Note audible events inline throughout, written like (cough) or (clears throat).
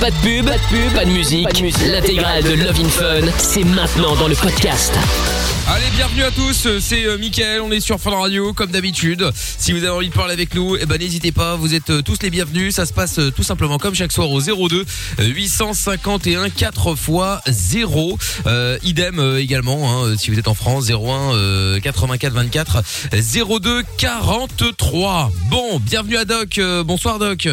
Pas de pub, pas de pub, pas de musique. L'intégrale de Love in Fun, c'est maintenant dans le podcast. Allez, bienvenue à tous, c'est euh, Mickaël, on est sur Fun Radio comme d'habitude. Si vous avez envie de parler avec nous, eh ben n'hésitez pas, vous êtes euh, tous les bienvenus. Ça se passe euh, tout simplement comme chaque soir au 02 euh, 851 4 fois 0. Euh, idem euh, également hein, si vous êtes en France 01 euh, 84 24 02 43. Bon, bienvenue à Doc. euh, bonsoir Doc.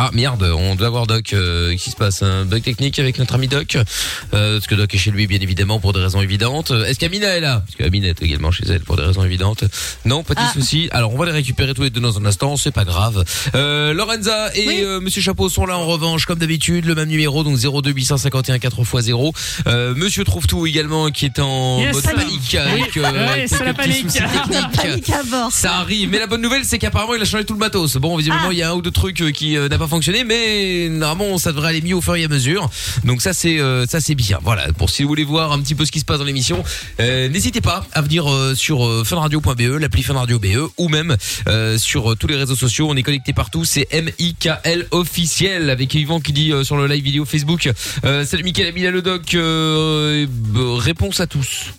Ah merde, on doit avoir Doc. euh, Qu'est-ce qui se passe Un bug technique avec notre ami Doc euh, Parce que Doc est chez lui, bien évidemment, pour des raisons évidentes. Euh, Est-ce qu'Amina est là? Parce qu'Amina est également chez elle pour des raisons évidentes. Non, pas de Ah. souci. Alors, on va les récupérer tous les deux dans un instant, c'est pas grave. Euh, Lorenza et Oui. euh, Monsieur Chapeau sont là en revanche, comme d'habitude, le même numéro, donc 02 851 4 x 0. Euh, Monsieur Trouve Tout également, qui est en Yes, mode panique avec euh, Ouais, c'est la panique. (laughs) Panique à bord. Ça arrive, mais la bonne nouvelle c'est qu'apparemment il a changé tout le matos. Bon, visiblement Ah. il y a un ou deux trucs qui euh, n'a pas fonctionné, mais normalement ça devrait aller mieux au fur et à mesure. Donc ça c'est euh, ça c'est bien. Voilà. Pour si vous voulez voir un petit peu ce qui se passe dans l'émission, euh, n'hésitez pas à venir euh, sur funradio.be, l'appli Funradio BE, ou même sur tous les réseaux sociaux. On est connecté partout. C'est M I K L officiel avec Yvan qui dit sur le live vidéo Facebook. Salut Mickaël, Amina le doc. réponse à tous.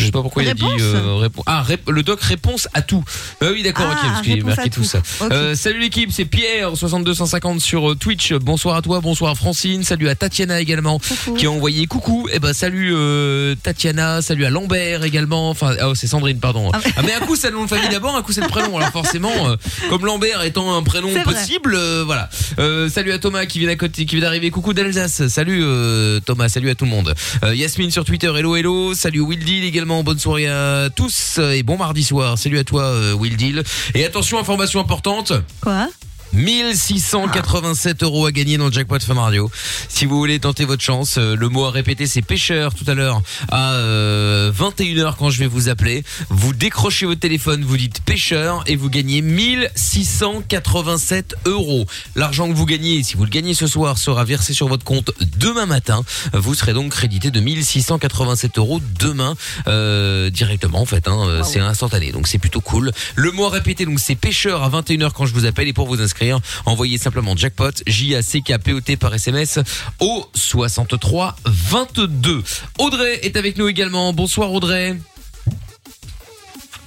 Je sais pas pourquoi il a dit Réponse euh, répo- ah rép- le doc réponse à tout. Ah oui d'accord Ah, ok parce qu'il marqué tout tout. ça. Euh, salut l'équipe c'est Pierre 6250 sur euh, Twitch. Bonsoir à toi bonsoir Francine salut à Tatiana également Coucou. qui a envoyé coucou et ben salut euh, Tatiana salut à Lambert également enfin oh c'est Sandrine pardon. Ah, Ah mais un coup c'est le nom de famille d'abord un coup c'est le prénom alors forcément euh, comme Lambert étant un prénom possible euh, voilà. Euh, salut à Thomas qui vient d'à côté qui vient d'arriver coucou d'Alsace salut euh, Thomas salut à tout le monde. Euh, Yasmine sur Twitter, hello hello. Salut Will Deal bonne soirée à tous et bon mardi soir. Salut à toi euh, Will Deal. Et attention, information importante. Quoi? 1687 euros à gagner dans le jackpot Fun Radio. Si vous voulez tenter votre chance, euh, le mot à répéter c'est pêcheur tout à l'heure à euh, 21h quand je vais vous appeler. Vous décrochez votre téléphone, vous dites pêcheur et vous gagnez 1687 euros. L'argent que vous gagnez, si vous le gagnez ce soir, sera versé sur votre compte demain matin. Vous serez donc crédité de 1687 euros demain euh, directement en fait. Hein, Euh, C'est instantané, donc c'est plutôt cool. Le mot à répéter donc c'est pêcheur à 21h quand je vous appelle et pour vous inscrire, envoyez simplement jackpot J A C K P O T par SMS au 63 22. Audrey est avec nous également. Bonsoir Audrey.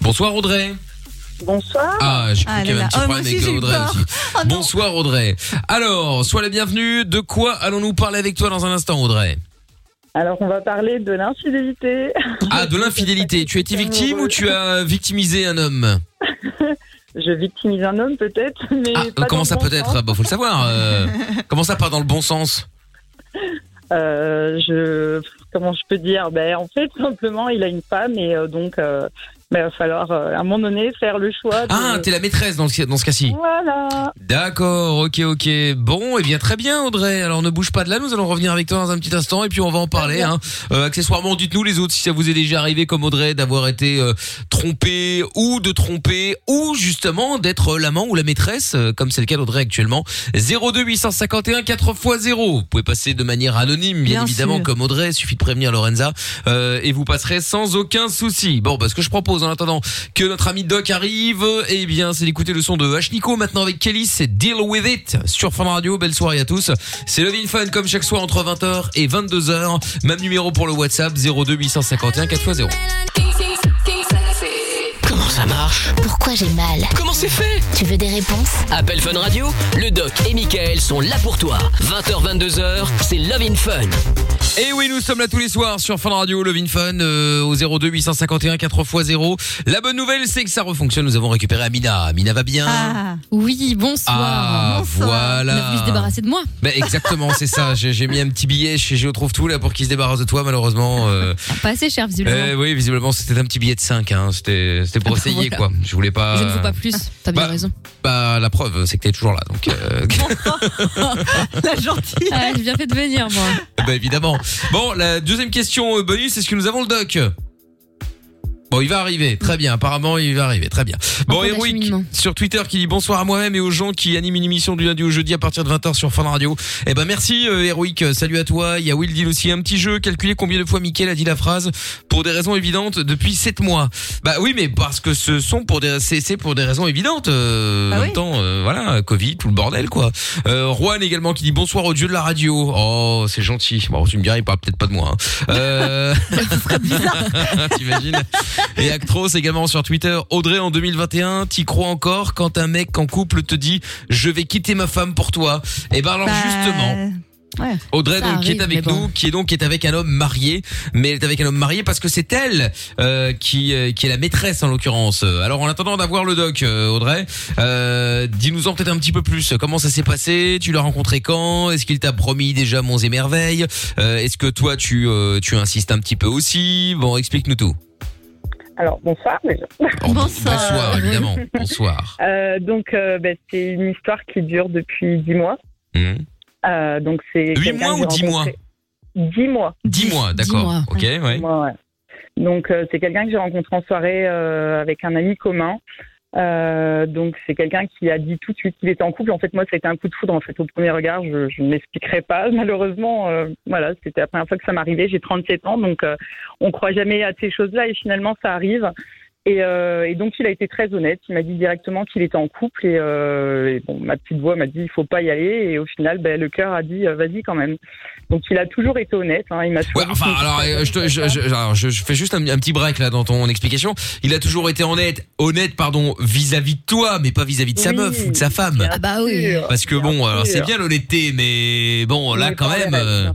Bonsoir Audrey. Bonsoir. Ah, j'ai cru Ah qu'il y avait là un petit. Oh, problème avec Audrey. Oh. Bonsoir Audrey. Alors, sois la bienvenue. De quoi allons-nous parler avec toi dans un instant Audrey? Alors, on va parler de l'infidélité. Ah, de l'infidélité. Tu as été victime ou tu as victimisé un homme? (laughs) Je victimise un homme, peut-être, (laughs) mais. Ah, pas comment dans ça bon peut-être sens. Bah, faut le savoir. euh, (laughs) comment ça pas dans le bon sens Euh, je. Comment je peux dire? Ben, En fait, simplement, il a une femme et euh, donc, euh, ben, il va falloir, euh, à un moment donné, faire le choix. De... Ah, t'es la maîtresse dans ce, dans ce cas-ci. Voilà. D'accord, ok, ok. Bon, eh bien très bien Audrey. Alors ne bouge pas de là, nous allons revenir avec toi dans un petit instant et puis on va en parler. Hein. Euh, accessoirement, dites-nous les autres si ça vous est déjà arrivé comme Audrey d'avoir été euh, trompé ou de tromper ou justement d'être l'amant ou la maîtresse, euh, comme c'est le cas d'Audrey actuellement. 02 851 4 x 0. Vous pouvez passer de manière anonyme, bien, Bien évidemment, sûr. comme Audrey. Il suffit de prévenir Lorenza euh, et vous passerez sans aucun souci. Bon, bah, ce que je propose en attendant que notre ami Doc arrive, eh bien, c'est d'écouter le son de H. Nico maintenant avec Kelly, c'est Deal With It sur Fun Radio. Belle soirée à tous. C'est Love Fun comme chaque soir entre 20h et 22h. Même numéro pour le WhatsApp 02 851 4x0. Ça marche Pourquoi j'ai mal Comment c'est fait Tu veux des réponses Appel Fun Radio, le doc et Michael sont là pour toi. 20h, 22h, c'est Love in Fun. Et oui, nous sommes là tous les soirs sur Fun Radio, Love in Fun, euh, au 02 851 4x0. La bonne nouvelle, c'est que ça refonctionne. Nous avons récupéré Amina. Amina va bien. Ah, Oui, bonsoir. Ah, bonsoir. voilà. On a voulu se débarrasser de moi. Bah, exactement, c'est ça. J'ai j'ai mis un petit billet chez Géo Trouve Tout là pour qu'il se débarrasse de toi, malheureusement. Euh, Pas assez cher, visiblement. euh, oui, visiblement, c'était un petit billet de 5. Hein. C'était c'était pour Ah essayer, voilà. quoi. Je voulais pas. Je ne veux pas plus. T'as bien bah, raison. Bah, la preuve, c'est que t'es toujours là. Donc, euh, (laughs) la gentille. Ah, j'ai bien fait de venir, moi. bah, évidemment. Bon, la deuxième question euh, bonus, est-ce que nous avons le doc? Bon, il va arriver, très bien. Apparemment, il va arriver, très bien. Bon, d'acheminement. sur Twitter qui dit bonsoir à moi-même et aux gens qui animent une émission du lundi au jeudi à partir de 20h sur Fun Radio. Eh ben merci euh, Héroïque, salut à toi. Il y a Will dit aussi un petit jeu, calculer combien de fois Mickaël a dit la phrase pour des raisons évidentes depuis 7 mois. Bah oui, mais parce que ce sont pour des c'est c'est pour des raisons évidentes. Euh, Ah en oui. même temps, euh, voilà, Covid, tout le bordel quoi. Euh, Juan également qui dit bonsoir au dieu de la radio. Oh, c'est gentil. Bon, tu me diras, il parle peut-être pas de moi. Hein. Euh... (laughs) (laughs) T'imagines? Et Actros également sur Twitter. Audrey en 2021, t'y crois encore quand un mec en couple te dit je vais quitter ma femme pour toi? Et ben alors Bah, justement. Ouais. Audrey donc qui est avec bon. nous, qui est donc qui est avec un homme marié, mais elle est avec un homme marié parce que c'est elle euh, qui euh, qui est la maîtresse en l'occurrence. Alors en attendant d'avoir le doc, euh, Audrey, euh, dis-nous en peut-être un petit peu plus. Comment ça s'est passé? Tu l'as rencontré quand? Est-ce qu'il t'a promis déjà monts et merveilles? Euh, Est-ce que toi tu euh, tu insistes un petit peu aussi? Bon, explique-nous tout. Alors, bonsoir déjà. (laughs) Bonsoir. bonsoir évidemment. Bonsoir. (laughs) Euh, donc, euh, ben, c'est une histoire qui dure depuis dix mois. Hmm. Euh, donc, c'est Huit quelqu'un mois que ou j'ai dix mois rencontré- Dix mois. Dix mois, Dix d'accord. mois. Ok, ouais. Ouais, ouais. Donc euh, c'est quelqu'un que j'ai rencontré en soirée euh, avec un ami commun. Euh, donc c'est quelqu'un qui a dit tout de suite qu'il était en couple. En fait moi ça a été un coup de foudre en fait au premier regard. Je, ne m'expliquerai pas (laughs) malheureusement. euh, voilà c'était la première fois que ça m'arrivait. J'ai 37 ans donc euh, on croit jamais à ces choses-là et finalement ça arrive. Et, euh, et donc il a été très honnête. Il m'a dit directement qu'il était en couple et, euh, et bon ma petite voix m'a dit il faut pas y aller et au final ben, le cœur a dit euh, vas-y quand même. Donc il a toujours été honnête. Hein, il m'a Ouais, enfin, alors, euh, je, te- je, je, alors, je, je fais juste un, un petit break là dans ton explication. Il a toujours été honnête, honnête, pardon, vis-à-vis de toi, mais pas vis-à-vis de sa Oui. meuf ou de sa femme. Ah bah oui. Parce que bon, alors c'est bien l'honnêteté, mais bon, là Oui, quand même, euh,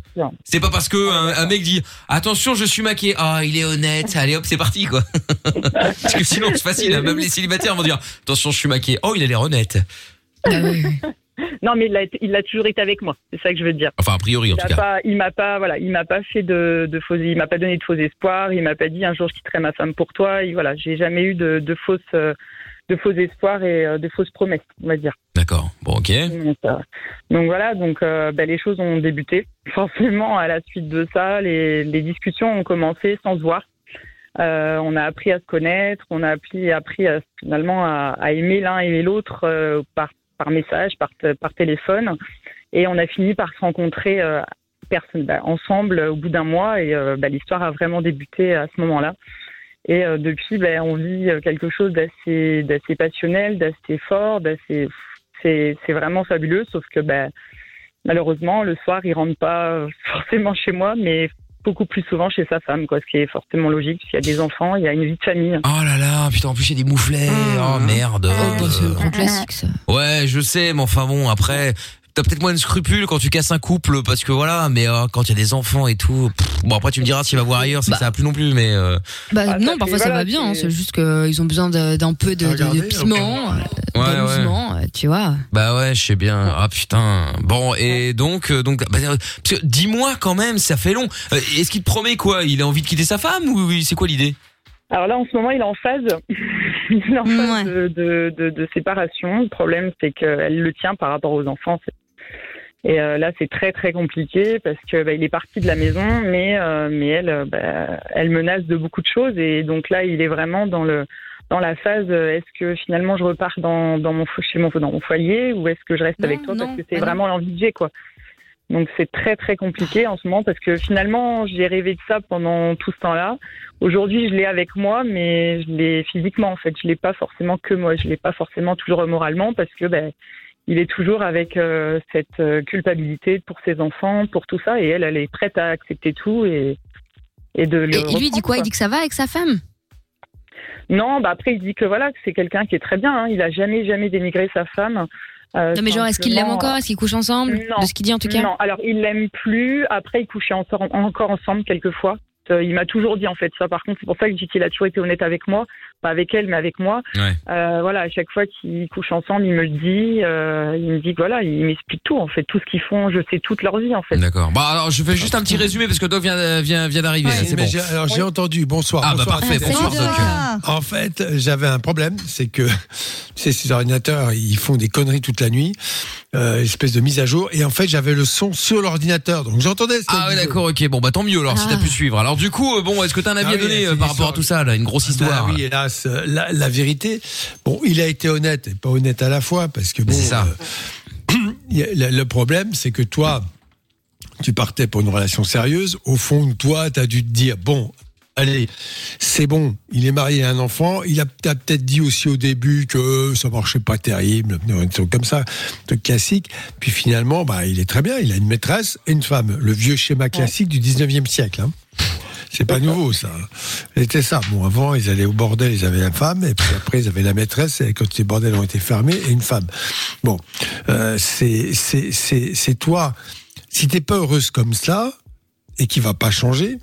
c'est pas parce que un, un mec dit attention, je suis maqué, ah il est honnête, allez hop, c'est parti quoi. (laughs) parce que sinon c'est facile, hein, même les célibataires vont dire attention, je suis maqué, oh il a l'air honnête. Ah. Non, mais il a, été- il a toujours été avec moi. C'est ça que je veux dire. Enfin a priori en Il tout a cas. pas, il m'a pas, voilà, il m'a pas fait de, de faux, il m'a pas donné de faux espoirs. Il m'a pas dit un jour je quitterai ma femme pour toi. Et voilà, j'ai jamais eu de, de fausses, euh, de faux espoirs et euh, de fausses promesses, on va dire. D'accord. Bon ok. Donc, euh, donc voilà, donc euh, ben, les choses ont débuté. (laughs) Forcément, à la suite de ça, les, les discussions ont commencé sans se voir. Euh, on a appris à se connaître, on a appris, finalement à, aimer l'un et l'autre euh, par, par message, par, par téléphone. Et on a fini par se rencontrer euh, bah, ensemble au bout d'un mois. Et bah, l'histoire a vraiment débuté à ce moment-là. Et depuis, ben, on vit quelque chose d'assez, passionnel, d'assez fort, d'assez. C'est, vraiment fabuleux. Sauf que malheureusement, le soir, il rentre pas forcément chez moi, mais beaucoup plus souvent chez sa femme, quoi, ce qui est forcément logique. Parce qu'il y a des enfants, il y a une vie de famille. Oh là là, putain, en plus il y a des mouflets. Oh merde. Oh, bah, c'est Euh, le grand classique ça. Ouais, je sais, mais enfin bon, après, t'as peut-être moins de scrupules quand tu casses un couple, parce que voilà, mais euh, quand il y a des enfants et tout, pff, bon après tu me diras s'il va voir ailleurs, c'est Bah. ça va plus non plus, mais euh, Bah Ah, non, parfois ça voilà, va bien, hein, c'est- c'est juste qu'ils ont besoin de- d'un peu de, de- de Regardez, piment, euh, Ouais, d'amusement, euh, tu vois. bah ouais, je sais bien. Ah putain. Bon et donc, euh, donc, bah, euh, parce que dis-moi quand même, ça fait long. Euh, Est-ce qu'il te promet quoi? Il a envie de quitter sa femme ou c'est quoi l'idée? Alors là, en ce moment, il est en phase, (laughs) il est en phase Ouais. de, de, de, de séparation. Le problème, c'est qu'elle le tient par rapport aux enfants. C'est- Et euh, là, c'est très très compliqué parce que bah, il est parti de la maison, mais euh, mais elle, euh, bah, elle menace de beaucoup de choses. Et donc là, il est vraiment dans le dans la phase. euh, Est-ce que finalement je repars dans dans mon chez mon dans mon foyer ou est-ce que je reste Non, avec toi non, parce que c'est vraiment l'envie que j'ai quoi. Donc c'est très très compliqué en ce moment parce que finalement j'ai rêvé de ça pendant tout ce temps-là. Aujourd'hui je l'ai avec moi, mais je l'ai physiquement en fait. Je l'ai pas forcément que moi. Je l'ai pas forcément toujours moralement parce que ben il est toujours avec euh, cette euh, culpabilité pour ses enfants, pour tout ça, et elle elle est prête à accepter tout et et de le Et, et lui, il dit quoi? Il dit que ça va avec sa femme? Non, bah après il dit que voilà que c'est quelqu'un qui est très bien. Hein. Il a jamais jamais dénigré sa femme. Euh, Non mais genre, est-ce qu'il l'aime encore? Est-ce qu'ils couchent ensemble? Non. De ce qu'il dit en tout cas? Non, alors il l'aime plus. Après, ils couchaient encore, encore ensemble quelquefois. Euh, il m'a toujours dit en fait ça. Par contre, c'est pour ça que je dis qu'il a toujours été honnête avec moi, pas avec elle, mais avec moi. Ouais. Euh, voilà, à chaque fois qu'ils couchent ensemble, il me le dit. euh, il me dit que voilà, il m'explique tout en fait, tout ce qu'ils font. Je sais toute leur vie en fait. D'accord. Bah alors je fais juste un petit résumé parce que Doc vient vient vient d'arriver. Ouais, là, C'est mais bon. j'ai- alors j'ai entendu. Bonsoir. Ah, bah, bonsoir à parfait, bonsoir, Doc. En fait, j'avais un problème, c'est que tu sais, ces ordinateurs, ils font des conneries toute la nuit. euh, espèce de mise à jour. Et en fait, j'avais le son sur l'ordinateur, donc j'entendais. Ah ouais d'accord ok bon bah tant mieux alors si Ah. t'as pu suivre alors du coup euh, bon est-ce que t'as un avis Ah à oui, donner euh, par rapport à histoire. tout ça là une grosse histoire Bah oui, hélas, euh, la, la vérité. Bon, il a été honnête et pas honnête à la fois parce que bon, C'est ça. euh, (clears throat) le, problème, c'est que toi, tu partais pour une relation sérieuse. Au fond de toi, tu as dû te dire bon. Allez, c'est bon. Il est marié à un enfant. Il a peut-être dit aussi au début que ça marchait pas terrible, un truc comme ça, un truc classique. Puis finalement, bah, il est très bien. Il a une maîtresse et une femme. Le vieux schéma classique du 19e siècle. Hein. C'est pas nouveau, ça. C'était ça. Bon, avant, ils allaient au bordel, ils avaient la femme, et puis après, ils avaient la maîtresse, et quand les bordels ont été fermés, et une femme. Bon, euh, c'est, toi. Si t'es pas heureuse comme ça, et qui va pas changer,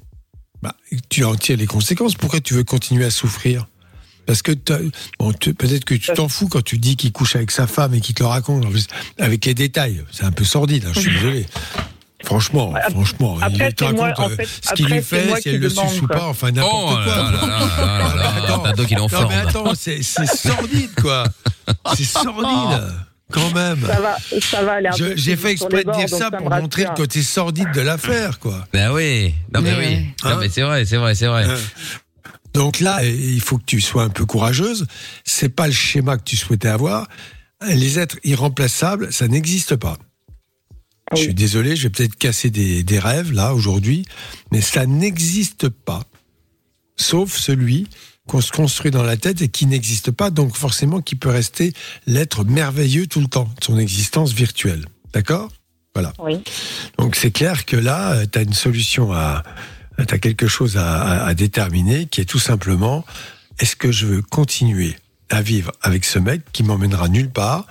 bah, tu en tires les conséquences. Pourquoi tu veux continuer à souffrir? Parce que bon, peut-être que tu t'en fous quand tu dis qu'il couche avec sa femme et qu'il te le raconte. Avec les détails, c'est un peu sordide. hein, je suis désolé. Franchement, Ap- franchement, après, il te c'est moi, raconte en euh, fait, ce qu'il après, lui fait, si elle le suce ou pas, enfin n'importe Oh quoi. là là là là là là, (laughs) Attends. est Non mais attends, c'est c'est sordide quoi. C'est sordide quand même. Ça va, ça va aller J'ai fait exprès de bords, dire donc ça pour montrer le côté sordide de l'affaire quoi. bah oui non mais Mais oui ouais. non Hein mais c'est vrai c'est vrai c'est vrai Euh, Donc là, il faut que tu sois un peu courageuse. C'est pas le schéma que tu souhaitais avoir. Les êtres irremplaçables, ça n'existe pas. Je suis désolé, je vais peut-être casser des, des rêves là aujourd'hui, mais ça n'existe pas. Sauf celui qu'on se construit dans la tête et qui n'existe pas, donc forcément qui peut rester l'être merveilleux tout le temps, son existence virtuelle. D'accord? Voilà. Oui. Donc c'est clair que là, tu as une solution à... Tu as quelque chose à, à- à déterminer qui est tout simplement, est-ce que je veux continuer à vivre avec ce mec qui m'emmènera nulle part?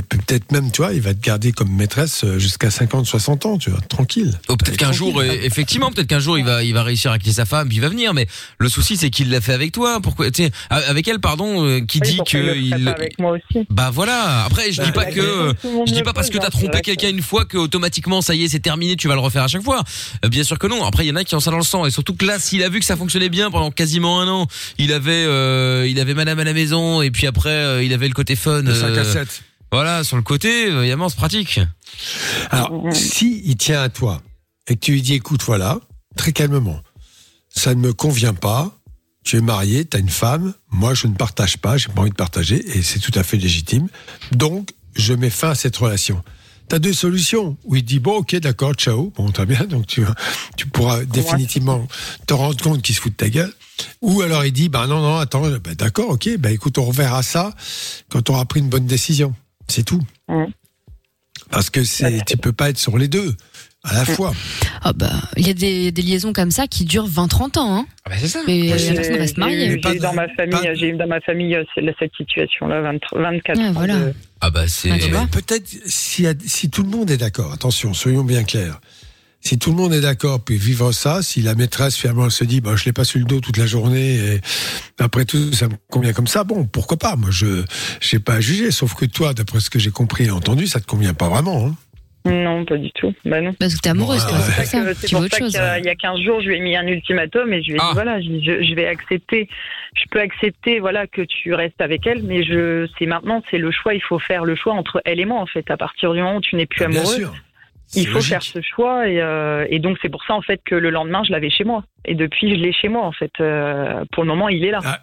Et peut-être même, tu vois, il va te garder comme maîtresse euh, jusqu'à 50, 60 ans, tu vois, tranquille. Oh, peut-être qu'un jour, euh, effectivement, peut-être qu'un jour il va, il va réussir à quitter sa femme, puis il va venir. Mais le souci, c'est qu'il l'a fait avec toi. Pourquoi, tu sais, avec elle, pardon, euh, qui Oui, dit il que il. avec moi aussi. Bah voilà. Après, je dis Bah, pas que, tout le monde je dis pas parce que t'as hein, trompé quelqu'un que- une fois que automatiquement, ça y est, c'est terminé, tu vas le refaire à chaque fois. Bien sûr que non. Après, il y en a qui ont ça dans le sang, et surtout que là, s'il a vu que ça fonctionnait bien pendant quasiment un an, il avait, euh, il avait Madame à la maison, et puis après, euh, il avait le côté fun. De 5 à euh, 7. Voilà, sur le côté, euh, évidemment, c'est pratique. Alors, si il tient à toi et que tu lui dis, écoute, voilà, très calmement, ça ne me convient pas, tu es marié, tu as une femme, moi je ne partage pas, j'ai pas envie de partager, et c'est tout à fait légitime, donc je mets fin à cette relation. Tu as deux solutions, où il dit, bon, ok, d'accord, ciao, bon, très bien, donc tu, tu pourras définitivement te rendre compte qu'il se fout de ta gueule, ou alors il dit, bah non, non, attends, bah, d'accord, ok, bah écoute, on reverra ça quand on aura pris une bonne décision. C'est tout. Parce que c'est, tu peux pas être sur les deux à la fois. Ah bah, il y a des, des liaisons comme ça qui durent 20-30 ans, hein. Ah bah c'est ça. Mais la j'ai- personne reste mariée. j'ai eu dans ma famille, pas- j'ai eu dans ma famille euh, cette situation-là, 20 24 Ouais, ans voilà. de- Ah bah c'est. Ah, peut-être si, si tout le monde est d'accord, attention, soyons bien clairs. Si tout le monde est d'accord, puis vivre ça, si la maîtresse finalement elle se dit, bah, je l'ai pas sur le dos toute la journée, et après tout, ça me convient comme ça, bon, pourquoi pas? Moi, je j'ai pas à juger, sauf que toi, d'après ce que j'ai compris et entendu, ça te convient pas vraiment. Hein. Non, pas du tout. Bah non. Parce que t'es amoureuse, Bon, c'est ça. c'est pour ça qu'il y a 15 jours, je lui ai mis un ultimatum et je lui ai Ah. dit voilà, je, vais accepter. Je peux accepter voilà que tu restes avec elle, mais je c'est maintenant c'est le choix. Il faut faire le choix entre elle et moi en fait. À partir du moment où tu n'es plus Ah, sûr. Il faut logique. faire ce choix et, euh, et donc c'est pour ça en fait que le lendemain je l'avais chez moi et depuis je l'ai chez moi en fait. Euh, pour le moment il est là. Ah,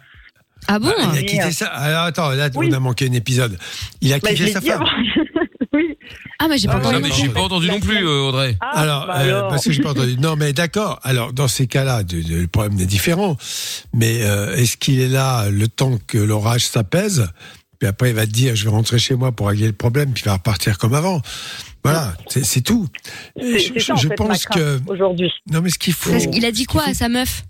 Ah bon Ah, il a quitté ça. Alors attends, là, Oui. on a manqué un épisode. Il a Bah, quitté sa femme. (laughs) oui. Ah, mais j'ai pas Ah, entendu. mais pas entendu non plus, euh, Audrey. Ah, Alors, bah euh, parce que j'ai pas entendu. Non, mais d'accord. Alors, dans ces cas-là, le problème est différent. Mais euh, est-ce qu'il est là le temps que l'orage s'apaise? Puis après, il va te dire, je vais rentrer chez moi pour régler le problème, puis il va repartir comme avant. Voilà, c'est tout. C'est- Je, c'est ça, en je fait, pense que aujourd'hui. non, mais ce qu'il faut. Parce qu'il a dit quoi à sa meuf?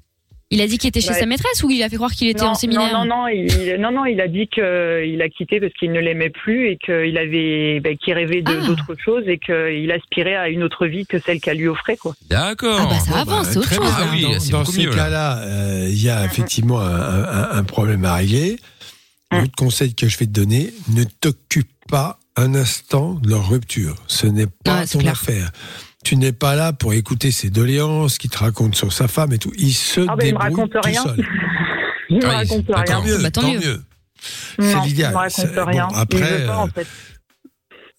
Il a dit qu'il était chez Ouais. sa maîtresse ou il a fait croire qu'il était non, en séminaire non, non, non, il, non, non, il a dit qu'il a quitté parce qu'il ne l'aimait plus et qu'il avait, ben, qu'il rêvait de- Ah. d'autres choses et qu'il aspirait à une autre vie que celle qu'elle lui offrait, quoi. D'accord. Ah bah ça Bon, avance, bah, c'est autre chose. bien. Ah oui, dans, dans beaucoup ces cas-là, euh, il y a effectivement un, un- un problème à régler. L'autre conseil que je vais te donner, ne t'occupe pas un instant de leur rupture. Ce n'est pas Ouais, c'est ton clair. affaire. Tu n'es pas là pour écouter ses doléances, qu'il te raconte sur sa femme et tout. Il se Ah ben, il me débrouille raconte tout rien. seul. (laughs) Il me Ah raconte d'accord. rien. Tant mieux, Bah, tant tant mieux. mieux. C'est l'idéal. Il me raconte C'est- bon, rien. après, il veut pas, euh, en fait.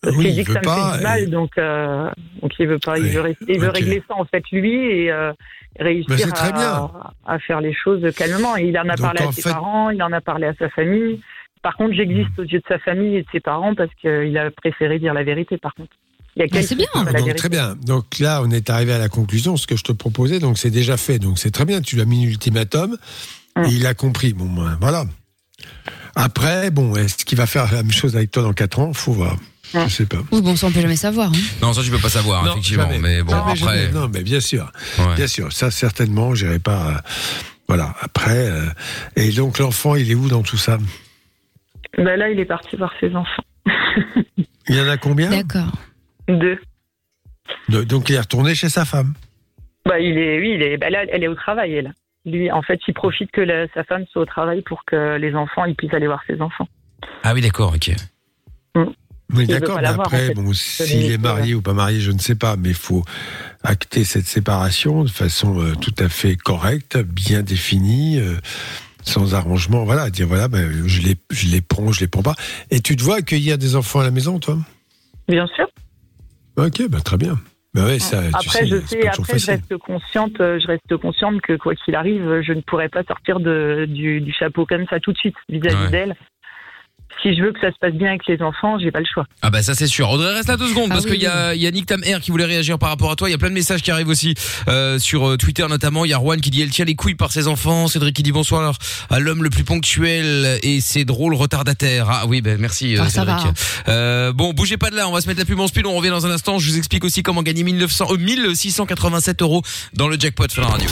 Parce Oui, il dit que ça me pas, fait du et- mal, donc, euh, donc il veut pas, il veut, il régler ça en fait lui et euh, réussir à, bien. à faire les choses calmement. Et il en a Donc, parlé en à ses fait- parents, il en a parlé à sa famille. Par contre, j'existe aux yeux de sa famille et de ses parents parce qu'il a préféré dire la vérité. Par contre, il y a Bah, c'est bien. Donc, très bien. Donc là, on est arrivé à la conclusion. Ce que je te proposais, donc c'est déjà fait. Donc c'est très bien. Tu lui as mis l'ultimatum Hum. et il a compris. Bon, ben, voilà. Après, bon, est-ce qu'il va faire la même chose avec toi dans 4 ans? Faut voir. Hum. Je sais pas. Oui, bon, ça, on peut jamais savoir. hein. Non, ça tu peux pas savoir, Non, effectivement. jamais. Mais bon, Jamais, après. jamais. Non, mais bien sûr. ouais. Bien sûr. Ça, certainement, j'irai pas. euh, voilà. Après. euh, et donc l'enfant, il est où dans tout ça? Bah là, il est parti voir ses enfants. Il y en a combien D'accord. Deux. De- Donc il est retourné chez sa femme. Bah, il est, oui, il est, bah là, elle est au travail, elle. Lui, en fait, il profite que la- sa femme soit au travail pour que les enfants, ils puissent aller voir ses enfants. Ah oui, d'accord, ok. Oui, Il veut d'accord, mais après, en fait. bon, s'il est marié ou pas marié, je ne sais pas, mais il faut acter cette séparation de façon euh, tout à fait correcte, bien définie, euh, sans arrangement. Voilà, dire voilà, ben, je les, je les prends, je les prends pas. Et tu te vois accueillir des enfants à la maison, toi? Bien sûr. Ok, ben, très bien. Ben ouais, ça, tu Après, sais, je sais, après, je reste consciente, euh, je reste consciente que quoi qu'il arrive, je ne pourrais pas sortir de, du, du chapeau comme ça tout de suite vis-à-vis Ouais. d'elle. Si je veux que ça se passe bien avec les enfants, j'ai pas le choix. Ah bah ça c'est sûr. Audrey reste là deux secondes Ah parce oui, qu'il y a, il y a Nick Tam Air qui voulait réagir par rapport à toi. Il y a plein de messages qui arrivent aussi euh, sur euh, Twitter notamment. Il y a Juan qui dit elle tient les couilles par ses enfants. Cédric qui dit bonsoir à l'homme le plus ponctuel et c'est drôle retardataire. Ah oui ben merci euh, Ah, ça Cédric. va. Euh, bon bougez pas de là. On va se mettre la pub en speed. On revient dans un instant. Je vous explique aussi comment gagner 1900, euh, 1687 euros dans le jackpot sur la radio.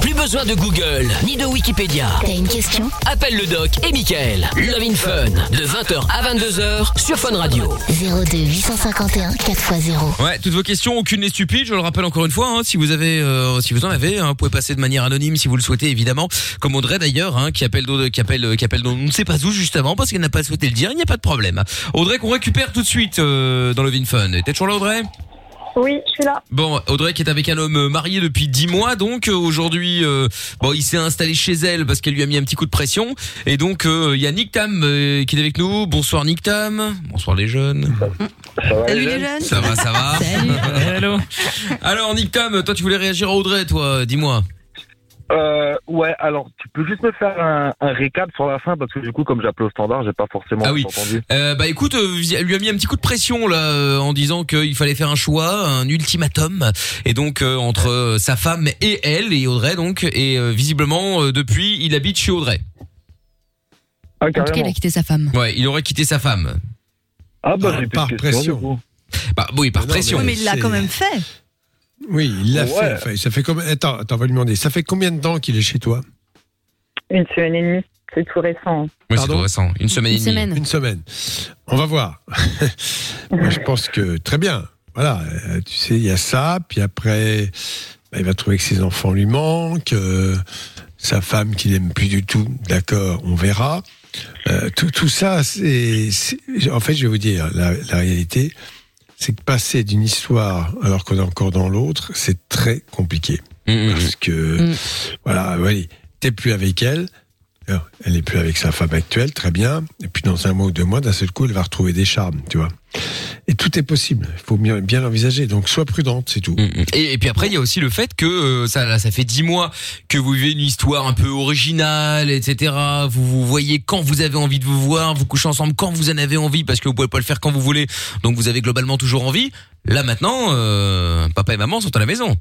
Plus besoin de Google, ni de Wikipédia. T'as une question? Appelle le doc et Michael. Love in Fun, de 20h à 22h sur Fun Radio. 02 851 4x0. Ouais, toutes vos questions, aucune n'est stupide. Je le rappelle encore une fois, hein, si vous avez, euh, si vous en avez, hein, vous pouvez passer de manière anonyme si vous le souhaitez, évidemment. Comme Audrey d'ailleurs, hein, qui appelle, qui appelle, qui appelle, on ne sait pas où justement parce qu'elle n'a pas souhaité le dire. Il n'y a pas de problème. Audrey qu'on récupère tout de suite euh, dans le Vin Fun. T'es toujours là, Audrey? Oui, je suis là. Bon, Audrey qui est avec un homme euh, marié depuis 10 mois, donc euh, aujourd'hui, euh, bon, il s'est installé chez elle parce qu'elle lui a mis un petit coup de pression. Et donc, euh, il y a Nick Tam euh, qui est avec nous. Bonsoir Nick Tam. Bonsoir les jeunes. Salut les jeunes. Ça va, ça va. Salut. (laughs) Hello. Alors Nick Tam, toi tu voulais réagir à Audrey, toi, dis-moi. Euh, ouais, alors tu peux juste me faire un, un récap sur la fin parce que du coup, comme j'appelle au standard, j'ai pas forcément Ah oui. entendu. Euh, bah écoute, euh, lui a mis un petit coup de pression là euh, en disant qu'il fallait faire un choix, un ultimatum, et donc euh, entre euh, sa femme et elle et Audrey donc, et euh, visiblement euh, depuis il habite chez Audrey. Ah, En tout cas, il a quitté sa femme. Ouais, il aurait quitté sa femme. Ah bah Ah, par pression. Bah oui, par Mais non, pression. Oui, mais il l'a quand même fait. Oui, il l'a Ouais. fait. Enfin, ça fait combien Attends, attends, on va lui demander. Ça fait combien de temps qu'il est chez toi? Une semaine et demie. C'est tout récent. Oui, c'est tout récent. Une semaine Une et demie. semaine. Une semaine. On va voir. (laughs) Moi, je pense que très bien. Voilà, euh, tu sais, il y a ça, puis après, bah, il va trouver que ses enfants lui manquent, euh, sa femme qu'il aime plus du tout, d'accord, on verra. Euh, tout, tout ça, c'est, c'est- en fait, je vais vous dire, la, la réalité, c'est que passer d'une histoire alors qu'on est encore dans l'autre, c'est très compliqué. Mmh, mmh, mmh. Parce que, Mm. voilà, oui, t'es plus avec elle, elle est plus avec sa femme actuelle, très bien. Et puis dans un mois ou deux mois, d'un seul coup, elle va retrouver des charmes, tu vois. Et tout est possible. Il faut bien, l'envisager. Donc sois prudente, c'est tout. Mm, mm. Et, et puis après, il y a aussi le fait que euh, ça, là, ça fait dix mois que vous vivez une histoire un peu originale, etc. Vous vous voyez quand vous avez envie de vous voir, vous couchez ensemble quand vous en avez envie, parce que vous pouvez pas le faire quand vous voulez. Donc vous avez globalement toujours envie. Là maintenant, euh, papa et maman sont à la maison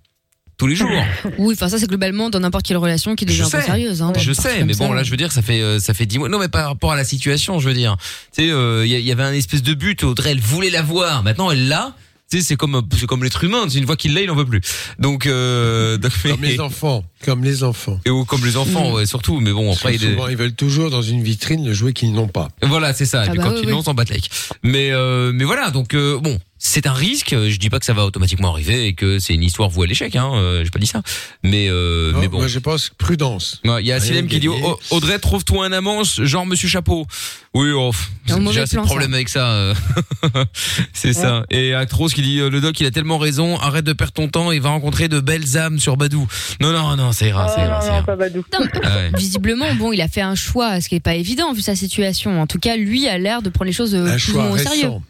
tous les jours. (laughs) Oui, enfin ça c'est globalement dans n'importe quelle relation qui devient Je un peu sais. sérieuse. Hein, Je sais, mais ça. bon, là, je veux dire, ça fait euh, ça fait dix mois. Non, mais par rapport à la situation, je veux dire, tu sais, euh, il y, a- il y avait un espèce de but. Audrey, elle voulait la voir. Maintenant, elle l'a. Tu sais, c'est comme c'est comme l'être humain. Une fois qu'il l'a, il en veut plus. Donc, euh, (laughs) donc, Comme les enfants. Comme les enfants. et ou comme les enfants, ouais, surtout. Mais bon, après, il est- Souvent, ils veulent toujours dans une vitrine le jouet qu'ils n'ont pas. voilà, c'est ça. Et Ah puis bah quand oui, ils oui. l'ont, on s'en bat. Mais euh, mais voilà, donc euh, bon, c'est un risque. Je dis pas que ça va automatiquement arriver et que c'est une histoire vouée à l'échec. Hein. euh, J'ai pas dit ça. Mais euh, Non, mais bon. Moi, je pense prudence. Ouais, Il y a Silem qui dit. Oh, Audrey trouve-toi un amant genre Monsieur Chapeau. Oui, oh, assez de plan, problèmes ça. avec ça. euh. (laughs) c'est ça. Et Actros qui dit euh, le doc il a tellement raison, arrête de perdre ton temps et va rencontrer de belles âmes sur Badou. Non non non, ça ira, ça Oh, ira, ça non, non, ira. pas Badou. Non, mais (laughs) ouais. Visiblement, bon, il a fait un choix, ce qui est pas évident vu sa situation. En tout cas, lui a l'air de prendre les choses Un plus ou choix moins au sérieux. récent.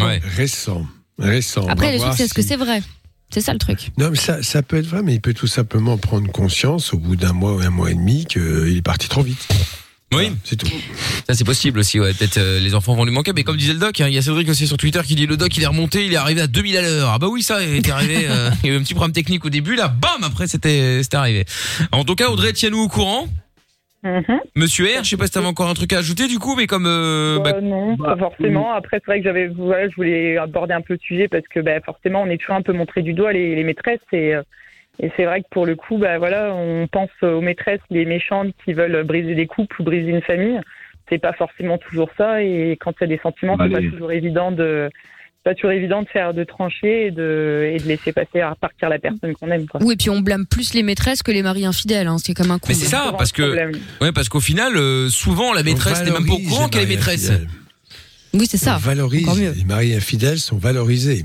Ouais. Récent. Récent. Après, va le truc, voir c'est est-ce que c'est vrai? C'est ça le truc. Non, mais ça, ça peut être vrai, mais il peut tout simplement prendre conscience au bout d'un mois ou un mois et demi qu'il est parti trop vite. Oui, Voilà, c'est tout. ça c'est possible aussi. Ouais, peut-être euh, les enfants vont lui manquer. Mais comme disait le doc, hein, il y a Cédric aussi sur Twitter qui dit le doc il est remonté, il est arrivé à 2000 à l'heure. Ah bah oui, ça il était arrivé. euh, (laughs) il y a eu un petit problème technique au début, là, bam, après c'était c'était arrivé. En tout cas, Audrey, tiens-nous au courant. Mhm. Monsieur R, je sais pas si t'avais encore un truc à ajouter du coup, mais comme euh, bah, Bah, non, pas forcément. Après, c'est vrai que j'avais, voilà, je voulais aborder un peu le sujet parce que bah, forcément, on est toujours un peu montré du doigt les, les maîtresses et, euh, et c'est vrai que pour le coup, bah, voilà, on pense aux maîtresses, les méchantes qui veulent briser des couples ou briser une famille. C'est pas forcément toujours ça et quand il y a des sentiments, c'est pas toujours évident de pas toujours évident de faire de trancher et de et de laisser passer à partir la personne qu'on aime. Quoi. Oui, et puis on blâme plus les maîtresses que les maris infidèles, hein, ce qui est comme un con. Mais c'est ça, parce que ouais, parce qu'au final, euh, souvent la maîtresse n'est même pas au courant les qu'elle est maîtresse. infidèles. Oui, c'est ça. On valorise. Encore mieux. Les maris infidèles sont valorisés.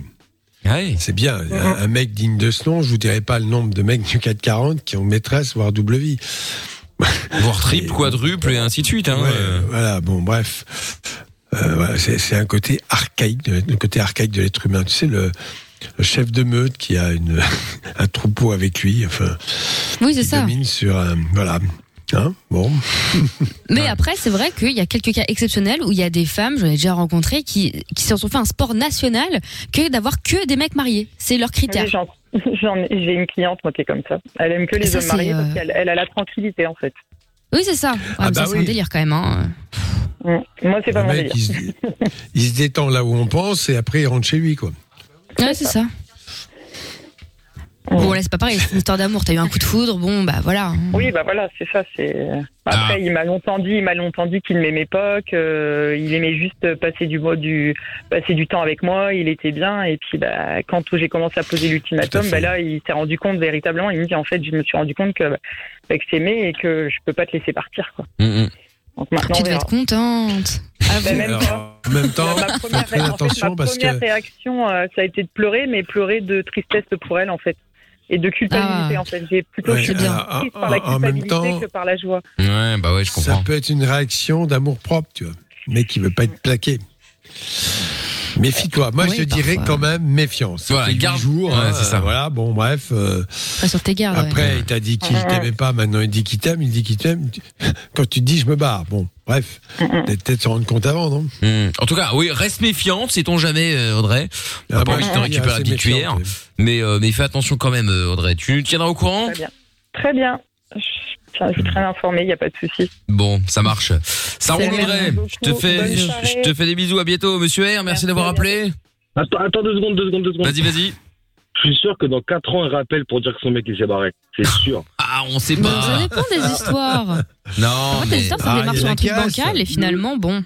Ouais. C'est bien. Un, un mec digne de ce nom, je vous dirais pas le nombre de mecs du 440 qui ont maîtresse, voire double vie. Voire triple, quadruple et ainsi de suite. Hein, Ouais, euh. Voilà, bon, bref. Euh, voilà, c'est c'est un côté archaïque, le côté archaïque de l'être humain. Tu sais, le, le chef de meute qui a une, (laughs) un troupeau avec lui, enfin, Oui, c'est qui ça. domine sur un. Voilà. Hein bon. (laughs) Mais après, c'est vrai qu'il y a quelques cas exceptionnels où il y a des femmes, j'en ai déjà rencontré, qui, qui se sont fait un sport national que d'avoir que des mecs mariés. C'est leur critère. Oui, (laughs) J'ai une cliente moi qui est comme ça. Elle aime que les Ça, hommes mariés euh, parce qu'elle elle a la tranquillité en fait. Oui, c'est ça. Ah, bah ça, c'est un oui. délire quand même. Hein. Moi, c'est pas mon délire. il se, il se détend là où on pense et après il rentre chez lui, quoi. Ouais, c'est ça. Bon, là, c'est pas pareil, c'est une histoire d'amour. T'as eu un coup de foudre, bon, bah voilà. Oui, bah voilà, c'est ça. C'est après, Ah. il m'a longtemps dit, il m'a longtemps dit qu'il m'aimait pas, qu'il aimait juste passer du mot du passer du temps avec moi. Il était bien. Et puis, bah, quand j'ai commencé à poser l'ultimatum, bah là, il s'est rendu compte véritablement. Il me dit, en fait, je me suis rendu compte que, bah, que je t'aimais et que je peux pas te laisser partir. Quoi. Mm, mm. Donc maintenant, Tu devais être contente. Ah, Bah, même. Alors, en même temps, ma première, fais en fait, attention ma parce première que réaction, euh, ça a été de pleurer, mais pleurer de tristesse pour elle, en fait. Et de culpabilité, Ah. en fait. J'ai plutôt Ouais, été bien. en- par la en même culpabilité temps, que par la joie. Ouais, bah ouais, je ça comprends. peut être une réaction d'amour propre, tu vois. Mais qui veut pas être plaqué. Méfie-toi. Moi, Oui, je te dirais quand même méfiance. Ça Voilà, fait garde- jours. Ouais, hein, c'est ça. Voilà, bon, bref. euh, sur tes gardes. ouais. après, il t'a dit qu'il t'aimait pas. Maintenant, il dit qu'il t'aime. Il dit qu'il t'aime. (laughs) Quand tu te dis, je me barre. Bon, bref. Peut-être peut-être se rendre compte avant, non? Mm. En tout cas, oui, reste méfiante, sait-on jamais, euh, Audrey? On Ah pas bon, envie de récupérer la petite méfiant, cuillère. Mais, euh, mais fais attention quand même, euh, Audrey. Tu nous tiendras au courant? Très bien. Très bien. Je je suis très informée, il n'y a pas de souci. Bon, ça marche. Ça roule, Merci Audrey. beaucoup. Je te fais, je, te fais des bisous. À bientôt, Monsieur R. Merci, Merci, d'avoir appelé. Attends, attends deux secondes, deux secondes, deux secondes. Vas-y, vas-y. Je suis sûr que dans 4 ans, elle rappelle pour dire que son mec il s'est barré. C'est sûr. (laughs) Ah, on sait Bon, ça pas. dépend des histoires. Non, En fait, mais les histoires, ça Ah, démarre y sur un truc bancal et finalement, bon.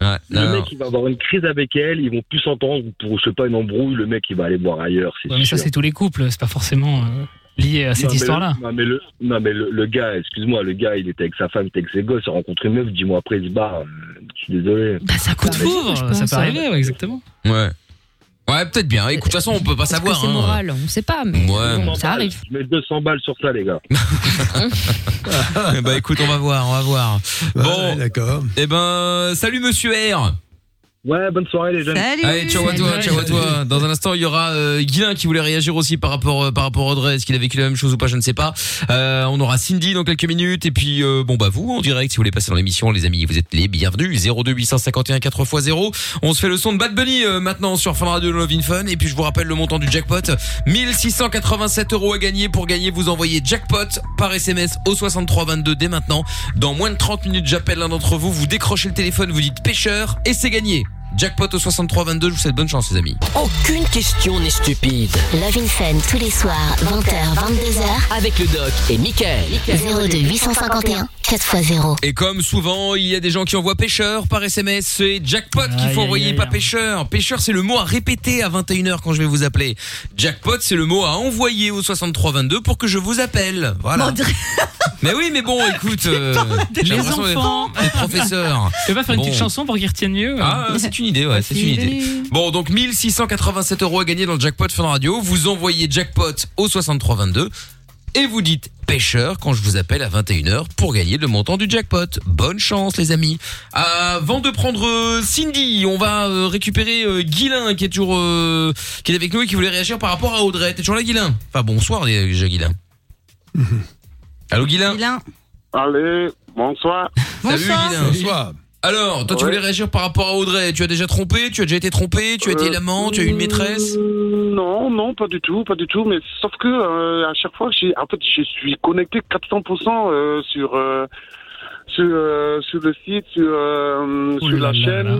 Ouais, Le non. mec il va avoir une crise avec elle, ils vont plus s'entendre pour je sais pas une embrouille. Le mec il va aller boire ailleurs. Ouais, mais ça, c'est tous les couples, c'est pas forcément euh, lié à cette histoire-là. Non mais le, non mais le, le gars, excuse-moi, le gars il était avec sa femme, il était avec ses gosses, il a rencontré une meuf, dix mois après il se barre. Euh, Je suis désolé. Bah, ça Coup de foudre, ça pense, peut ouais. arriver, ouais, exactement. Ouais. Ouais, peut-être bien. Écoute, de toute façon, on peut pas savoir. c'est hein. moral On sait pas, mais Ouais. bon, 200 ça arrive. Je mets 200 balles sur ça les gars. bah (laughs) (laughs) écoute, on va voir, on va voir. Ouais, Bon, d'accord. eh ben, salut Monsieur R. Ouais, bonne soirée les jeunes. Salut. Allez, ciao à toi, ciao à toi. Dans un instant, il y aura euh, Guilain qui voulait réagir aussi par rapport euh, par rapport à Audrey. Est-ce qu'il a vécu la même chose ou pas Je ne sais pas. Euh, on aura Cindy dans quelques minutes et puis euh, bon bah vous en direct si vous voulez passer dans l'émission, les amis, vous êtes les bienvenus. 02 851 4x0. On se fait le son de Bad Bunny euh, maintenant sur Fun Radio Love in Fun et puis je vous rappelle le montant du jackpot 1687 euros à gagner. Pour gagner, vous envoyez jackpot par SMS au 6322 dès maintenant. Dans moins de 30 minutes, j'appelle l'un d'entre vous, vous décrochez le téléphone, vous dites pêcheur et c'est gagné. Jackpot au 6322, je vous souhaite bonne chance les amis. Aucune question n'est stupide. Love in Fun tous les soirs, 20h, 22h. Avec le doc et Michael. 02 851 4x0. Et comme souvent, il y a des gens qui envoient pêcheur par SMS. C'est jackpot qu'il faut envoyer, pas pêcheur. Pêcheur, c'est le mot à répéter à 21h quand je vais vous appeler. Jackpot, c'est le mot à envoyer au 6322 pour que je vous appelle. Voilà. (laughs) Mais oui, mais bon, écoute, (laughs) euh, Les d'être- enfants. d'être professeur. Tu veux pas faire une petite chanson pour qu'ils retiennent mieux euh Ah, (laughs) c'est une idée, ouais, c'est une idée. Bon, donc 1687 euros à gagner dans le jackpot Fun Radio. Vous envoyez jackpot au 6322 et vous dites pêcheur quand je vous appelle à 21h pour gagner le montant du jackpot. Bonne chance, les amis. Avant de prendre euh, Cindy, on va euh, récupérer euh, Guilin qui est toujours euh, qui est avec nous et qui voulait réagir par rapport à Audrey. T'es toujours là, Guilin? Enfin, bonsoir déjà, Guilin. Allô, Guilin? Guilin. Allez, bonsoir. Salut, Bonsoir. Guilin. Bonsoir. Alors, toi, tu voulais réagir par rapport à Audrey. Tu as déjà trompé Tu as déjà été trompé Tu as été Euh, l'amant Tu as eu une maîtresse euh, Non, non, pas du tout, pas du tout. Mais sauf que euh, à chaque fois, j'ai, en fait, je suis connecté 400% euh, sur euh, sur euh, sur le site, sur la là chaîne. là.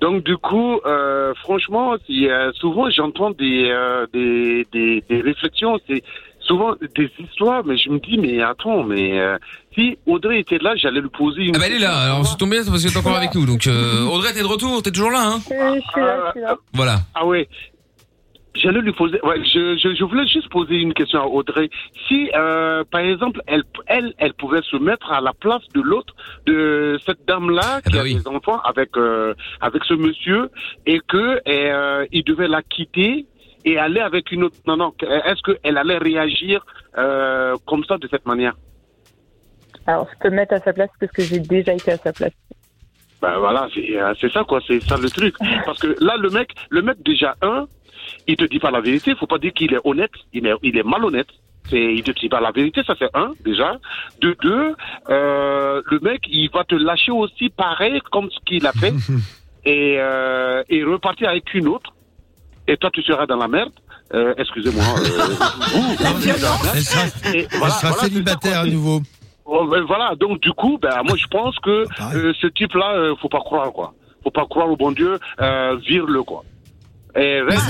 Donc du coup, euh, franchement, euh, souvent j'entends des, euh, des des des réflexions, c'est souvent des histoires, mais je me dis mais attends, mais euh, si Audrey était là, j'allais lui poser une. Ah bah elle est là, alors c'est tombé bien c'est parce que t'es encore avec nous. Donc euh, (laughs) Audrey t'es de retour, t'es toujours là hein Oui, je suis là, je suis là. Voilà. Ah ouais. J'allais lui poser. Ouais, je, je, je voulais juste poser une question à Audrey. Si, euh, par exemple, elle, elle, elle pouvait se mettre à la place de l'autre, de cette dame-là qui bah a oui. des enfants avec euh, avec ce monsieur, et que euh, il devait la quitter et aller avec une autre. Non, non. Est-ce qu'elle allait réagir euh, comme ça de cette manière? Alors, je peux me mettre à sa place parce que j'ai déjà été à sa place. Ben voilà, c'est euh, c'est ça quoi, c'est ça le truc. Parce que là, le mec, le mec déjà un, il te dit pas la vérité. Faut pas dire qu'il est honnête, il est, il est malhonnête. C'est, il te dit pas la vérité, ça c'est un déjà. De deux, euh, le mec, il va te lâcher aussi pareil comme ce qu'il a fait (laughs) et euh, et repartir avec une autre. Et toi, tu seras dans la merde. Euh, excusez-moi. euh. (laughs) Elle sera, voilà, voilà, célibataire à nouveau. Oh, ben voilà, donc du coup, ben moi je pense que Pareil. euh, ce type-là, euh, faut pas croire quoi. Faut pas croire au bon Dieu, euh, vire-le quoi. Et reste-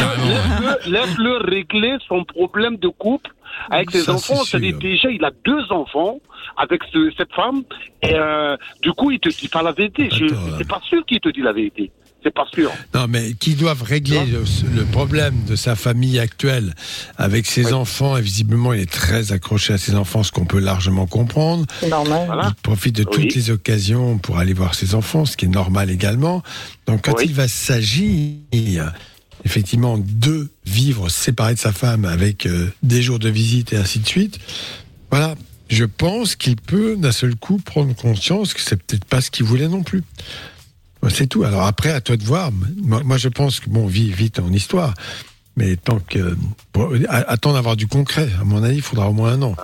Ah, laisse-le régler son problème de couple avec ses Ça, enfants. c'est C'est-à-dire déjà il a deux enfants avec ce- cette femme et euh, du coup il te dit pas la vérité. Je- Attends. C'est pas sûr qu'il te dit la vérité. C'est pas sûr. Non, mais qui doivent régler le, le problème de sa famille actuelle avec ses Oui. enfants. Et visiblement, il est très accroché à ses enfants, ce qu'on peut largement comprendre. C'est normal. Voilà. Il profite de toutes Oui. les occasions pour aller voir ses enfants, ce qui est normal également. Donc, quand Oui. il va s'agir, effectivement, de vivre séparé de sa femme avec euh, des jours de visite et ainsi de suite, voilà. Je pense qu'il peut d'un seul coup prendre conscience que c'est peut-être pas ce qu'il voulait non plus. C'est tout. Alors après, à toi de voir. Moi, moi, je pense que bon, vit vite en histoire, mais tant que pour, à- attends d'avoir du concret. À mon avis, il faudra au moins un an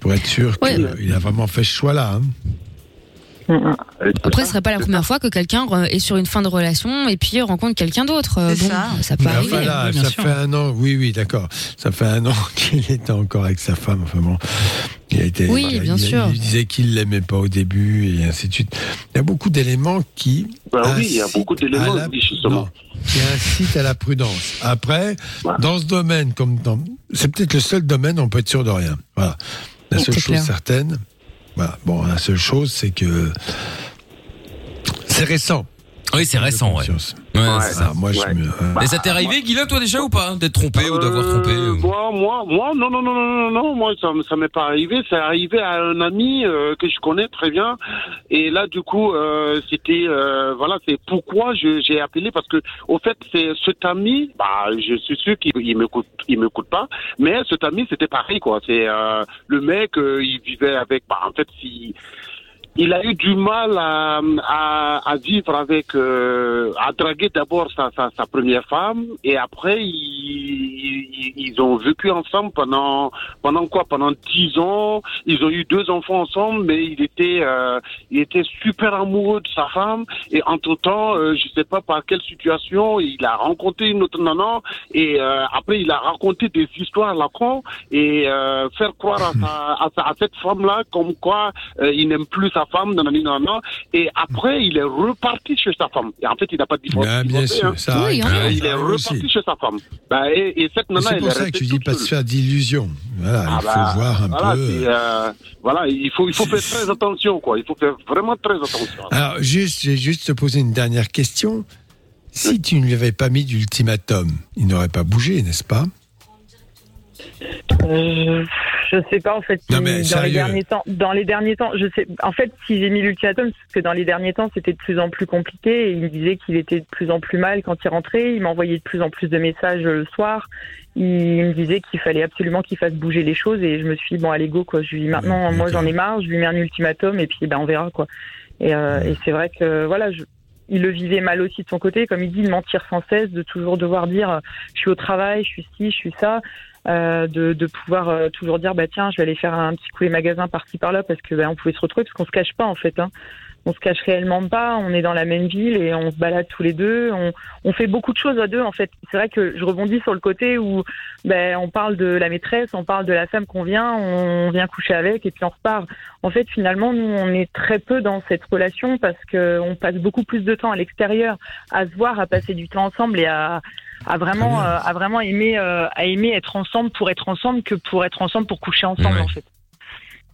pour être sûr Ouais. qu'il a vraiment fait ce choix-là. hein. Après, ce serait pas la première fois que quelqu'un est sur une fin de relation et puis rencontre quelqu'un d'autre. Euh, Bon, ça. ça peut Mais arriver. enfin, là, oui, bien ça sûr. fait un an. Oui, oui, d'accord. Ça fait un an (laughs) qu'il était encore avec sa femme. Enfin bon, il a été. Oui, bien il, sûr. Il disait qu'il l'aimait pas au début et ainsi de suite. Il y a beaucoup d'éléments qui. Ben oui, il y a incitent beaucoup d'éléments, à la- oui, justement. non, qui incitent à la prudence. Après, Voilà. dans ce domaine, comme dans, c'est peut-être le seul domaine où on peut être sûr de rien. Voilà. La seule chose clair. certaine. Voilà. Bon, la seule chose, c'est que c'est récent. Oui, c'est récent, ouais. Ouais, Ouais. c'est ça. Moi, je me. euh, Et ça t'est arrivé, Guilin, toi déjà ou pas D'être trompé ou d'avoir trompé Euh, ou- Moi, moi, moi, non, non, non, non, non, non, moi, ça, ça m'est pas arrivé. C'est arrivé à un ami euh, que je connais très bien. Et là, du coup, euh, c'était, euh, voilà, c'est pourquoi j'ai appelé parce que, au fait, c'est cet ami, bah, je suis sûr qu'il il m'écoute, il m'écoute pas. Mais cet ami, c'était pareil, quoi. C'est euh, le mec, euh, il vivait avec, bah, en fait, si il a eu du mal à, à, à vivre avec, euh, à draguer d'abord sa, sa, sa première femme et après il, ils, ils ont vécu ensemble pendant pendant quoi? Pendant dix ans. Ils ont eu deux enfants ensemble, mais il était euh, il était super amoureux de sa femme. Et entre temps, je sais pas par quelle situation, il a rencontré une autre nana. Et euh, après, il a raconté des histoires à la con et euh, faire croire à, sa, à, sa- à cette femme-là comme quoi euh, il n'aime plus sa femme, nanani, nanana. Et après, il est reparti chez sa femme. Et en fait, il n'a pas divorcé. Ah, bien divorcé, sûr, hein. ça. Euh, Ah, il est arrive reparti aussi. chez sa femme. Bah, et, et cette Mais nana, C'est pour ça que tu dis pas se seule. faire d'illusions. Voilà, Ah il bah, faut voir un voilà, peu. c'est, euh, voilà, il faut, il faut faire très attention, quoi. Il faut faire vraiment très attention. Alors, juste, j'ai juste te poser une dernière question. Si tu ne lui avais pas mis d'ultimatum, il n'aurait pas bougé, n'est-ce pas? Euh, je sais pas en fait. Non, si mais dans les derniers temps, dans les derniers temps, je sais. En fait, si j'ai mis l'ultimatum, c'est parce que dans les derniers temps, c'était de plus en plus compliqué. Et il me disait qu'il était de plus en plus mal quand il rentrait. Il m'envoyait de plus en plus de messages euh, le soir. Il me disait qu'il fallait absolument qu'il fasse bouger les choses. Et je me suis dit, bon, allez go quoi. Je lui dis maintenant, moi j'en ai marre. Je lui mets un ultimatum et puis ben on verra quoi. Et, euh, et c'est vrai que voilà, je, il le vivait mal aussi de son côté, comme il dit, de mentir sans cesse, de toujours devoir dire euh, je suis au travail, je suis ci, je suis ça, euh, de, de pouvoir euh, toujours dire bah tiens, je vais aller faire un petit coup les magasins par-ci par-là parce que bah, on pouvait se retrouver parce qu'on se cache pas en fait. Hein. On se cache réellement pas, on est dans la même ville et on se balade tous les deux. On, on fait beaucoup de choses à deux en fait. C'est vrai que je rebondis sur le côté où ben, on parle de la maîtresse, on parle de la femme qu'on vient, on vient coucher avec et puis on repart. En fait, finalement, nous, on est très peu dans cette relation parce que on passe beaucoup plus de temps à l'extérieur, à se voir, à passer du temps ensemble et à, à vraiment, euh, à vraiment aimer, euh, à aimer être ensemble pour être ensemble que pour être ensemble pour coucher ensemble, Ouais. en fait.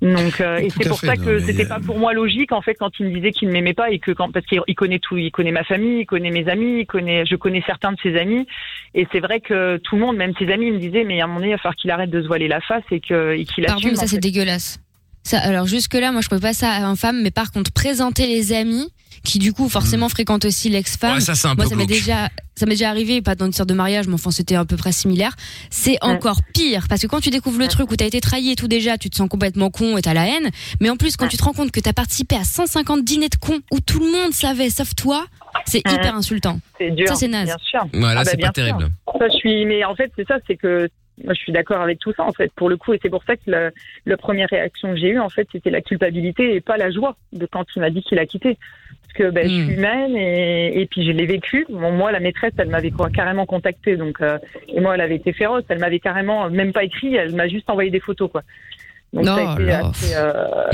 Donc, euh, et c'est pour fait, ça que c'était euh, pas pour moi logique en fait quand il me disait qu'il ne m'aimait pas et que quand parce qu'il il connaît tout, il connaît ma famille, il connaît mes amis, il connaît, je connais certains de ses amis et c'est vrai que tout le monde, même ses amis, me disaient mais à un moment donné il va falloir qu'il arrête de se voiler la face et que et qu'il Pardon, assume. mais ça en c'est dégueulasse. Ça, alors jusque là, moi je peux pas ça à une femme, mais par contre présenter les amis qui du coup forcément fréquentent aussi l'ex-femme. Ouais, ça, c'est un moi peu ça m'est déjà, ça m'est déjà arrivé, pas dans une histoire de mariage, mais enfin c'était à peu près similaire. C'est encore pire parce que quand tu découvres le truc où t'as été trahi et tout déjà, tu te sens complètement con et t'as la haine. Mais en plus quand tu te rends compte que t'as participé à 150 dîners de cons où tout le monde savait sauf toi, c'est Ouais. hyper insultant. C'est dur. Ça, c'est naze. Bien sûr. Voilà, Ah bah, c'est bien pas sûr. terrible. Ça, je suis, mais en fait, c'est ça, c'est que moi, je suis d'accord avec tout ça, en fait, pour le coup, et c'est pour ça que la première réaction que j'ai eue, en fait, c'était la culpabilité et pas la joie de quand il m'a dit qu'il a quitté. Parce que ben, je Mm. suis humaine et, et puis je l'ai vécu. Bon, moi, la maîtresse, elle m'avait carrément contacté, donc euh, et moi, elle avait été féroce. Elle m'avait carrément même pas écrit, elle m'a juste envoyé des photos, quoi. Donc ça a été là. assez,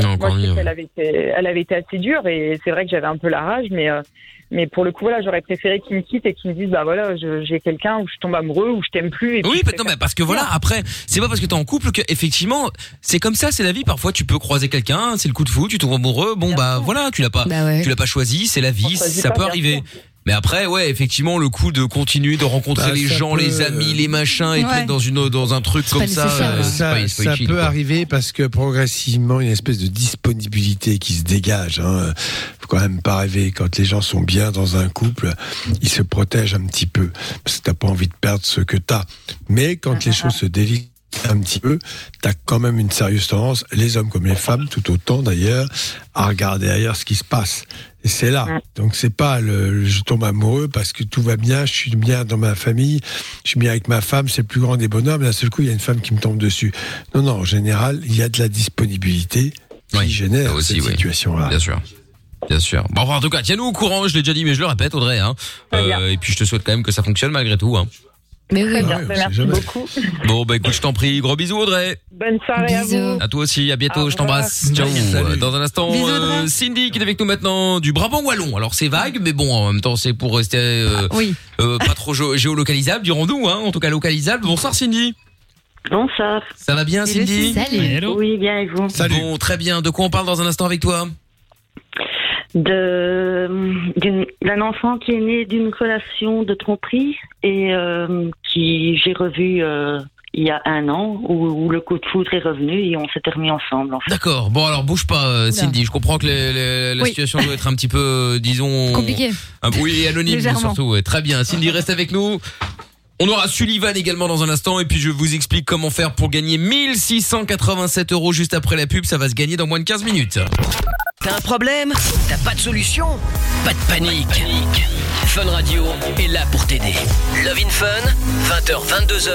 Non, moi, encore je sais mieux. qu'elle avait été, elle avait été assez dure et c'est vrai que j'avais un peu la rage, mais euh, mais pour le coup, voilà, j'aurais préféré qu'il me quitte et qu'il me dise, bah voilà, je- j'ai quelqu'un où je tombe amoureux, où je t'aime plus. Et Oui, non, mais parce que voilà, après, c'est pas parce que t'es en couple que effectivement, c'est comme ça, c'est la vie. Parfois, tu peux croiser quelqu'un, c'est le coup de fou, tu tombes amoureux. Bon, Bien bah voilà, tu l'as pas, Bah ouais. tu l'as pas choisi, c'est la vie, ça pas, peut arriver. sûr. Mais après, ouais, effectivement, le coup de continuer de rencontrer Bah, les gens, peut, les amis, les machins, et Ouais. mettre dans une dans un truc comme ça, euh, hein. ça, pas ça peut quoi. arriver parce que progressivement, il y a une espèce de disponibilité qui se dégage. Hein. Faut quand même pas rêver. Quand les gens sont bien dans un couple, ils se protègent un petit peu parce que t'as pas envie de perdre ce que t'as. Mais quand les choses se délitent un petit peu, t'as quand même une sérieuse tendance, les hommes comme les femmes, tout autant d'ailleurs, à regarder ailleurs ce qui se passe. Et c'est là. Donc c'est pas le, le je tombe amoureux parce que tout va bien, je suis bien dans ma famille, je suis bien avec ma femme, c'est le plus grand des bonheurs, mais d'un seul coup, il y a une femme qui me tombe dessus. Non, non, en général, il y a de la disponibilité qui Oui, génère aussi, cette oui. situation-là. Bien sûr. Bien sûr. Bon, enfin, en tout cas, tiens-nous au courant, je l'ai déjà dit, mais je le répète, Audrey. Hein. Euh, et puis, je te souhaite quand même que ça fonctionne malgré tout. Hein. Mais oui. Ah bien, ouais, merci jamais. beaucoup. (laughs) Bon, bah écoute, je t'en prie. Gros bisous, Audrey. Bonne soirée à Bisous. vous. À toi aussi, à bientôt, je t'embrasse. Ciao. Salut. Dans un instant, Bisous, euh. Cindy qui est avec nous maintenant du Brabant Wallon. Alors c'est vague, mais bon, en même temps c'est pour rester euh, Oui. euh, pas trop géo- (laughs) géolocalisable, dirons-nous, hein, en tout cas localisable. Bonsoir Cindy. Bonsoir. Ça va bien Cindy Salut. Hello. Oui, bien et vous? Salut. Bon, très bien. De quoi on parle dans un instant avec toi? D'un enfant qui est né d'une relation de tromperie et euh, qui j'ai revu euh, il y a un an où, où le coup de foudre est revenu et on s'était remis ensemble. En fait. D'accord. Bon alors bouge pas euh, Cindy. Je comprends que les- les- la Oui. situation doit être un petit peu, euh, disons, Compliqué. un- oui, et anonyme surtout. ouais. Très bien. Cindy reste avec nous. On aura Sullivan également dans un instant et puis je vous explique comment faire pour gagner 1687 euros juste après la pub. Ça va se gagner dans moins de 15 minutes. T'as un problème? T'as pas de solution? Pas de panique. Fun Radio est là pour t'aider. Love in Fun, 20h, 22h,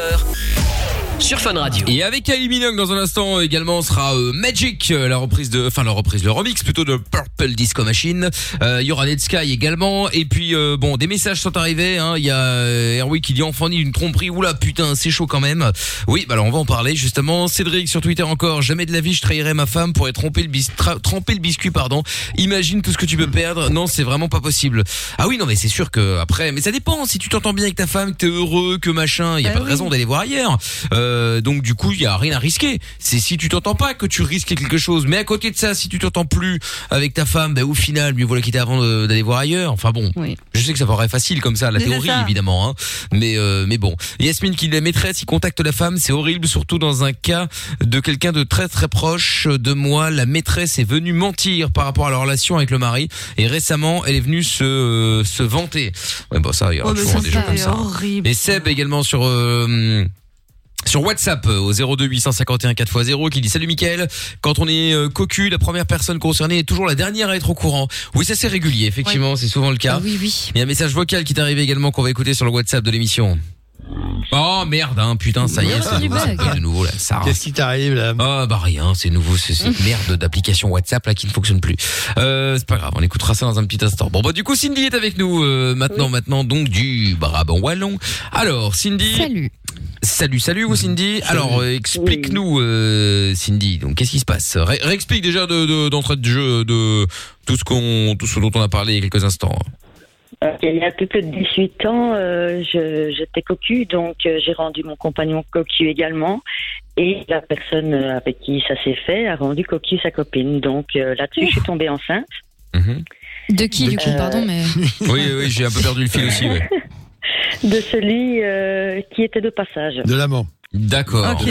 sur Fun Radio. Et avec Kylie Minogue dans un instant également sera euh, Magic, euh, la reprise de, enfin la reprise, le remix plutôt de Purple Disco Machine. Euh, Il y aura Dead Sky également. Et puis euh, bon, des messages sont arrivés. hein. Il y a euh, Erwick qui dit enfant ni une tromperie. Oula putain, c'est chaud quand même. Oui, bah alors on va en parler justement. Cédric sur Twitter encore. Jamais de la vie je trahirais ma femme pour être tromper le bis, tra- tremper le biscuit pardon. Imagine tout ce que tu peux perdre. Non, c'est vraiment pas possible. Ah oui, non mais c'est sûr que après, mais ça dépend. Si tu t'entends bien avec ta femme, que t'es heureux, que machin, il y a Bah pas de raison d'aller voir ailleurs. Euh, donc du coup, il y a rien à risquer. C'est si tu t'entends pas que tu risques quelque chose. Mais à côté de ça, si tu t'entends plus avec ta femme, bah, au final, mieux vaut la quitter avant d'aller voir ailleurs. Enfin bon, je sais que ça paraît facile comme ça, la Mais théorie évidemment. Hein. Mais euh, mais bon, Yasmine qui est la maîtresse, il contacte la femme, c'est horrible, surtout dans un cas de quelqu'un de très très proche de moi. La maîtresse est venue mentir par rapport à la relation avec le mari et récemment, elle est venue se euh, se vanter. Ouais, bon ça, il y aura Oh, toujours ça, des gens comme ça. hein. horrible. Et Seb également sur euh, sur WhatsApp euh, au 02 851 4x0 qui dit salut Mickaël. Quand on est euh, cocu la première personne concernée est toujours la dernière à être au courant. Oui ça c'est régulier effectivement c'est souvent le cas. Ah oui, oui. il y a un message vocal qui est arrivé également qu'on va écouter sur le WhatsApp de l'émission Oh merde hein putain ça y est c'est nouveau, ça de nouveau là Qu'est-ce qui t'arrive là? Ah bah rien, c'est nouveau, c'est cette (laughs) merde d'application WhatsApp là qui ne fonctionne plus. Euh, c'est pas grave, on écoutera ça dans un petit instant. Bon bah du coup Cindy est avec nous euh, maintenant, maintenant donc du Brabant wallon. Alors Cindy. Salut. Salut, salut vous Cindy. Alors euh, explique-nous euh, Cindy. Donc qu'est-ce qui se passe? Ré- Réexplique déjà de de- d'entrée de, jeu de tout ce qu'on tout ce dont on a parlé il y a quelques instants. Il y a un peu plus de 18 ans, euh, j'étais cocu, donc euh, j'ai rendu mon compagnon cocu également. Et la personne euh, avec qui ça s'est fait a rendu cocu sa copine. Donc euh, là-dessus, je suis tombée enceinte. De qui, du coup, Euh, pardon, mais. (laughs) Oui oui, j'ai un peu perdu le fil aussi. ouais. (laughs) De celui euh, qui était de passage. De l'amant. D'accord. Ok.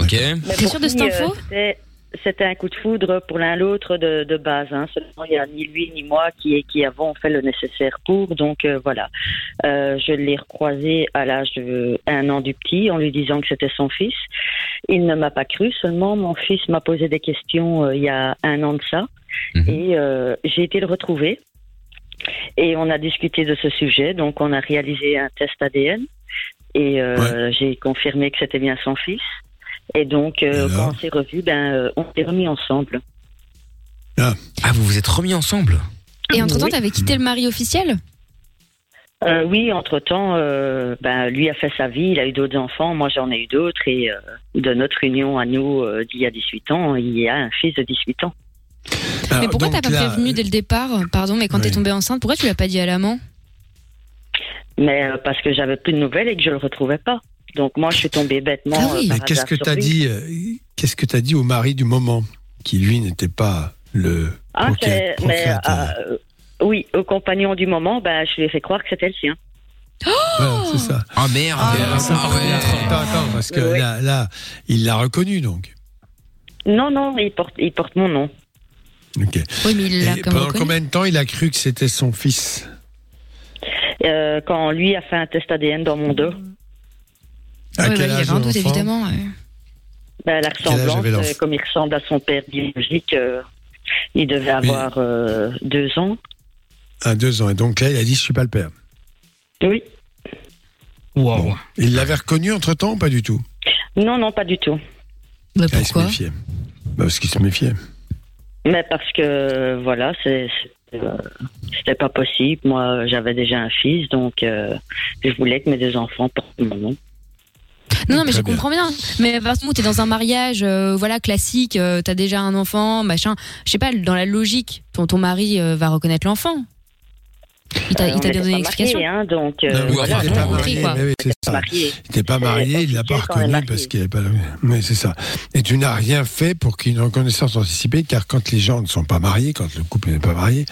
Ok. Mais T'es pour sûr de qui, cette info euh, c'était- C'était un coup de foudre pour l'un l'autre de, de base. Hein. Seulement, il n'y a ni lui ni moi qui, qui avons fait le nécessaire pour. Donc euh, voilà. Euh, je l'ai recroisé à l'âge de un an du petit en lui disant que c'était son fils. Il ne m'a pas cru. Seulement, mon fils m'a posé des questions euh, il y a un an de ça. Et euh, j'ai été le retrouver. Et on a discuté de ce sujet. Donc on a réalisé un test ADN. Et euh, j'ai confirmé que c'était bien son fils. Et donc, euh, quand on s'est revus, ben, euh, on s'est remis ensemble. Ah vous vous êtes remis ensemble. Et entre-temps, Oui. t'avais quitté le mari officiel Euh, oui, entre-temps, euh, ben, lui a fait sa vie, il a eu d'autres enfants, moi j'en ai eu d'autres, et euh, de notre union à nous euh, d'il y a 18 ans, il y a un fils de 18 ans. Mais pourquoi t'as pas prévenu dès le départ? Pardon, mais quand t'es tombée enceinte, pourquoi tu l'as pas dit à l'amant? Mais euh, parce que j'avais plus de nouvelles et que je le retrouvais pas. Donc moi, je suis tombée bêtement. Ah euh, par qu'est-ce que t'as dit euh, Qu'est-ce que t'as dit au mari du moment qui lui n'était pas le Ah, mais, euh, oui, au compagnon du moment, ben, je lui ai fait croire que c'était le sien. Voilà, c'est ça. Ah merde. Ah, ouais. Attends, attends, parce que Oui. là, là, il l'a reconnu donc. Non, non, il porte, il porte mon nom. Ok. Oui, mais il l'a Et pendant reconnu. combien de temps il a cru que c'était son fils? Euh, quand lui a fait un test ADN dans mon dos, À quel ouais, il y âge avait un doute, évidemment. ouais. ben, la ressemblance, euh, comme il ressemble à son père biologique, euh, il devait avoir euh, deux ans. À deux ans. Et donc là, il a dit Je suis pas le père. Oui. Wow. Il l'avait reconnu entre temps ou pas du tout? Non, non, pas du tout. Bah, Ah, il se méfiait. Bah, parce qu'il se méfiait. Mais parce que, voilà, c'est, euh, c'était pas possible. Moi, j'avais déjà un fils, donc euh, je voulais que mes deux enfants portent mon nom. Non, non, mais je bien. comprends bien. Mais moment où t'es dans un mariage, euh, voilà, classique, euh, t'as déjà un enfant, machin. Je sais pas, dans la logique, ton, ton mari euh, va reconnaître l'enfant. Il t'a Euh, donné une pas explication. hein, donc, euh, Non, voilà, il n'était pas marié. quoi. mais oui, c'est ça. mariés. Il n'était pas marié, il l'a pas reconnu parce qu'il n'avait pas. Oui, c'est ça. Et tu n'as rien fait pour qu'il y ait une reconnaissance anticipée, car quand les gens ne sont pas mariés, quand le couple n'est pas marié,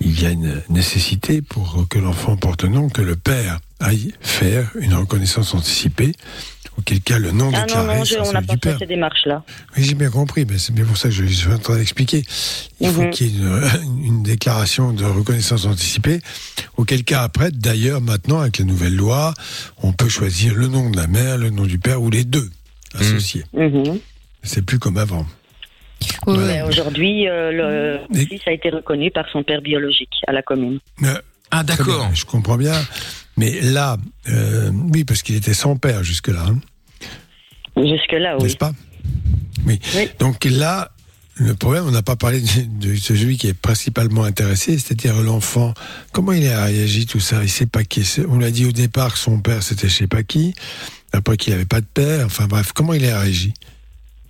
il y a une nécessité pour que l'enfant porte nom, que le père aille faire une reconnaissance anticipée, auquel cas le nom Ah non, déclaré non, je- on n'a pas du fait père. ces démarches-là. Oui, j'ai bien compris, mais c'est bien pour ça que je suis en train d'expliquer. Il faut Mhm. qu'il y ait une, (laughs) une déclaration de reconnaissance anticipée, auquel cas après, d'ailleurs, maintenant, avec la nouvelle loi, on peut choisir le nom de la mère, le nom du père, ou les deux associés. Mhm. C'est plus comme avant. Mais aujourd'hui, euh, le fils a été reconnu par son père biologique à la commune. Mais Ah, d'accord. Je comprends bien. Mais là, euh, oui, parce qu'il était sans père jusque-là, hein, Jusque-là, oui. n'est-ce pas? Oui. Donc là, le problème, on n'a pas parlé de, celui qui est principalement intéressé, c'est-à-dire l'enfant. Comment il a réagi tout ça? Il sait pas qui. On l'a dit au départ que son père c'était je sais pas qui. Après qu'il n'avait pas de père. Enfin bref, comment il a réagi?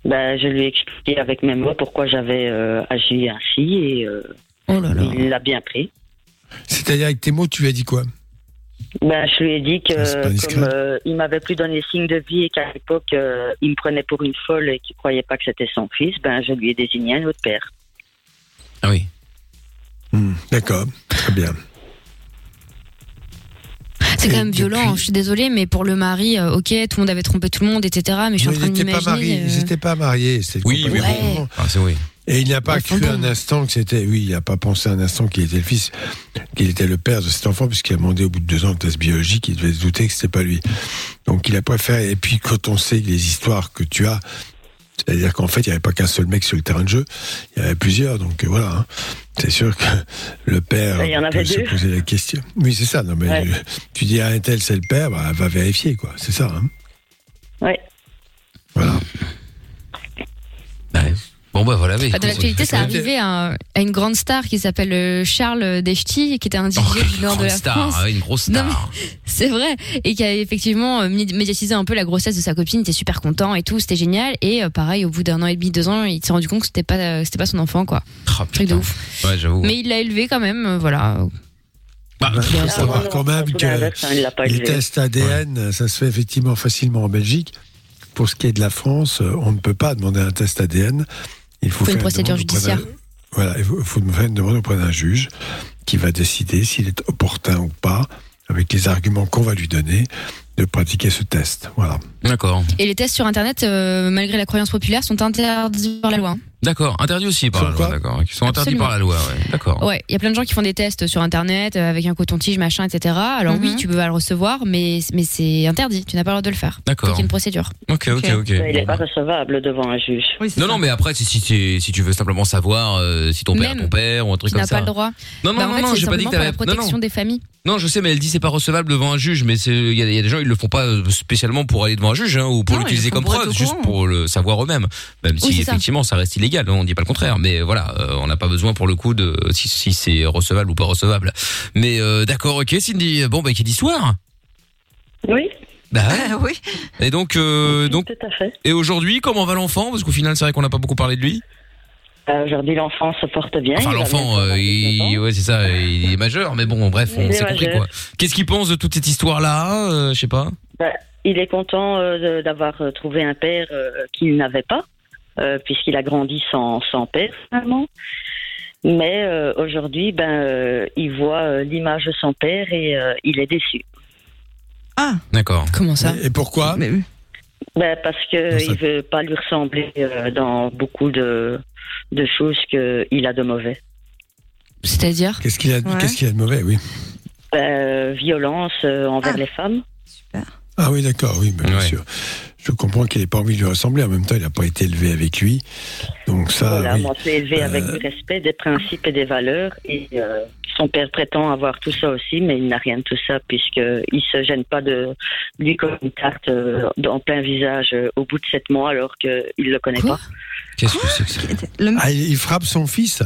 Ben, je lui ai expliqué avec mes mots pourquoi j'avais euh, agi ainsi et euh, Oh là là. il l'a bien pris. C'est-à-dire avec tes mots, tu lui as dit quoi? Ben, je lui ai dit que Ah, comme euh, il m'avait plus donné signe de vie et qu'à l'époque euh, il me prenait pour une folle et qu'il croyait pas que c'était son fils, ben je lui ai désigné un autre père. Ah oui. Hmm, D'accord, très bien. C'est quand même violent, depuis- je suis désolée, mais pour le mari, euh, ok, tout le monde avait trompé tout le monde, etc. Mais je suis Mais en train mariés. euh, Ils n'étaient pas mariés. c'était Oui, mais complètement- bon. Ah, c'est oui. Et il n'a pas cru un instant que c'était. Oui, il n'a pas pensé un instant qu'il était le fils, qu'il était le père de cet enfant, puisqu'il a demandé au bout de deux ans le test biologique, il devait se douter que c'était pas lui. Donc il a préféré. Et puis quand on sait les histoires que tu as, c'est-à-dire qu'en fait il n'y avait pas qu'un seul mec sur le terrain de jeu, il y avait plusieurs. Donc euh, voilà. hein. C'est sûr que le père Il y en avait peut se deux. poser la question. Oui, c'est ça. Non mais Ouais. tu dis à un tel c'est le père, bah, va vérifier quoi. C'est ça. Hein. Ouais. Voilà. Ouais. Bon, bah voilà. mais Enfin, de écoute, l'actualité, c'est ça- arrivé à, à une grande star qui s'appelle euh, Charles Deshti, qui était un DJ Oh, du nord de grande la star, France. oui, une grosse star. (laughs) C'est vrai. Et qui a effectivement euh, mé- médiatisé un peu la grossesse de sa copine. Il était super content et tout. C'était génial. Et euh, pareil, au bout d'un an et demi, deux ans, il s'est rendu compte que c'était pas, euh, c'était pas son enfant, quoi. Oh, Truc de ouf. Ouais, j'avoue. Mais il l'a élevé quand même, euh, voilà. Bah, Il faut savoir quand même que hein, il l'a pas les tests ADN, ça se fait effectivement facilement en Belgique. Pour ce qui est de la France, on ne peut pas demander un test ADN. Il faut, Faut une procédure judiciaire. Voilà, il faut, faut faire une demande auprès d'un juge qui va décider s'il est opportun ou pas, avec les arguments qu'on va lui donner, de pratiquer ce test. Voilà. D'accord. Et les tests sur Internet, euh, malgré la croyance populaire, sont interdits par la loi. hein. D'accord. Interdit aussi par Sur la loi, d'accord. Qui sont interdits Absolument. par la loi, ouais. D'accord. Ouais, il y a plein de gens qui font des tests sur Internet euh, avec un coton-tige, machin, etc. Alors oui, Mhm. tu peux le recevoir, mais, mais c'est interdit. Tu n'as pas le droit de le faire. D'accord. C'est qu'il y a une procédure. Ok, ok, Ok. il n'est Bon, pas recevable devant un juge. Non, ça. non, mais après, si, si, si, si tu veux simplement savoir euh, si ton père est ton père ou un truc Tu comme n'as ça. pas le droit. Non, non, Bah, en non, fait, non, c'est j'ai pas dit simplement que pour la t'avais. Non, protection non. des familles. Non, je sais, mais elle dit c'est pas recevable devant un juge, mais c'est il y, a il y a des gens ils le font pas euh, spécialement pour aller devant un juge hein, ou pour l'utiliser comme preuve, juste pour le savoir eux-mêmes. Même si ça. effectivement ça. reste illégal, on dit pas le contraire, mais voilà, euh, on n'a pas besoin pour le coup de si, si c'est recevable ou pas recevable. Mais euh, d'accord, ok, Cindy. Bon bah quelle histoire Oui, Bah ouais. Ah (laughs) oui. Et donc euh, donc tout à fait. et aujourd'hui comment va l'enfant? Parce qu'au final c'est vrai qu'on n'a pas beaucoup parlé de lui. Euh, Aujourd'hui, l'enfant se porte bien. Enfin l'enfant, euh, avoir 19 il, ans. ouais c'est ça, il est majeur, mais bon bref, on s'est compris quoi. Qu'est-ce qu'il pense de toute cette histoire là Je sais pas. Ben, il est content euh, d'avoir euh, trouvé un père euh, qu'il n'avait pas, euh, puisqu'il a grandi sans, sans père finalement. Mais euh, aujourd'hui, ben, euh, il voit euh, l'image de son père et euh, il est déçu. Ah, D'accord. Comment ça Et pourquoi mais. Ben, parce que Non, ça- il veut pas lui ressembler euh, dans beaucoup de, de choses qu'il a de mauvais. C'est-à-dire Qu'est-ce qu'il a, Ouais. qu'est-ce qu'il a de mauvais, oui Ben, violence euh, envers Ah. les femmes. Super. Ah oui, d'accord, oui, bien Ouais. sûr. Je comprends qu'il n'ait pas envie de lui ressembler. En même temps, il n'a pas été élevé avec lui. Donc ça, voilà, oui. moi, c'est élevé avec Euh, du respect, des principes et des valeurs. Et euh, son père prétend avoir tout ça aussi, mais il n'a rien de tout ça, puisqu'il se gêne pas de lui comme une tarte euh, en plein visage euh, au bout de sept mois, alors qu'il ne le connaît Quoi? pas. Qu'est-ce que c'est que ça Le- Ah, il il frappe son fils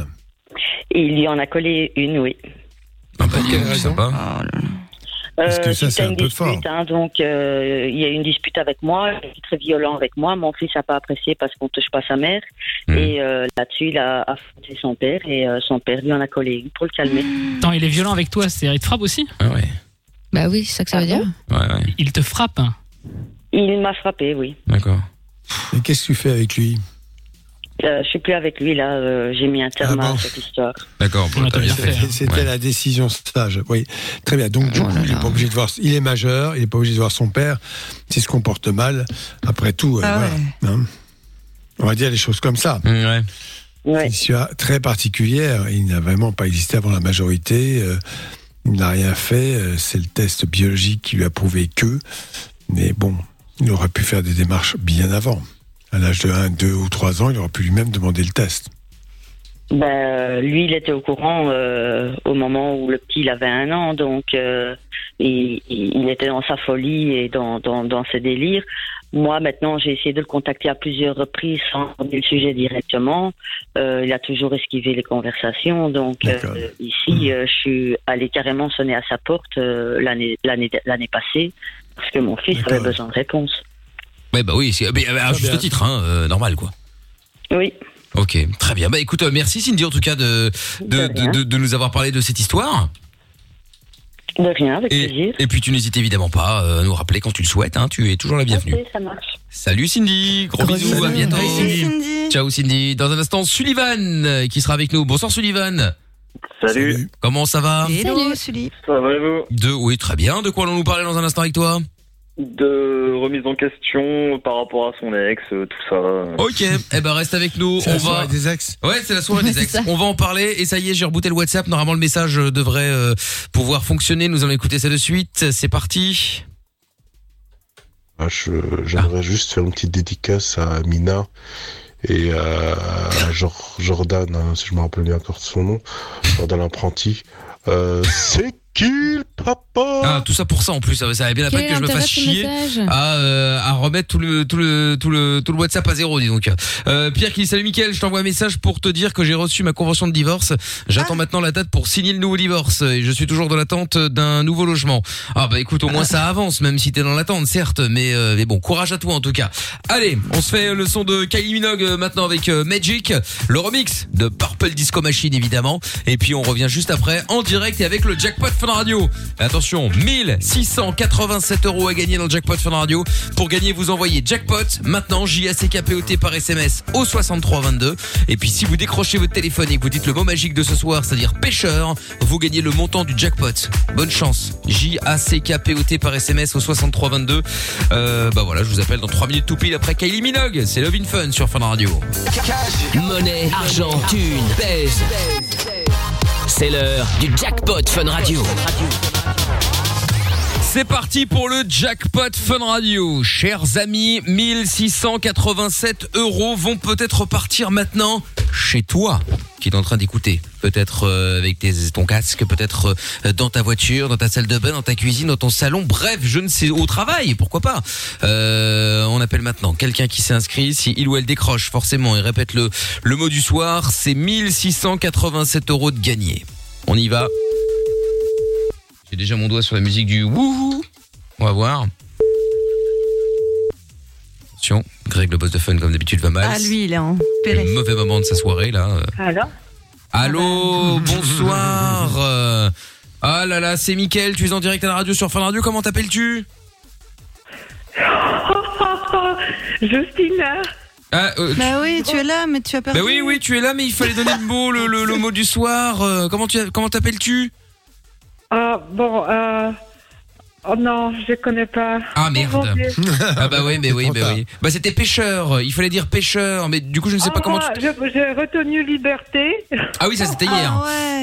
il lui en a collé une, oui. Ah, bah, Pour quelle raison sympa. Oh là. Parce que Euh, ça, c'était c'est un une peu dispute, fort. hein, donc euh, il y a eu une dispute avec moi, il était très violent avec moi. Mon fils n'a pas apprécié parce qu'on touche pas sa mère. Mhm. Et euh, là-dessus, il a affronté son père et euh, son père lui en a collé une pour le calmer. Attends, il est violent avec toi, c'est-à-dire il te frappe aussi Ah ouais. Bah oui, c'est ça que ça Ah veut dire. Ouais, ouais. Il te frappe hein. Il m'a frappé, oui. D'accord. Et qu'est-ce que tu fais avec lui? Euh, je suis plus avec lui là. euh, J'ai mis un terme Ah bon à cette histoire. D'accord. On Bon, a t'as tout bien fait. fait. C'était Ouais. la décision sage. Oui, très bien. Donc du Oh coup, là il est pas obligé de voir. Il est majeur, il n'est pas obligé de voir son père. S'il se comporte mal, après tout, euh, Ah voilà. ouais. hein. On va dire les choses comme ça. Mmh, ouais. Ouais. C'est une histoire très particulière. Il n'a vraiment pas existé avant la majorité. euh, il n'a rien fait. C'est le test biologique qui lui a prouvé que. Mais bon, il aurait pu faire des démarches bien avant. À l'âge de 1, 2 ou 3 ans, il aurait pu lui-même demander le test. Ben, lui, il était au courant euh, au moment où le petit il avait un an, donc euh, il, était dans sa folie et dans, dans, dans ses délires. Moi, maintenant, j'ai essayé de le contacter à plusieurs reprises sans aborder le sujet directement. Euh, il a toujours esquivé les conversations, donc ici, euh, je suis allée carrément sonner à sa porte l'année l'année l'année passée parce que mon fils avait besoin de réponse. Ouais, bah oui, c'est mais, à juste titre, hein, euh, normal quoi. Oui. Ok, très bien. Bah écoute, euh, merci Cindy en tout cas de de, de, de- de nous avoir parlé de cette histoire. De rien, avec Et, plaisir. et puis tu n'hésites évidemment pas euh, à nous rappeler quand tu le souhaites. Hein, tu es toujours la bienvenue. Ok, ça marche. Salut Cindy, gros, bisous, à bientôt. Ciao Cindy. Dans un instant, Sullivan euh, qui sera avec nous. Bonsoir Sullivan. Salut. Comment ça va? Hello, Sully. Ça va et vous? De oui, très bien. De quoi allons-nous parler dans un instant avec toi? De remise en question par rapport à son ex, euh, tout ça. Ok, eh ben reste avec nous. C'est On la va. soirée des ex. Ouais, c'est la soirée des ex. On va en parler et ça y est, j'ai rebooté le WhatsApp. Normalement, le message euh, devrait euh, pouvoir fonctionner. Nous allons écouter ça de suite. C'est parti. Ah, je- J'aimerais juste faire une petite dédicace à Mina et à, à Jor- Jordan, hein, si je me rappelle bien encore de son nom, Jordan l'apprenti. Euh, C'est le papa Ah, tout ça pour ça en plus. Ça, avait bien la peine que je me fasse chier à, euh, à remettre tout le tout le tout le tout le WhatsApp à zéro, dis donc. Euh, Pierre qui dit salut Mickaël, je t'envoie un message pour te dire que j'ai reçu ma convention de divorce. J'attends maintenant la date pour signer le nouveau divorce et je suis toujours dans l'attente d'un nouveau logement. Ah bah écoute, au moins (laughs) ça avance, même si t'es dans l'attente, certes, mais euh, mais bon, courage à toi en tout cas. Allez, on se fait le son de Kylie Minogue euh, maintenant avec euh, Magic, le remix de Purple Disco Machine évidemment, et puis on revient juste après en direct et avec le jackpot Radio. Attention, 1687 euros à gagner dans le jackpot Fun Radio. Pour gagner, vous envoyez jackpot maintenant J A C K P O T par SMS au 6322. Et puis si vous décrochez votre téléphone et que vous dites le mot magique de ce soir, c'est-à-dire pêcheur, vous gagnez le montant du jackpot. Bonne chance. J A C K P O T par SMS au 6322. Euh, bah voilà, je vous appelle dans 3 minutes tout pile après Kylie Minogue. C'est Love in Fun sur Fun Radio. Monnaie, argent, thune. C'est l'heure du jackpot Fun Radio. C'est parti pour le jackpot Fun Radio. Chers amis, 1687 euros vont peut-être repartir maintenant chez toi qui est en train d'écouter. Peut-être euh, avec tes, ton casque, peut-être euh, dans ta voiture, dans ta salle de bain, dans ta cuisine, dans ton salon. Bref, je ne sais, au travail, pourquoi pas. Euh, on appelle maintenant quelqu'un qui s'est inscrit. Si il ou elle décroche forcément et répète le, le mot du soir, c'est 1687 euros de gagné. On y va. J'ai déjà mon doigt sur la musique du wouhou. On va voir. Attention, Greg le boss de fun comme d'habitude va mal. Ah, lui, il est en C'est PLS. le mauvais moment de sa soirée là. Alors Allô, bonsoir. Euh, Ah là là, c'est Mickaël, tu es en direct à la radio sur Fun Radio, comment t'appelles-tu? (laughs) Justina. ah, euh, tu- Bah oui, tu es là, mais tu as perdu. Bah oui, oui, tu es là, mais il fallait donner le mot, le, le- le mot du soir. Euh, comment tu comment t'appelles-tu? Ah, bon, euh... Oh non, je connais pas. Ah merde. Oh. (laughs) Ah bah oui, mais oui, mais oui. Bah c'était pêcheur. Il fallait dire pêcheur, mais du coup je ne sais pas comment tu. Ah, je- J'ai retenu Liberté. Ah oui, ça c'était hier.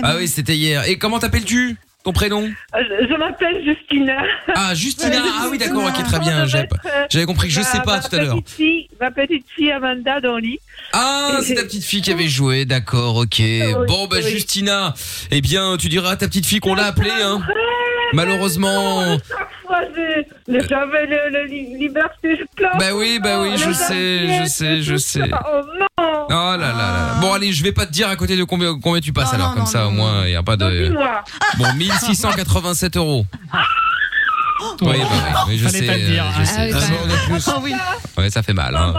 Ah oui, c'était hier. Et comment t'appelles-tu? Ton prénom Euh, Je, je m'appelle Justina. Ah Justina. (laughs) Ah oui, d'accord, ok, très bien. J'avais pas- j'avais compris que je sais pas tout à l'heure. Ma petite fille, ma petite fille Amanda dans le lit. Ah, c'est ta petite fille qui avait joué, d'accord, ok. Bon, bah, Justina, eh bien, tu diras à ta petite fille qu'on l'a appelée, hein. Malheureusement. Moi, j'ai- j'avais le, le li- Liberté, je pleure. Bah oui, bah oui, je Le sais, je sais, je sais. Oh non Oh là là là. Bon, allez, je vais pas te dire à côté de combien, combien tu passes alors, comme ça, au moins, il y a pas de. Bon, 1687 euros. Oui, bah oui, (laughs) oui, je sais. pas dire. euh, Je sais. Ah oui. Ah oui. Ouais, ça fait mal, hein.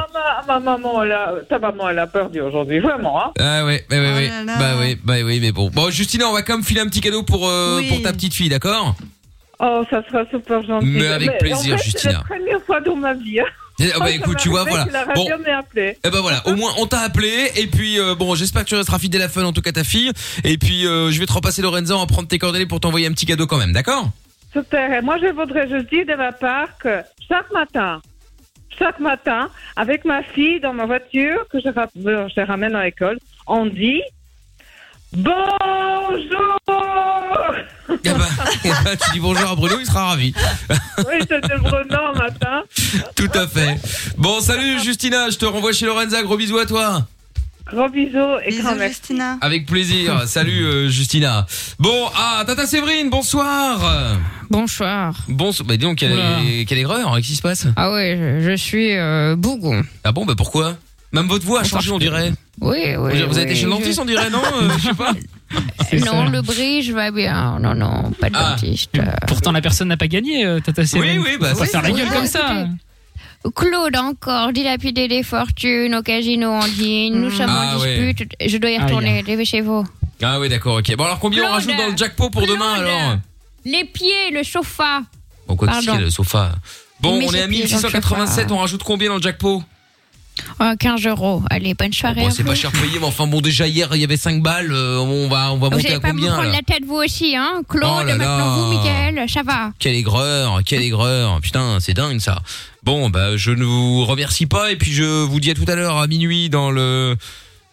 Ma, ma maman, elle a, ta maman, elle a perdu aujourd'hui, vraiment. Hein. Ah ouais, ouais, ouais, ouais. là là. Bah oui, bah oui, mais bon. Bon, Justina, on va quand même filer un petit cadeau pour, euh, Oui. pour ta petite fille, d'accord? Oh, ça sera super gentil. Mais avec plaisir, en fait, Justina. C'est la première fois dans ma vie. hein. Eh, ah bah, écoute, tu vois, voilà. La Bon. radio m'ait appelé. Eh ben voilà, au moins on t'a appelé et puis euh, bon, j'espère que tu resteras fidèle à Fun en tout cas ta fille et puis euh, je vais te repasser Lorenza, on va prendre tes coordonnées pour t'envoyer un petit cadeau quand même, d'accord? Super. Et moi, je voudrais juste dire de ma part que chaque matin, chaque matin, avec ma fille dans ma voiture, que je, euh, je ramène à l'école, on dit Bonjour Eh ben, eh ben, tu dis bonjour à Bruno, il sera ravi. Oui, c'était Bruno un matin. Tout à fait. Bon, salut Justina, je te renvoie chez Lorenza, gros bisous à toi. Gros bisous et grand merci. Justina. Avec plaisir. (laughs) Salut euh, Justina. Bon, ah, Tata Séverine, bonsoir. Bonsoir. Bonsoir. Bah dis donc, quelle, Oula. quelle erreur, qu'est-ce qui se passe? Ah ouais, je, je suis euh, bougon. Ah bon, bah pourquoi? Même votre voix a changé, on dirait. Oui, oui. vous avez oui, été chez le dentiste, je- on dirait, non Euh, Je sais pas. (laughs) Non, le bridge va bien. Non, non, pas de dentiste. Pourtant, la personne n'a pas gagné, euh, Tata Séverine. oui, bah, faire la ça. gueule Ah, comme ça. Claude encore dilapidé des fortunes au casino Andine. Nous sommes Ah, en ouais. dispute. Je dois y retourner. Chez vous. Ah oui, d'accord, ok. Bon, alors combien on rajoute dans le jackpot pour demain alors Les pieds, le sofa. Bon, quoi qu'il le sofa. Bon, Mais on est à c'est pire dans le 1687, sofa. on rajoute combien dans le jackpot? Oh, 15 euros. Allez, bonne soirée. Bon, à c'est vous. pas cher payé, mais enfin bon, déjà hier, il y avait 5 balles, euh, on va, on va Vous monter à pas me combien prendre là la tête vous aussi, hein? Claude, Oh là maintenant là. vous, Michael, ça va. Quelle aigreur, quelle aigreur. Putain, c'est dingue ça. Bon, bah je ne vous remercie pas et puis je vous dis à tout à l'heure à minuit dans le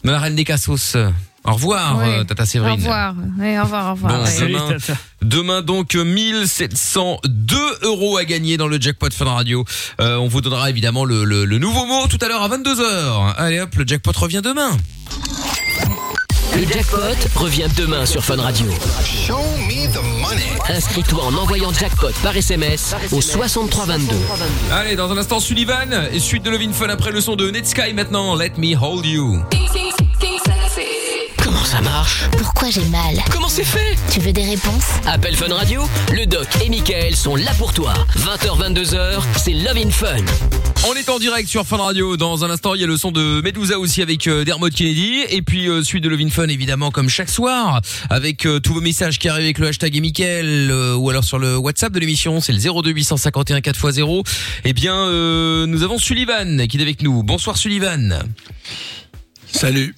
dans la Reine des Cassos. Au revoir, euh, Tata Séverine. Au revoir. Oui, au revoir, au revoir. Bon, demain, demain donc 1702 euros à gagner dans le jackpot Fun Radio. Euh, on vous donnera évidemment le, le- le nouveau mot tout à l'heure à 22h. Allez hop, le jackpot revient demain. Le jackpot revient demain sur Fun Radio. Inscris-toi en envoyant jackpot par SMS au 6322. Allez, dans un instant Sullivan et suite de Lovin Fun après le son de Netsky maintenant. Let me hold you. Comment ça marche Pourquoi j'ai mal Comment c'est fait Tu veux des réponses Appel Fun Radio, le doc et Michael sont là pour toi. 20h 22h, c'est Love in Fun. On est en direct sur Fun Radio. Dans un instant, il y a le son de Medusa aussi avec euh, Dermot Kennedy. Et puis, euh, suite de Levin Fun, évidemment, comme chaque soir. Avec euh, tous vos messages qui arrivent avec le hashtag et Mickaël, euh, ou alors sur le WhatsApp de l'émission. C'est le 02 851 4x0. Eh bien, euh, nous avons Sullivan qui est avec nous. Bonsoir Sullivan. Salut.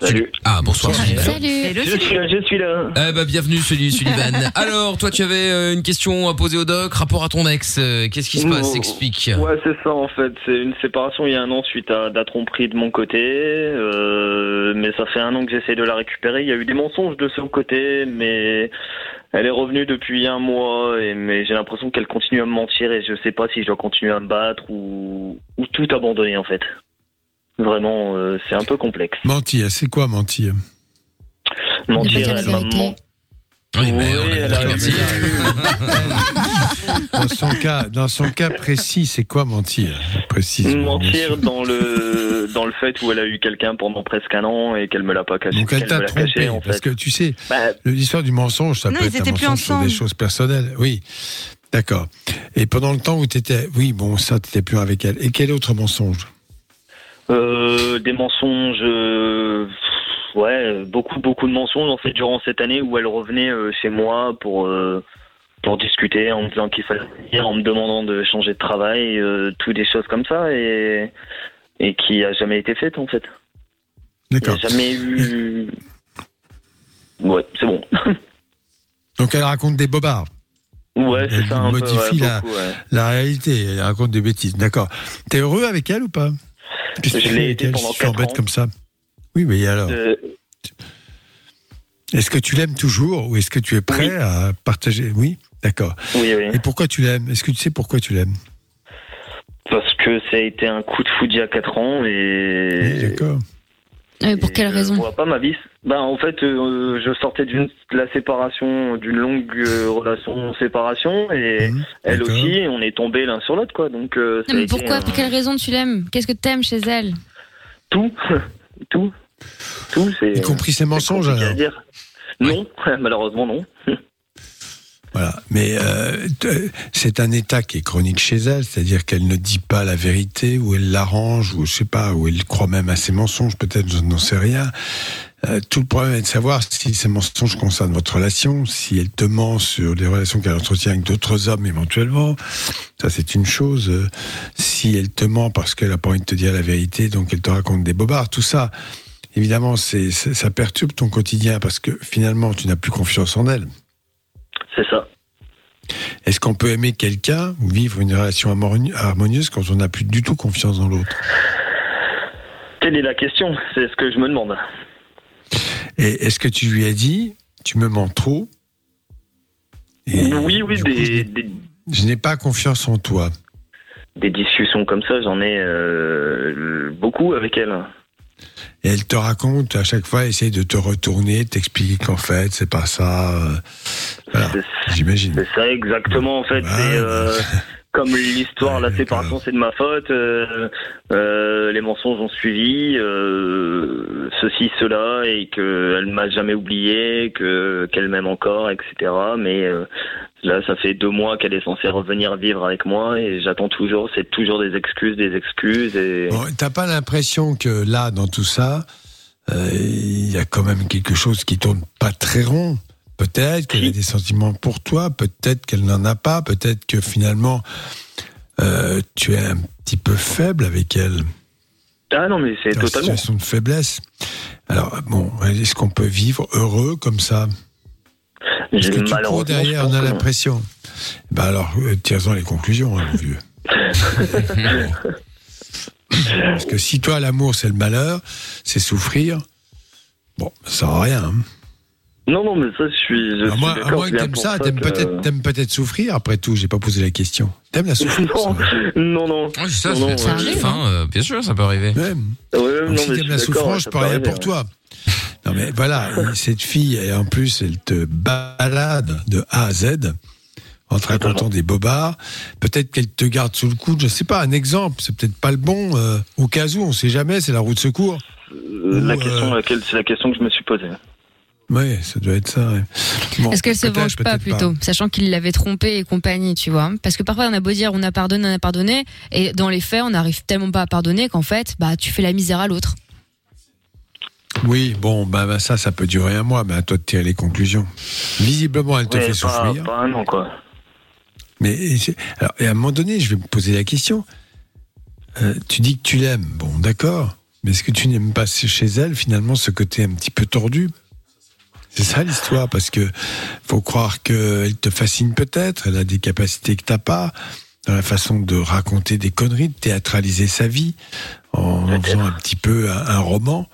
Salut. Ah, bonsoir Sullivan. Je suis là, je suis là. Eh bah, bienvenue Sully- Sullivan. (laughs) alors, toi, tu avais euh, une question à poser au doc, rapport à ton ex. Euh, Qu'est-ce qui se passe? Oh, Explique. Ouais, c'est ça en fait. C'est une séparation il y a un an suite à de la tromperie de mon côté. euh, mais ça fait un an que j'essaie de la récupérer. Il y a eu des mensonges de son côté, mais elle est revenue depuis un mois. Et, mais j'ai l'impression qu'elle continue à me mentir et je sais pas si je dois continuer à me battre ou, ou tout abandonner en fait. Vraiment, euh, c'est un peu complexe. Mentir, c'est quoi mentir Mentir, elle m'a menti. Oui, mais on a. (laughs) Dans son cas, dans son cas précis, c'est quoi mentir Précise. Mentir dans le dans le fait où elle a eu quelqu'un pendant presque un an et qu'elle me l'a pas caché. Donc elle qu'elle t'a trompé, caché, en parce que tu sais, Bah, l'histoire du mensonge, ça Non, peut être un mensonge sur des choses personnelles. Oui, d'accord. Et pendant le temps où tu étais, oui, bon, ça, tu plus avec elle. Et quel autre mensonge? Euh, des mensonges, euh, ouais, beaucoup beaucoup de mensonges en fait durant cette année où elle revenait euh, chez moi pour pour discuter en me disant qu'il fallait venir, en me demandant de changer de travail, tout des choses comme ça et et qui a jamais été faite en fait. D'accord. jamais eu. Ouais, c'est bon. (laughs) Donc elle raconte des bobards. Ouais, c'est ça un peu. modifie ouais, la, beaucoup, ouais. la réalité. Elle raconte des bêtises. D'accord. T'es heureux avec elle ou pas? Je l'ai été pendant si ans. comme ça Oui, mais alors Euh, Est-ce que tu l'aimes toujours ou est-ce que tu es prêt à partager? Oui, d'accord. Oui, oui. Et pourquoi tu l'aimes? Est-ce que tu sais pourquoi tu l'aimes? Parce que ça a été un coup de foudre il y a 4 ans et. D'accord. Euh, pour quelle Je raison vois pas ma vie. Ben, en fait, euh, je sortais d'une de la séparation, d'une longue euh, relation séparation, et Mhm. elle aussi, on est tombés l'un sur l'autre, quoi. Donc, euh, Non, mais pourquoi un- Pour quelle raison tu l'aimes Qu'est-ce que t'aimes chez elle Tout, (laughs) tout, tout, c'est. Y compris ses mensonges compliqué à alors dire. Non, (laughs) malheureusement non. (laughs) Voilà. Mais euh, c'est un état qui est chronique chez elle, c'est-à-dire qu'elle ne dit pas la vérité, ou elle l'arrange, ou je sais pas, ou elle croit même à ses mensonges, peut-être, je n'en sais rien. Euh, tout le problème est de savoir si ces mensonges concernent votre relation, si elle te ment sur les relations qu'elle entretient avec d'autres hommes éventuellement. Ça, c'est une chose. Euh, Si elle te ment parce qu'elle a pas envie de te dire la vérité, donc elle te raconte des bobards, tout ça. Évidemment, c'est- ça perturbe ton quotidien parce que finalement, tu n'as plus confiance en elle. C'est ça. Est-ce qu'on peut aimer quelqu'un ou vivre une relation harmoni- harmonieuse quand on n'a plus du tout confiance dans l'autre? Telle est la question. C'est ce que je me demande. Et est-ce que tu lui as dit, tu me mens trop? Et oui, oui, coup, des, je n'ai pas confiance en toi. des discussions comme ça, j'en ai euh, beaucoup avec elle. Et elle te raconte à chaque fois, essaye de te retourner, t'expliquer qu'en fait, c'est pas ça. euh, Voilà, j'imagine. C'est ça exactement en fait. euh, (laughs) comme l'histoire, la séparation, c'est de ma faute. euh, euh, les mensonges ont suivi, euh, ceci, cela, et que elle m'a jamais oublié, que qu'elle m'aime encore, etc. Mais euh, là, ça fait deux mois qu'elle est censée revenir vivre avec moi, et j'attends toujours. C'est toujours des excuses, des excuses, et Bon, T'as pas l'impression que là, dans tout ça, euh, il y a quand même quelque chose qui tourne pas très rond? Peut-être qu'elle a des sentiments pour toi, peut-être qu'elle n'en a pas, peut-être que finalement euh, tu es un petit peu faible avec elle. ah non, mais c'est totalement. situation de faiblesse. Alors bon, est-ce qu'on peut vivre heureux comme ça? Parce que tu cours derrière, on a l'impression? Ben alors, euh, tire-en les conclusions, hein, mon vieux. (laughs) Parce que si toi, l'amour, c'est le malheur, c'est souffrir, bon, ça sert à rien. hein. Non, non, mais ça, je suis. Je À suis que bien t'aimes ça, t'aimes peut-être souffrir, après tout, j'ai pas posé la question. T'aimes la (laughs) souffrance Non, non, non. Ouais, c'est ça, non, c'est non, kiff, hein, euh, bien sûr, ça peut arriver. Ouais, Donc, non, si t'aimes la suis souffrance, ouais, je ça peux rien arriver, pour toi. Non mais voilà, cette fille, et en plus, elle te balade de A à Z en te racontant des bobards. Peut-être qu'elle te garde sous le coude, je sais pas, un exemple, c'est peut-être pas le bon. euh, au cas où, on sait jamais, c'est la roue de secours. Euh, La Ou, question, euh, laquelle, c'est la question que je me suis posée. Oui, ça doit être ça. ouais. Bon, Est-ce qu'elle se venge pas plutôt, sachant qu'il l'avait trompé et compagnie, tu vois? Parce que parfois on a beau dire on a pardonné, on a pardonné, et dans les faits on n'arrive tellement pas à pardonner qu'en fait bah tu fais la misère à l'autre. Oui, bon, bah, bah, ça, ça peut durer un mois, mais à toi de tirer les conclusions. Visiblement, elle te Ouais, fait pas, souffrir. pas un an, quoi. Mais c'est- alors, et à un moment donné, je vais me poser la question. Euh, tu dis que tu l'aimes, bon, d'accord. Mais est-ce que tu n'aimes pas chez elle finalement ce côté un petit peu tordu? C'est ça l'histoire, parce que faut croire qu'elle te fascine peut-être. Elle a des capacités que t'as pas dans la façon de raconter des conneries, de théâtraliser sa vie en, en faisant un petit peu un, un roman.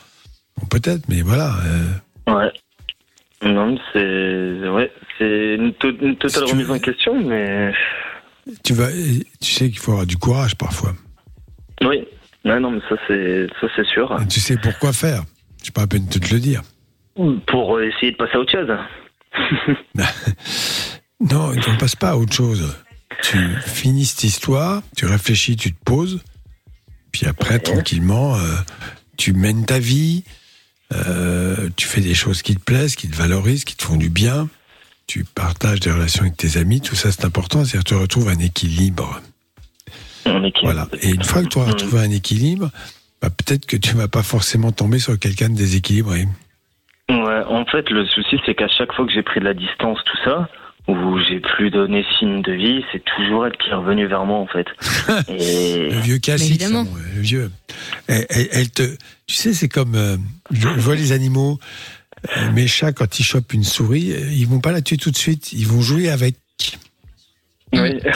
Bon, peut-être, mais voilà. euh, Ouais. Non, c'est. Ouais, c'est une, to- une totale remise en question, mais. tu vas, tu sais qu'il faut avoir du courage parfois. Oui. Ouais, non, mais ça, c'est, ça, c'est sûr. Et tu sais pourquoi faire. J'ai pas à peine de te le dire. Pour essayer de passer à autre chose. (laughs) Non, on ne passe pas à autre chose. Tu finis cette histoire, tu réfléchis, tu te poses, puis après, tranquillement, euh, tu mènes ta vie, euh, tu fais des choses qui te plaisent, qui te valorisent, qui te font du bien, tu partages des relations avec tes amis, tout ça c'est important, c'est-à-dire tu retrouves un équilibre. Voilà. Et une fois que tu auras retrouvé un équilibre, bah, peut-être que tu vas pas forcément tomber sur quelqu'un de déséquilibré. Ouais, en fait, le souci, c'est qu'à chaque fois que j'ai pris de la distance, tout ça, où j'ai plus donné signe de vie, c'est toujours elle qui est revenue vers moi, en fait. (laughs) Et... Le vieux classique, ça, le vieux. Elle, elle- elle te, tu sais, c'est comme, euh, je, vois les animaux, euh, mes chats quand ils chopent une souris, euh, ils vont pas la tuer tout de suite, ils vont jouer avec. Oui. (laughs)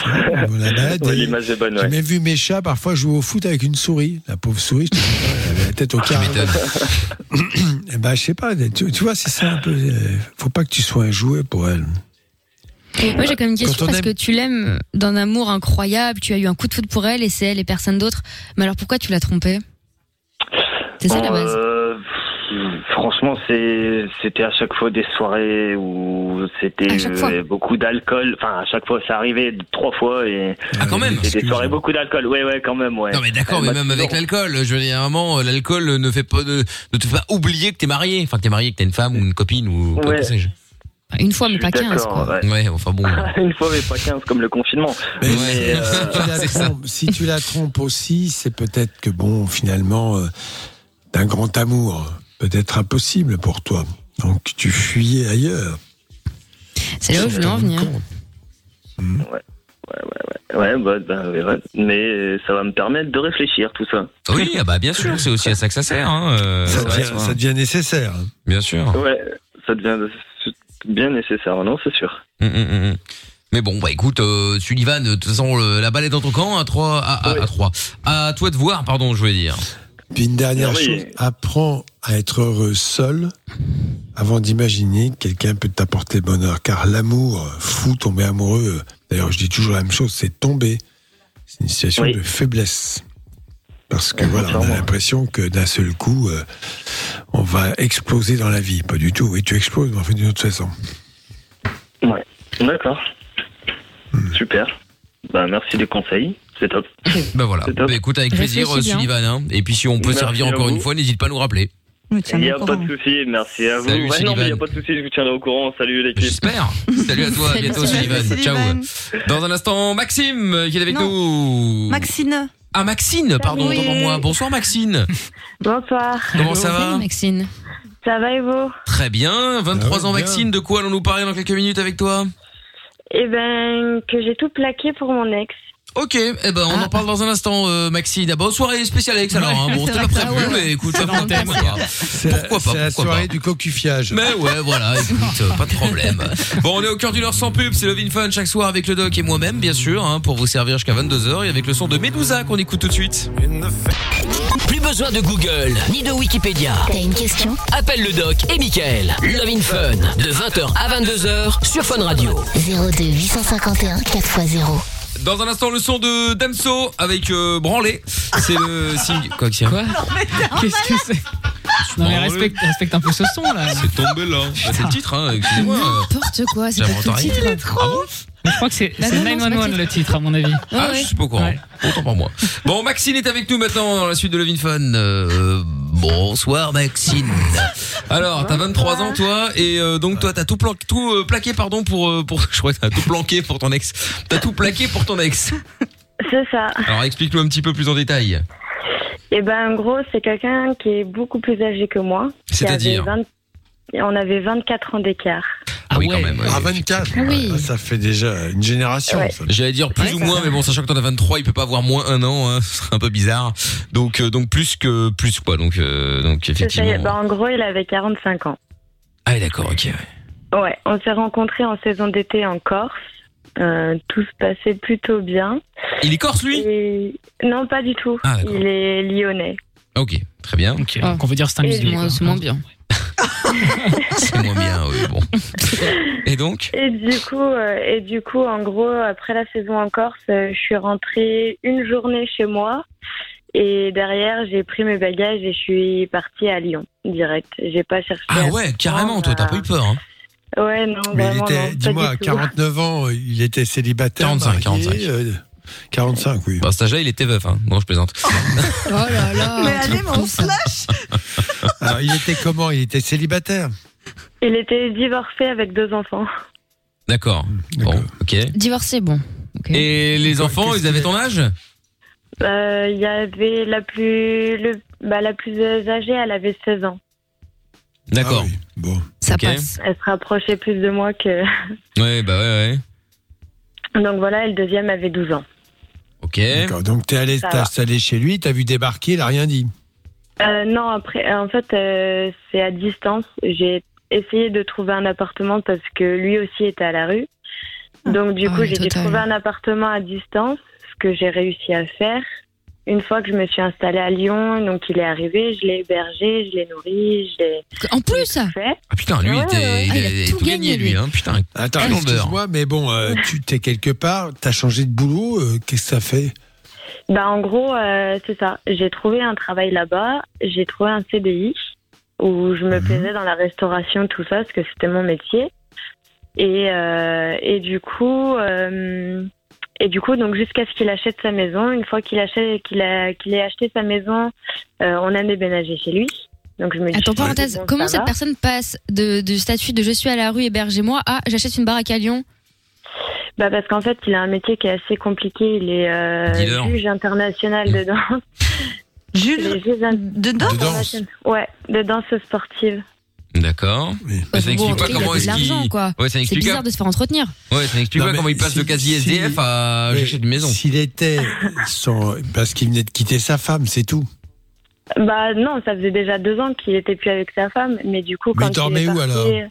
Ouais, l'image est bonne, J'ai ouais. même vu mes chats parfois jouer au foot avec une souris. La pauvre souris, je te dis pas, elle avait la tête au carré. (laughs) Eh ben, je sais pas, tu, tu vois, c'est ça un peu. euh, Faut pas que tu sois un jouet pour elle. Moi j'ai quand même une question parce aime- que tu l'aimes d'un amour incroyable, tu as eu un coup de foudre pour elle et c'est elle et personne d'autre. Mais alors pourquoi tu l'as trompée? C'est ça la base. Euh, franchement, c'est, c'était à chaque fois des soirées où c'était euh, beaucoup d'alcool. Enfin, à chaque fois, ça arrivait trois fois et. Ah, quand même C'était des soirées beaucoup d'alcool. Ouais, ouais, quand même, ouais. Non mais d'accord, mais m'a même avec l'alcool, je veux dire, à un moment, euh, l'alcool ne fait pas de, ne te fait pas oublier que t'es marié, enfin que t'es marié, que t'as une femme ou une copine ou quoi Ouais. que sais-je. Une fois mais pas 15 D'accord, quoi. ouais. Ouais, enfin bon. (laughs) Une fois, mais pas 15 comme le confinement. Mais Mais, euh, si, tu la trompes, si tu la trompes aussi, c'est peut-être que, bon, finalement, euh, d'un grand amour, peut-être impossible pour toi. Donc tu fuyais ailleurs. C'est là où je voulais en venir. Ouais, bah, bah, ouais, ouais. mais ça va me permettre de réfléchir tout ça. Oui, ah bah bien sûr, c'est aussi à ça que ça sert. Hein, euh, Ça devient, ça. ça devient nécessaire. Bien sûr. Ouais, ça devient bien nécessaire, non, c'est sûr. Hum, hum, hum. Mais bon, bah écoute, euh, Sullivan, de toute façon, le- la balle est dans ton camp, à 3, à, à, 3. À toi de voir, pardon, je voulais dire. Puis une dernière Oui. chose, apprends à être heureux seul avant d'imaginer que quelqu'un peut t'apporter le bonheur. Car l'amour, fou, tomber amoureux, d'ailleurs je dis toujours la même chose, c'est tomber. C'est une situation Oui. de faiblesse. Parce que voilà, on a l'impression que d'un seul coup, euh, on va exploser dans la vie. Pas du tout. Et tu exploses, mais en fait, d'une autre façon. Ouais. D'accord. Hmm. Super. Bah, merci des conseils. C'est top. Bah voilà. C'est top. Bah, écoute, avec plaisir. Sullivan. hein. Et puis si on peut Merci servir encore vous. une fois, n'hésite pas à nous rappeler. Il n'y a pas de souci, merci à vous. Salut, ouais, non, mais il n'y a pas de souci, je vous tiendrai au courant. Salut l'équipe. J'espère. Salut à toi, à (laughs) bientôt Sullivan. Ciao. Dans un instant, Maxime euh, qui est avec nous. Maxine. Ah Maxine, pardon, autant pour moi. Bonsoir Maxine. Bonsoir. Comment ça va Maxine. Ça va et vous Très bien, 23 ans. Maxine, de quoi allons-nous parler dans quelques minutes avec toi? Eh ben, que j'ai tout plaqué pour mon ex. Ok, eh ben on en parle dans un instant euh, Maxine. Ah bah, soirée spéciale Alex alors, hein. bon c'était pas prévu mais écoute, c'est pas grave. C'est la- Pourquoi pas, C'est la pourquoi soirée du cocufiage. Mais ouais, voilà, écoute, euh, pas de problème. Bon, on est au cœur du leur sans pub, c'est Love in Fun chaque soir avec le doc et moi-même, bien sûr, hein, pour vous servir jusqu'à 22h et avec le son de Medusa qu'on écoute tout de suite. Plus besoin de Google, ni de Wikipédia. T'as une question? Appelle le doc et Michael. Love in Fun, de 20h à 22h sur Fun Radio. 02 851 4x0. Dans un instant, le son de Damso avec euh, Branlé. C'est le (laughs) signe. Quoi Quoi Qu'est-ce que c'est Non mais respecte, respecte un peu ce son là. C'est tombé là. Bah, c'est le titre, hein, excusez-moi. N'importe quoi, c'est pas tout le titre. Ah bon Mais je crois que c'est Bah c'est non, non, c'est pas 911 le titre à mon avis. Ah, je suis pas au courant. Autant pour moi. Bon, Maxine est avec nous maintenant dans la suite de Love in Fun. Euh, bonsoir Maxine. Alors, t'as 23 ans toi et euh, donc toi t'as tout, plan- tout euh, plaqué pardon pour euh, pour (laughs) je crois que t'as tout planqué pour ton ex. T'as tout plaqué pour ton ex. C'est ça. Alors explique-nous un petit peu plus en détail. Eh ben, en gros, c'est quelqu'un qui est beaucoup plus âgé que moi. qui C'est-à-dire avait 20 On avait 24 ans d'écart. Ah oui quand même. À 24 Oui. Ah, Ça fait déjà une génération. Ouais. ça. J'allais dire plus ou moins, mais bon, sachant que t'en as 23, il peut pas avoir moins un an, hein, (laughs) ce serait un peu bizarre. Donc, euh, donc plus que plus quoi. Donc, euh, donc C'est ça, effectivement. ben, en gros, il avait 45 ans. Ah oui, d'accord, ok. ouais. Ouais, on s'est rencontrés en saison d'été en Corse. Euh, tout se passait plutôt bien. Il est corse lui? Et- Non, pas du tout. Ah, d'accord. il est lyonnais. Ok, très bien. Ok, donc on veut dire c'est un Et musulman. C'est moins bien. (laughs) C'est moins bien, oui, bon. Et donc? Et du coup, euh, et du coup, en gros, après la saison en Corse, euh, je suis rentrée une journée chez moi. Et derrière, j'ai pris mes bagages et je suis partie à Lyon, direct. J'ai pas cherché. Ah à ouais, carrément, toi, t'as pas eu peur. Hein. Ouais, non, Mais il vraiment, était, non, pas dis-moi, à du tout. 49 ans, il était célibataire. 45, marié, 45. Euh, 45, oui. Bah, cet âge-là, il était veuf, hein. Non, je plaisante. (laughs) Oh là là. Mais allez, mais on se lâche. (laughs) Alors, il était comment? Il était célibataire? Il était divorcé avec deux enfants. D'accord. Bon, ok. Divorcé, bon. Et les enfants, ils avaient ton âge? Euh, Il y avait la plus, le, bah, la plus âgée, elle avait 16 ans. D'accord. bon. Ça Ok. passe. Elle se rapprochait plus de moi que. Ouais, bah ouais, ouais. Donc voilà, et le deuxième avait 12 ans. Ok. Donc, t'es allé t'installer chez lui, t'as vu débarquer, il a rien dit. Euh, non, après, euh, en fait, euh, c'est à distance. J'ai essayé de trouver un appartement parce que lui aussi était à la rue. Donc, du Ah coup, oui, j'ai trouver un appartement à distance, ce que j'ai réussi à faire. Une fois que je me suis installée à Lyon, donc il est arrivé, je l'ai hébergé, je l'ai nourri, je l'ai. En plus fait. Ah putain, lui, Ouais, il était- ouais. il, Ah, il a a tout tout gagné, gagné, lui, lui. hein. Putain. Attends, excuse-moi, mais bon, euh, (laughs) tu t'es quelque part, t'as changé de boulot, euh, qu'est-ce que ça fait? Bah, en gros, euh, c'est ça. J'ai trouvé un travail là-bas, j'ai trouvé un CDI où je me plaisais dans la restauration, tout ça, parce que c'était mon métier. Et, euh, et du coup, euh, et du coup, donc jusqu'à ce qu'il achète sa maison. Une fois qu'il achète, qu'il a, qu'il ait acheté sa maison, euh, on a déménagé chez lui. Donc je me dis. Attends, parenthèse, comment cette va. personne passe de, du statut de je suis à la rue, hébergez-moi à j'achète une baraque à Lyon Bah parce qu'en fait, il a un métier qui est assez compliqué. Il est euh, juge international de danse. Juge de danse Ouais, de danse sportive. D'accord. Mais ça n'explique pas il a comment de est-ce l'argent, qu'il. quoi. Ouais, ça C'est n'explique bizarre pas. de se faire entretenir. Ouais, ça n'explique Non, pas mais comment il passe de si- quasi si- SDF à Oui, j'achète une maison. S'il était son... parce qu'il venait de quitter sa femme, c'est tout. Bah non, ça faisait déjà deux ans qu'il était plus avec sa femme, mais du coup Mais quand il dormait est où, parti, alors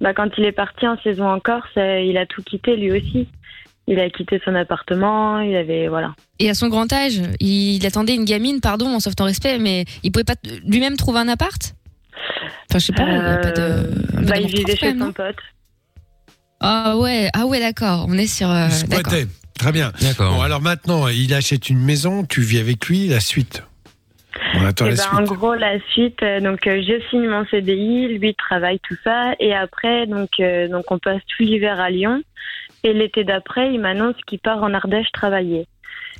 bah quand il est parti en saison en Corse, euh, il a tout quitté lui aussi. Il a quitté son appartement, il avait voilà. Et à son grand âge, il attendait une gamine, pardon, en sauf ton respect, mais il pouvait pas t- lui-même trouver un appart? Enfin, je sais pas, il y a pas de. peu bah il vivait chez son pote. Ah ouais, ah ouais, d'accord. On est sur. euh, d'accord. Très bien. D'accord. Bon, alors maintenant, il achète une maison, tu vis avec lui, la suite. On attend Eh la ben, suite. En gros, la suite, euh, donc euh, je signe mon CDI, lui il travaille tout ça, et après, donc, euh, donc on passe tout l'hiver à Lyon, et l'été d'après, il m'annonce qu'il part en Ardèche travailler.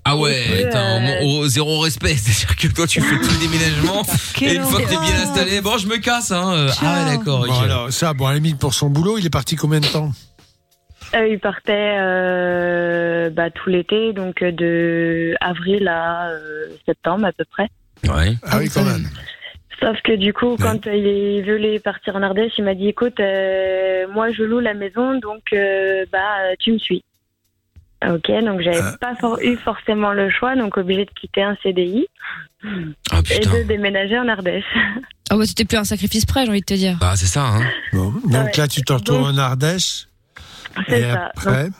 Ah ouais, euh, mon- oh, zéro respect, (laughs) c'est-à-dire que toi tu fais tout le déménagement et une fois que t'es bien installé, bon je me casse hein. euh, Ah ouais, d'accord. Bon, alors, ça, bon, à la limite, pour son boulot, il est parti combien de temps? Euh, il partait euh, bah, tout l'été, donc de avril à euh, septembre à peu près. Ouais. Ah oui, quand même. Sauf que du coup, quand euh, il voulait partir en Ardèche, il m'a dit écoute, euh, moi je loue la maison, donc euh, bah tu me suis. Ok, donc j'avais Ah. pas for- eu forcément le choix, donc obligé de quitter un CDI Ah, et de déménager en Ardèche. (laughs) Ah ouais, c'était plus un sacrifice près, j'ai envie de te dire. Bah c'est ça. Hein. Bon, donc là, tu te retrouves en Ardèche. C'est ça. après Donc,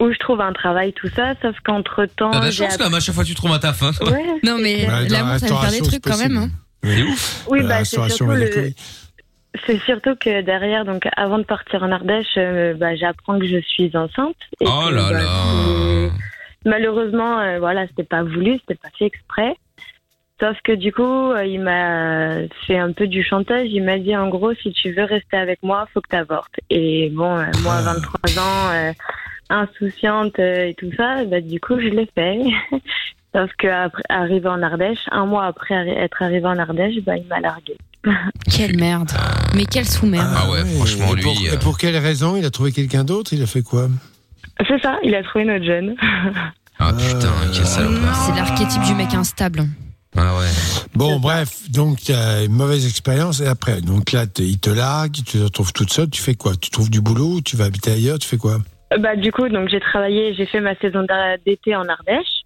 où je trouve un travail, tout ça, sauf qu'entre temps. T'as de la chance quand même, à chaque fois que tu trouves un taf. Hein. Ouais. Non mais Ouais, dans l'amour, la ça veut faire des restauration, trucs c'est quand même. Hein. C'est ouf. Oui, bah, c'est surtout le-. C'est surtout que derrière, donc avant de partir en Ardèche, euh, bah, j'apprends que je suis enceinte. Et Oh que, là bah, là. Malheureusement, euh, voilà, c'était pas voulu, c'était pas fait exprès. Sauf que du coup, euh, il m'a fait un peu du chantage. Il m'a dit en gros, si tu veux rester avec moi, faut que tu avortes. Et bon, euh, moi, 23 ans, euh, insouciante et tout ça, bah, du coup, je l'ai fait. (laughs) Sauf qu'après, arrivé en Ardèche, un mois après être arrivé en Ardèche, bah, il m'a largué. Quelle merde. Mais quelle sous-merde. Ah ouais, franchement Et lui. pour, euh, et pour quelle raison Il a trouvé quelqu'un d'autre? Il a fait quoi? C'est ça, il a trouvé notre jeune. Ah putain, quel salopard. C'est l'archétype du mec instable. Ah ouais. Bon, bref, donc tu as une mauvaise expérience et après, donc là, il te largue, tu te retrouves toute seule, tu fais quoi? Tu trouves du boulot, tu vas habiter ailleurs, tu fais quoi? Bah, du coup, donc j'ai travaillé, j'ai fait ma saison d'été en Ardèche.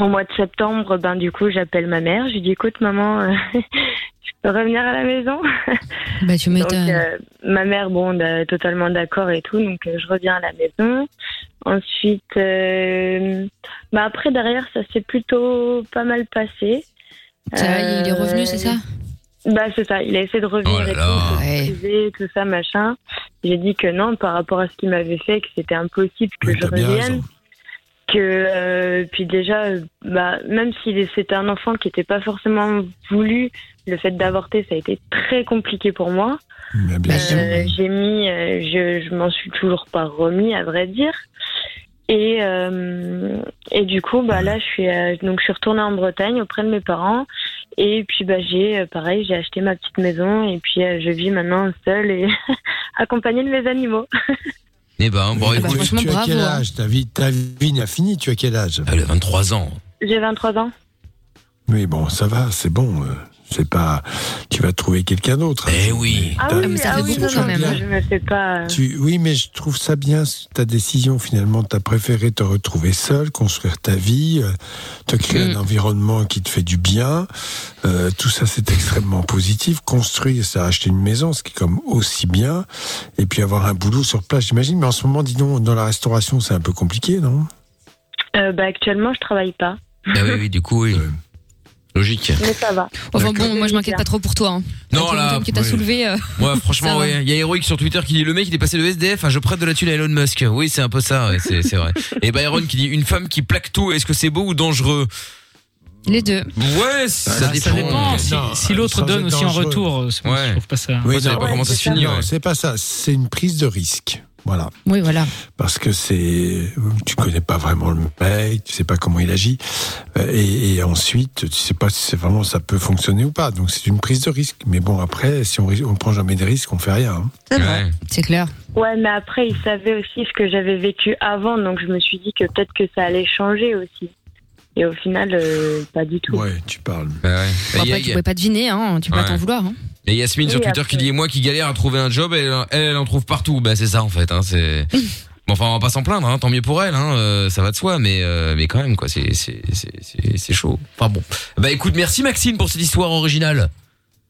Au mois de septembre, ben du coup, j'appelle ma mère. Je lui dis, écoute, maman, euh, (laughs) revenir à la maison. (laughs) Bah tu Donc, m'étonnes. euh, ma mère, bon, d'a- totalement d'accord et tout. Donc, euh, je reviens à la maison. Ensuite, euh, bah après derrière, ça s'est plutôt pas mal passé. Ça, il est revenu, c'est ça Bah c'est ça. Il a essayé de revenir Oh là et tout, Ouais. tout ça, machin. J'ai dit que non, par rapport à ce qu'il m'avait fait, que c'était impossible que Mais je revienne. Que euh, puis déjà, bah même si c'était un enfant qui n'était pas forcément voulu, le fait d'avorter, ça a été très compliqué pour moi. Mais bien sûr. Euh, j'ai mis, euh, je, je m'en suis toujours pas remis, à vrai dire. Et, euh, et du coup, bah là, je suis euh, donc je suis retournée en Bretagne auprès de mes parents. Et puis bah j'ai pareil, j'ai acheté ma petite maison et puis euh, je vis maintenant seule et (laughs) accompagnée de mes animaux. (laughs) Eh ben, bon, écoute, tu, tu as quel âge? Ta vie, ta vie n'a fini, tu as quel âge? Elle a 23 ans. J'ai 23 ans. Oui, bon, ça va, c'est bon. C'est pas. Tu vas trouver quelqu'un d'autre. Eh oui. Ah oui, ah oui, non, non, moi, je me fais pas. Tu, oui, mais je trouve ça bien, ta décision finalement. Tu as préféré te retrouver seul, construire ta vie, euh, te créer Mm. un environnement qui te fait du bien. Euh, tout ça, c'est (laughs) extrêmement positif. Construire, c'est acheter une maison, ce qui est comme aussi bien. Et puis avoir un boulot sur place, j'imagine. Mais en ce moment, dis donc, dans la restauration, c'est un peu compliqué, non? Euh, bah actuellement, je travaille pas, Ah oui, oui, du coup, oui. Logique. mais ça va. Enfin bon, moi je m'inquiète pas trop pour toi. Hein. Non, Avec là, que t'as oui. soulevé. euh, (laughs) Ouais, franchement, ouais. Il y a Héroïque sur Twitter qui dit le mec il est passé de SDF à je prête de la thune à Elon Musk. Oui, c'est un peu ça, ouais, c'est c'est vrai. Et Byron qui dit une femme qui plaque tout, est-ce que c'est beau ou dangereux? Les deux. Ouais, ça Bah, dépend. ça dépend. Si, Non, si l'autre donne aussi en retour, c'est- Ouais. je trouve pas ça. Ouais, ça dépend comment ça se finit. C'est pas ça. C'est une prise de risque. Voilà. Oui, voilà. Parce que c'est, tu connais pas vraiment le mec, tu sais pas comment il agit, euh, et, et ensuite, tu sais pas si c'est vraiment ça peut fonctionner ou pas. Donc c'est une prise de risque. Mais bon, après, si on, on prend jamais de risques, on fait rien. hein. Ouais. C'est clair. Ouais, mais après, il savait aussi ce que j'avais vécu avant, donc je me suis dit que peut-être que ça allait changer aussi. Et au final, euh, pas du tout. Ouais, tu parles. Bah ouais. A- après, tu pouvais pas deviner, hein. Tu peux Ouais. pas t'en vouloir. Hein. Et Yasmine sur Twitter qui dit et moi qui galère à trouver un job, elle, elle, elle en trouve partout. Bah c'est ça en fait. Hein, c'est. (laughs) Bon, enfin, on va pas s'en plaindre, hein, tant mieux pour elle, hein, euh, ça va de soi, mais euh, mais quand même quoi, c'est c'est c'est c'est c'est chaud. Enfin bon. Bah écoute, merci Maxine pour cette histoire originale.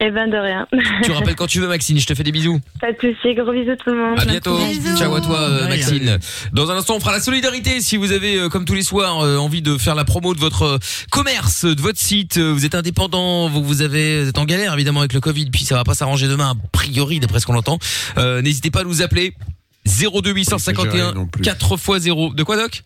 Eh ben, de rien. Tu rappelles quand tu veux Maxine, je te fais des bisous. pas de soucis, gros bisous tout le monde. À bientôt. Ciao à toi, euh, Maxine. Dans un instant, on fera la solidarité. Si vous avez, euh, comme tous les soirs, euh, envie de faire la promo de votre commerce, de votre site, vous êtes indépendant, vous, vous avez, vous êtes en galère évidemment avec le Covid, puis ça va pas s'arranger demain, a priori, d'après ce qu'on entend. Euh, N'hésitez pas à nous appeler. 02 851 4 x 0. De quoi, Doc?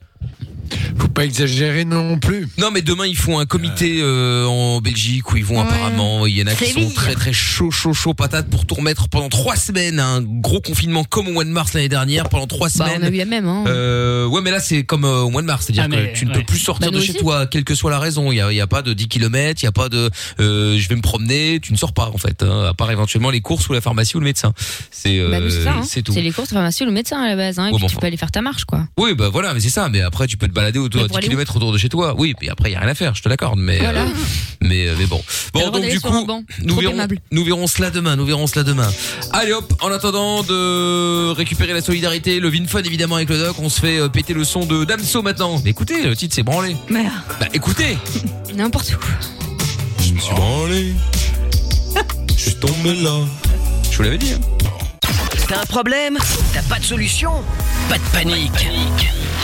Faut pas exagérer non plus. Non, mais demain ils font un comité euh, en Belgique où ils vont apparemment. Il y en a qui Séville. sont très très chaud chaud chaud patate pour tout remettre pendant trois semaines. Un gros confinement comme au mois de mars l'année dernière pendant trois Bah, semaines. on a eu la même, hein. Euh, ouais, mais là c'est comme euh, au mois de mars, c'est-à-dire Ah, mais, que tu ne ouais. peux plus sortir Bah, de nous chez aussi. toi, quelle que soit la raison. Il y a, il y a pas de 10 km, il y a pas de euh, je vais me promener. Tu ne sors pas en fait, hein, à part éventuellement les courses ou la pharmacie ou le médecin. C'est euh, Bah, nous, c'est ça. hein. c'est tout. C'est les courses, pharmacie ou le médecin à la base. Hein, et Ouais, puis bon, tu enfin. peux aller faire ta marche, quoi. Oui, bah voilà, mais c'est ça. Mais après, tu peux te balader autour de pour 10 aller où km autour de chez toi. Oui, mais après, il y a rien à faire, je te l'accorde. Mais, euh, mais, euh, mais bon. Bon, donc du coup, nous Trop verrons, aimable. nous verrons cela demain. Nous verrons cela demain. Allez hop, en attendant de récupérer la solidarité, le Vinfun évidemment avec le doc, on se fait euh, péter le son de Damso maintenant. Mais écoutez, le titre c'est branlé. Merde. Bah écoutez. (laughs) N'importe où. Je me suis branlé. (laughs) Je suis tombé là. Je vous l'avais dit. hein. T'as un problème? T'as pas de solution? Pas de panique.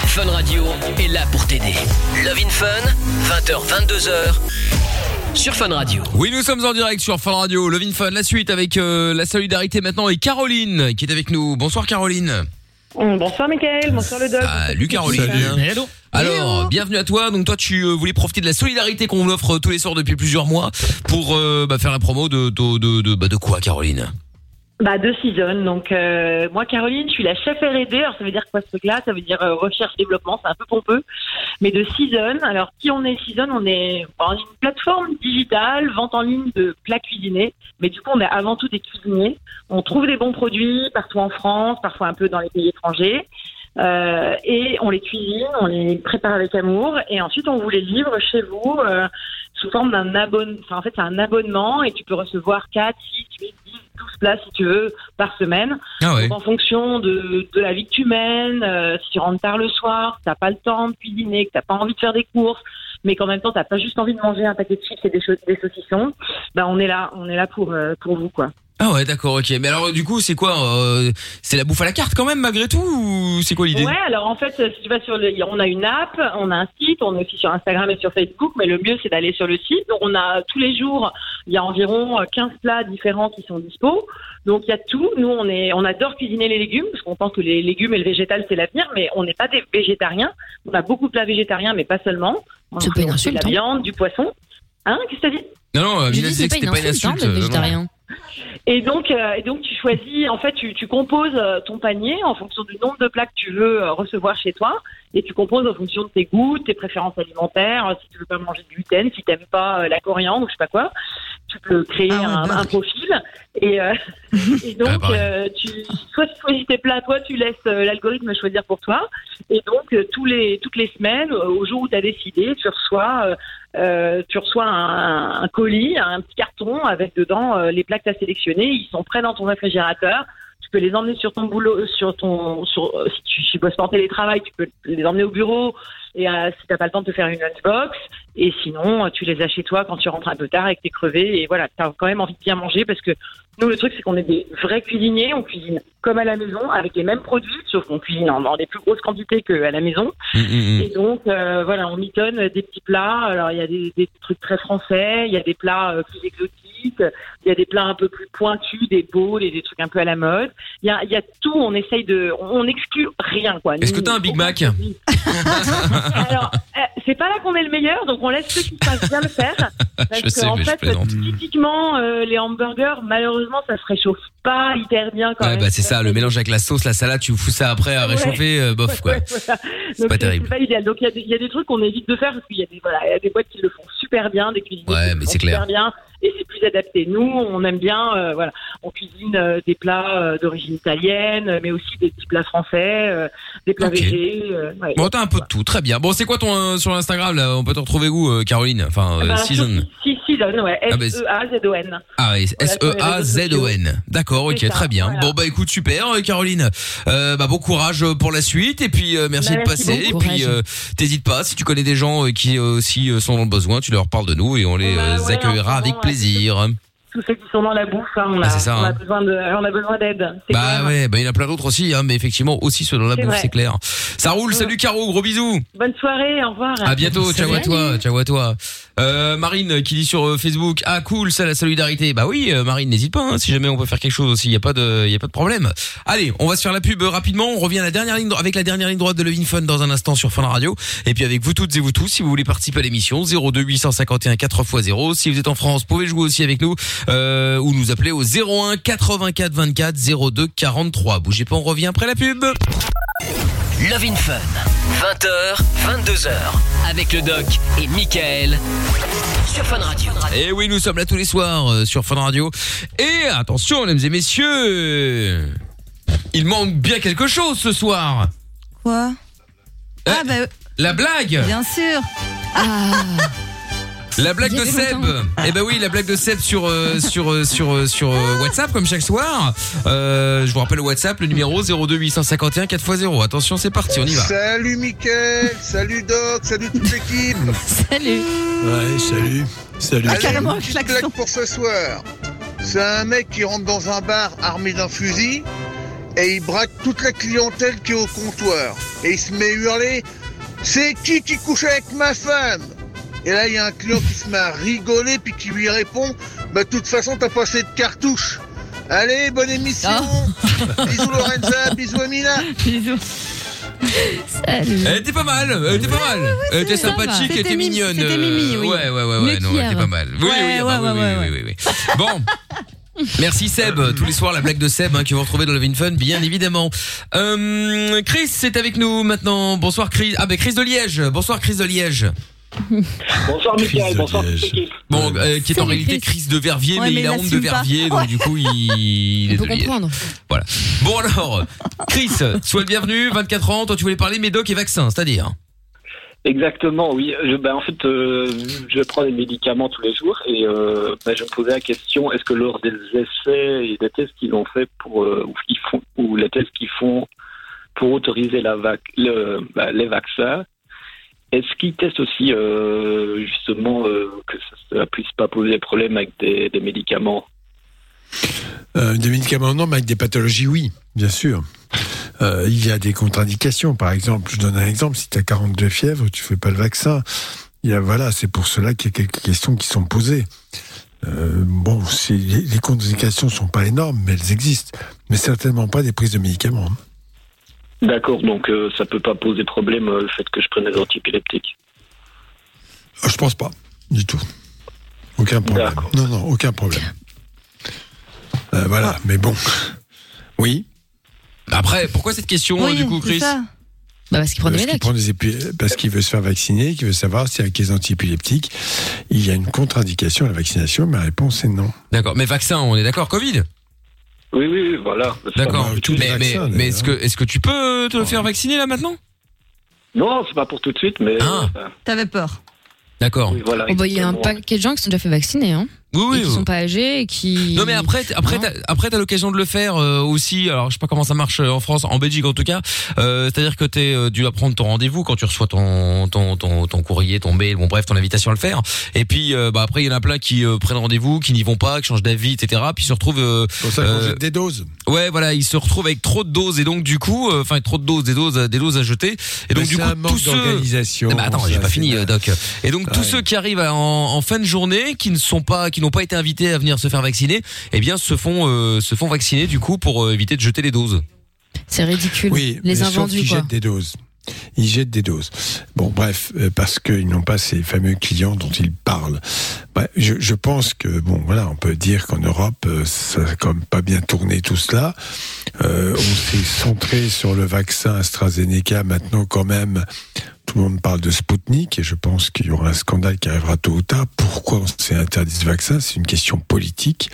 Fun Radio est là pour t'aider. Love in Fun, 20h, 22h, sur Fun Radio. Oui, nous sommes en direct sur Fun Radio, Love in Fun, la suite avec euh, la solidarité maintenant et Caroline qui est avec nous. Bonsoir Caroline. Bonsoir Mickaël, bonsoir le doc. Salut Caroline. Alors, bienvenue à toi. Donc toi, tu euh, voulais profiter de la solidarité qu'on offre tous les soirs depuis plusieurs mois pour euh, bah, faire la promo de de de de, bah, de quoi, Caroline? Bah de Season. Donc euh, moi Caroline, je suis la chef R&D. Alors ça veut dire quoi ce truc-là? Ça veut dire euh, recherche développement. C'est un peu pompeux, mais de Season. Alors qui on est Season? On est on est une plateforme digitale vente en ligne de plats cuisinés. Mais du coup on est avant tout des cuisiniers. On trouve des bons produits partout en France, parfois un peu dans les pays étrangers. Euh, et on les cuisine, on les prépare avec amour, et ensuite on vous les livre chez vous euh, sous forme d'un abonnement. Enfin, en fait, c'est un abonnement, et tu peux recevoir 4, 6, 8, 10, 12 plats si tu veux par semaine. Ah ouais. Donc, en fonction de, de la vie que tu mènes, euh, si tu rentres tard le soir, que t'as pas le temps de cuisiner, que t'as pas envie de faire des courses, mais qu'en même temps t'as pas juste envie de manger un paquet de chips et des, des saucissons, bah on est là, on est là pour euh, pour vous quoi. Ah ouais, d'accord, ok. Mais alors, du coup, c'est quoi euh, C'est la bouffe à la carte quand même, malgré tout Ou c'est quoi l'idée? Ouais, alors en fait, si tu vas sur le, on a une app, on a un site, on est aussi sur Instagram et sur Facebook, mais le mieux c'est d'aller sur le site. Donc on a tous les jours, il y a environ euh, 15 plats différents qui sont dispo. Donc il y a tout. Nous on est, on adore cuisiner les légumes parce qu'on pense que les légumes et le végétal c'est l'avenir, mais on n'est pas des végétariens. On a beaucoup de plats végétariens, mais pas seulement. On C'est pas une fait insulte, de la hein. viande, du poisson. Hein, qu'est-ce que t'as dit? Non, non, Je Mina dis, c'est que pas c'était une pas une insulte, hein, euh, végétarien. Et donc, euh, et donc tu choisis, en fait, tu, tu composes euh, ton panier en fonction du nombre de plats que tu veux euh, recevoir chez toi, et tu composes en fonction de tes goûts, tes préférences alimentaires. Si tu veux pas manger de gluten, si t'aimes pas euh, la coriandre, ou je sais pas quoi, tu peux créer un, un profil. Et, euh, (laughs) et donc, euh, tu, soit tu choisis tes plats, toi tu laisses euh, l'algorithme choisir pour toi. Et donc, euh, tous les toutes les semaines, euh, au jour où tu as décidé, tu reçois euh, euh, tu reçois un, un colis, un petit carton avec dedans euh, les plats que tu as sélectionnés. Ils sont prêts dans ton réfrigérateur. Peux les emmener sur ton boulot, sur ton, sur, euh, si tu, si tu bosses pas en télétravail, tu peux les emmener au bureau. Et euh, si t'as pas le temps de te faire une lunchbox, et sinon euh, tu les as chez toi quand tu rentres un peu tard et que t'es crevé. Et voilà, t'as quand même envie de bien manger parce que nous le truc c'est qu'on est des vrais cuisiniers. On cuisine comme à la maison avec les mêmes produits, sauf qu'on cuisine en, en des plus grosses quantités qu'à la maison. Mm, Et donc, euh, voilà, on mitonne des petits plats. Alors, il y a des, des trucs très français, il y a des plats plus exotiques, il y a des plats un peu plus pointus, des bowls et des trucs un peu à la mode. Il y a, il y a tout, on essaye de... On exclut rien, quoi. Est-ce que t'as un Big Mac alors, euh, c'est pas là qu'on est le meilleur, donc on laisse ceux qui savent bien le faire. (laughs) Parce Je sais, que, en mais fait, typiquement, euh, les hamburgers, malheureusement, ça se réchauffe pas hyper bien quand Ouais, même. bah c'est ça, le mélange avec la sauce, la salade, tu fous ça après à Ouais. réchauffer, euh, bof quoi. Voilà. C'est pas terrible. C'est pas idéal. Donc il y, a des- il y a des trucs qu'on évite de faire parce qu'il y a des voilà, il y a des boîtes qui le font super bien, des cuisiniers Ouais, qui le font c'est clair. super bien et c'est plus adapté. Nous, on aime bien euh, voilà, on cuisine euh, des plats euh, d'origine italienne, mais aussi des petits plats français, des plats Ok. végés. ouais. Bon, t'as un peu de tout, très bien. Bon, c'est quoi ton sur Instagram là On peut te retrouver où, Caroline? Enfin, euh, Bah, Season. Si, Season, ouais. Ah, bah, S-E-A-Z-O-N. Ah, oui, Voilà, sur les réseaux S-E-A-Z-O-N. D'accord, ok, ça, très bien. voilà. Bon, bah écoute, super, Caroline. Bah bon courage pour la suite et puis merci Bah, de merci passer. Et puis t'hésites pas, si tu connais des gens qui aussi sont dans le besoin, tu leur parles de nous et on les ouais, accueillera avec moment, plaisir. Tous ceux qui sont dans la bouffe, hein, on, Bah, a, c'est ça, on, a hein. besoin de, on a besoin d'aide. C'est Bah clair. ouais, bah il y en a plein d'autres aussi, hein, mais effectivement aussi ceux dans la C'est bouffe, vrai. c'est clair. Ça roule, salut Caro, gros bisous. Bonne soirée, au revoir. À bientôt, ciao à toi, ciao à toi. Euh, Marine qui dit sur euh, Facebook ah cool ça la solidarité bah oui euh, Marine n'hésite pas hein, si jamais on peut faire quelque chose aussi il y a pas de y a pas de problème. Allez on va se faire la pub euh, rapidement. On revient la dernière ligne avec la dernière ligne droite de Levin Fun dans un instant sur Fun Radio. Et puis avec vous toutes et vous tous si vous voulez participer à l'émission 02 851 4x0 si vous êtes en France pouvez jouer aussi avec nous euh, ou nous appeler au 01 84 24 02 43 bougez pas on revient après la pub. Love in Fun, 20h, 22h, avec le doc et Michael sur Fun Radio. Et oui, nous sommes là tous les soirs euh, sur Fun Radio. Et attention, mesdames et messieurs, il manque bien quelque chose ce soir. Quoi? Ah bah La blague bien sûr. (laughs) La blague de Seb. longtemps. Eh ben oui, la blague de Seb sur euh, (laughs) sur euh, sur euh, sur euh, WhatsApp comme chaque soir. Euh, je vous rappelle le WhatsApp, le numéro 02 851 4x0. Attention, c'est parti, on y va. Salut Mickaël, salut Doc, salut toute l'équipe. (laughs) salut. Ouais, salut. Salut. Allez, une petite blague pour ce soir. C'est un mec qui rentre dans un bar armé d'un fusil et il braque toute la clientèle qui est au comptoir. Et il se met à hurler C'est qui qui couche avec ma femme? Et là, il y a un client qui se met à rigoler puis qui lui répond Bah, de toute façon, t'as pas assez de cartouches. Allez, bonne émission (laughs) Bisous Lorenza, bisous Amina Bisous Elle était pas mal, elle était pas mal. Elle était sympathique, elle était mi- mignonne. c'était Mimi, euh, oui. Ouais, ouais, ouais, ouais, non, elle était pas mal. Oui, Ouais, oui, ah bah ouais, oui, ouais, oui, ouais, oui, oui, oui. Bon. Merci Seb, tous les soirs la blague de Seb hein, que vous retrouvez dans le Vin Fun, bien évidemment. Euh, Chris c'est avec nous maintenant. Bonsoir Chris. Ah ben Chris de Liège. Bonsoir Chris de Liège. (laughs) Bonsoir Michael, bonsoir. Bon, euh, qui est en réalité Chris. De Verviers, Ouais, mais mais il a honte de assume pas. Verviers, donc du coup il, il est de comprendre. Voilà. Bon alors, Chris, sois le bienvenu, 24 ans, toi tu voulais parler médoc et vaccin, c'est-à-dire Exactement, oui. Je, ben, en fait, euh, je prends des médicaments tous les jours et euh, ben, je me posais la question est-ce que lors des essais et des tests qu'ils ont fait pour euh, ou, font, ou les tests qu'ils font pour autoriser la vac le, ben, les vaccins, est-ce qu'ils testent aussi euh, justement euh, que ça ne puisse pas poser problème avec des, médicaments Euh, des médicaments, non, mais avec des pathologies, oui, bien sûr. Il y a des contre-indications. Par exemple, je donne un exemple. Si tu as 42 fièvres, tu fais pas le vaccin. Il y a, voilà, c'est pour cela qu'il y a quelques questions qui sont posées. Bon, les contre-indications sont pas énormes, mais elles existent. Mais certainement pas des prises de médicaments. hein. D'accord, donc euh, ça peut pas poser problème euh, le fait que je prenne des antiépileptiques. Euh, Je pense pas, du tout. Aucun problème. Non, non, aucun problème. Euh, voilà, mais bon. Oui. Après, pourquoi cette question Oui, du coup c'est Chris ça. Bah parce qu'il prend des Parce qu'il médocs. prend des épi- parce qu'il veut se faire vacciner, qu'il veut savoir si avec les antiépileptiques, il y a une contre-indication à la vaccination. Ma réponse est non. D'accord, mais vaccin, on est d'accord, Covid? Oui, oui, oui, voilà. D'accord. Tout Mais, mais, mais est-ce que, est-ce que tu peux te faire vacciner là maintenant? Non, c'est pas pour tout de suite, mais. Ah. euh, T'avais peur. D'accord. voilà, Oh, bah, il y a un exactement. paquet de gens qui sont déjà fait vacciner, hein. Oui, oui, Et qui oui. sont pas âgés et qui. Non mais après après t'as, après t'as l'occasion de le faire euh, aussi. Alors je sais pas comment ça marche euh, en France en Belgique en tout cas. Euh, c'est-à-dire que t'es euh, dû à prendre ton rendez-vous quand tu reçois ton ton ton, ton courrier ton mail. Bon bref ton invitation à le faire. Et puis euh, bah après il y en a plein qui euh, prennent rendez-vous qui n'y vont pas qui changent d'avis etc puis se retrouvent euh, pour ça jette des doses. ouais voilà ils se retrouvent avec trop de doses. Et donc du coup euh, enfin trop de doses des doses des doses à jeter. Et Mais donc du coup tous ceux Eh ben, attends j'ai pas fini euh, doc. Et donc tous ceux qui arrivent en, en fin de journée qui ne sont pas qui n'ont pas été invités à venir se faire vacciner eh bien se font euh, se font vacciner du coup pour euh, éviter de jeter les doses C'est ridicule. Oui, les invendus, quoi. jettent des doses. Ils jettent des doses. Bon, bref, euh, parce qu'ils n'ont pas ces fameux clients dont ils parlent. Bref, je, pense que, bon, voilà, on peut dire qu'en Europe, euh, ça a quand même pas bien tourné tout cela. Euh, on s'est centré sur le vaccin AstraZeneca. Maintenant, quand même, tout le monde parle de Spoutnik et je pense qu'il y aura un scandale qui arrivera tôt ou tard. Pourquoi on s'est interdit ce vaccin? C'est une question politique,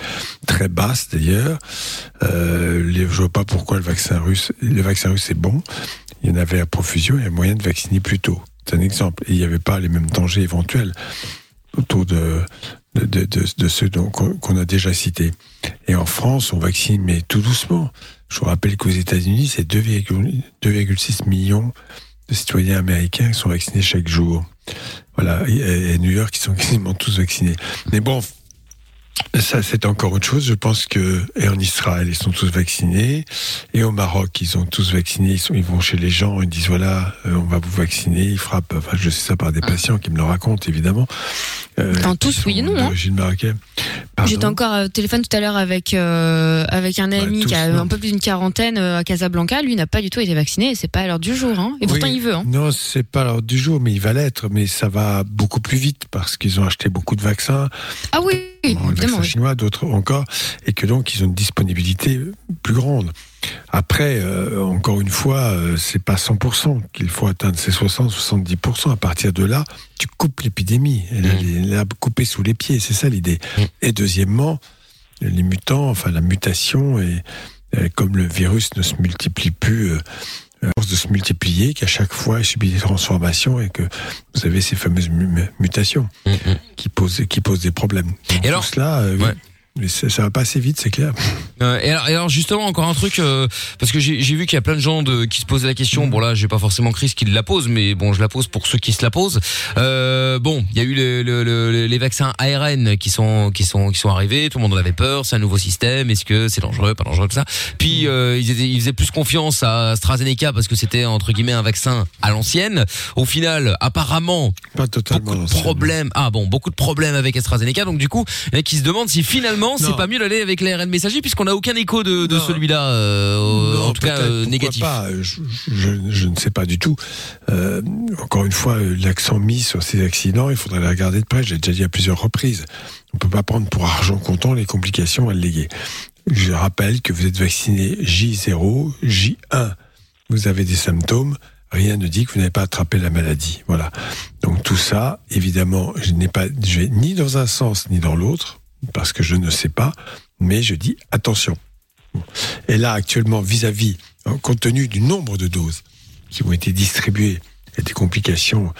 très basse d'ailleurs. Je vois pas pourquoi le vaccin russe, le vaccin russe est bon. Il y en avait à profusion, il y a moyen de vacciner plus tôt. C'est un exemple. Il n'y avait pas les mêmes dangers éventuels autour de, ceux qu'on a déjà cités. Et en France, on vaccine, mais tout doucement. Je vous rappelle qu'aux États-Unis, c'est 2,6 2,6 millions de citoyens américains qui sont vaccinés chaque jour. Voilà. Et, et New York, ils sont (laughs) quasiment tous vaccinés. Mais bon, Ça, c'est encore autre chose. Je pense que et en Israël, ils sont tous vaccinés, et au Maroc, ils sont tous vaccinés. Ils, sont, ils vont chez les gens, ils disent voilà, euh, on va vous vacciner. Ils frappent. Enfin, je sais ça par des patients qui me le racontent, évidemment. Euh, Dans qui tous, oui et non, hein. D'origine marocaine. J'étais encore au téléphone tout à l'heure avec euh, avec un ami tous, qui a non. un peu plus d'une quarantaine euh, à Casablanca. Lui n'a pas du tout été vacciné. et C'est pas à l'heure du jour. Hein. Et pourtant Oui. il veut. Hein. Non, c'est pas l'heure du jour, mais il va l'être. Mais ça va beaucoup plus vite parce qu'ils ont acheté beaucoup de vaccins. Ah oui, Bon, le évidemment. vaccin oui. chinois, d'autres encore, et que donc ils ont une disponibilité plus grande. Après, euh, encore une fois, euh, c'est pas 100% qu'il faut atteindre, c'est 60-70%. À partir de là, tu coupes l'épidémie, elle est là coupée sous les pieds, c'est ça l'idée. Et deuxièmement, les mutants, enfin la mutation, et euh, comme le virus ne se multiplie plus. euh, force de se multiplier, qu'à chaque fois il subit des transformations et que vous avez ces fameuses mu- mutations qui posent qui posent des problèmes. Et alors cela, euh, oui. Mais ça, ça va pas assez vite, c'est clair. (laughs) Euh, et, alors, et alors, justement encore un truc euh, parce que j'ai vu qu'il y a plein de gens de, qui se posaient la question. Bon là j'ai pas forcément Chris qui la pose, mais bon je la pose pour ceux qui se la posent. Euh, bon il y a eu le- le- le- les vaccins ARN qui sont qui sont qui sont arrivés. Tout le monde en avait peur. C'est un nouveau système. Est-ce que c'est dangereux, pas dangereux tout ça? Puis euh, ils, étaient, ils faisaient plus confiance à AstraZeneca parce que c'était entre guillemets un vaccin à l'ancienne. Au final apparemment pas totalement beaucoup de problèmes. Ah bon beaucoup de problèmes avec AstraZeneca. Donc du coup il y en a qui se demandent si finalement c'est pas mieux d'aller avec l'ARN messager puisqu'on n'a aucun écho de, de celui-là, euh, en tout cas euh, négatif. pas, euh, je, je- je ne sais pas du tout. Euh, encore une fois, l'accent mis sur ces accidents, il faudrait les regarder de près. J'ai déjà dit à plusieurs reprises. On peut pas prendre pour argent comptant les complications alléguées. Je rappelle que vous êtes vacciné J0, J1. Vous avez des symptômes. Rien ne dit que vous n'avez pas attrapé la maladie. Voilà. Donc tout ça, évidemment, je n'ai pas, je vais ni dans un sens ni dans l'autre parce que je ne sais pas. Mais je dis attention. Et là, actuellement, vis-à-vis, hein, compte tenu du nombre de doses qui ont été distribuées et des complications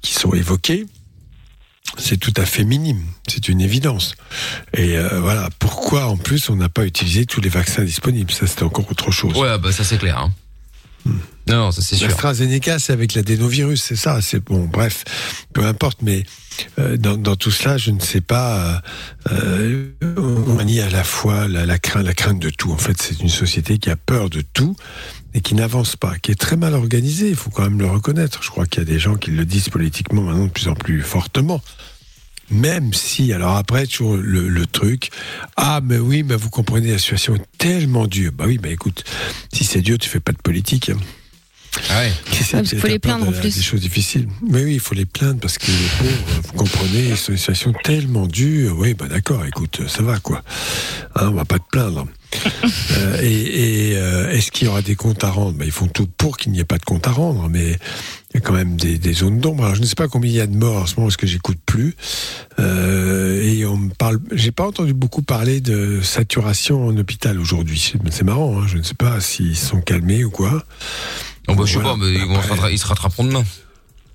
qui sont évoquées, c'est tout à fait minime. C'est une évidence. Et euh, voilà, pourquoi en plus on n'a pas utilisé tous les vaccins disponibles? Ça, c'est encore autre chose. Ouais, bah ça c'est clair. Hein. Non, ça c'est sûr. AstraZeneca, c'est avec l'adénovirus, c'est ça. C'est bon, bref, peu importe. Mais euh, dans, dans tout cela, je ne sais pas. Euh, on on nie à la fois la, la crainte, la crainte de tout. En fait, c'est une société qui a peur de tout et qui n'avance pas, qui est très mal organisée. Il faut quand même le reconnaître. Je crois qu'il y a des gens qui le disent politiquement maintenant de plus en plus fortement. Même si, alors après, toujours le, le truc, ah, mais oui, mais vous comprenez, la situation est tellement dure. Bah oui, bah écoute, si c'est dur, tu fais pas de politique. hein. Ah ouais. parce qu'il faut les plaindre, en plus. Des choses difficiles. Mais oui, il faut les plaindre parce que les pauvres, vous comprenez, ils sont dans une situation tellement dure. Oui, bah d'accord, écoute, ça va quoi. Hein, on va pas te plaindre. (laughs) Euh, et et, euh, est-ce qu'il y aura des comptes à rendre? Bah, Ils font tout pour qu'il n'y ait pas de comptes à rendre, mais il y a quand même des, des zones d'ombre. Alors je ne sais pas combien il y a de morts en ce moment parce que j'écoute plus. Euh, et on me parle. J'ai pas entendu beaucoup parler de saturation en hôpital aujourd'hui. C'est- marrant. Hein, je ne sais pas s'ils sont calmés ou quoi. Oh, bah, je sais pas, mais ils se rattraperont demain.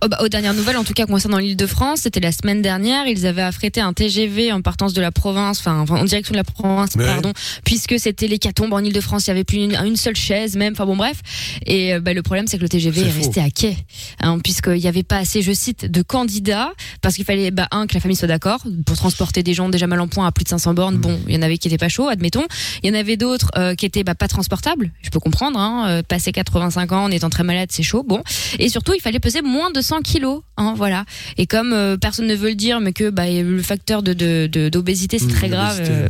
Oh, bah, aux dernières nouvelles, en tout cas concernant l'île de France, c'était la semaine dernière. Ils avaient affrété un TGV en partance de la province, enfin en direction de la province, Ouais. pardon, puisque c'était l'hécatombe en île de France. Il y avait plus une, une seule chaise, même. Enfin bon, bref. Et euh, bah, le problème, c'est que le TGV est, resté à quai, hein, puisqu'il n'y avait pas assez, je cite, de candidats, parce qu'il fallait bah, un que la famille soit d'accord pour transporter des gens déjà mal en point à plus de 500 bornes. Bon, il y en avait qui étaient pas chauds, admettons. Il y en avait d'autres euh, qui étaient bah, pas transportables. Je peux comprendre. Hein, euh, passer 85 ans en étant très malade, c'est chaud. Bon, et surtout, il fallait peser moins de 100 kilos. Hein, voilà. Et comme euh, personne ne veut le dire, mais que bah, le facteur de de- de- d'obésité c'est Mmh, très grave. euh,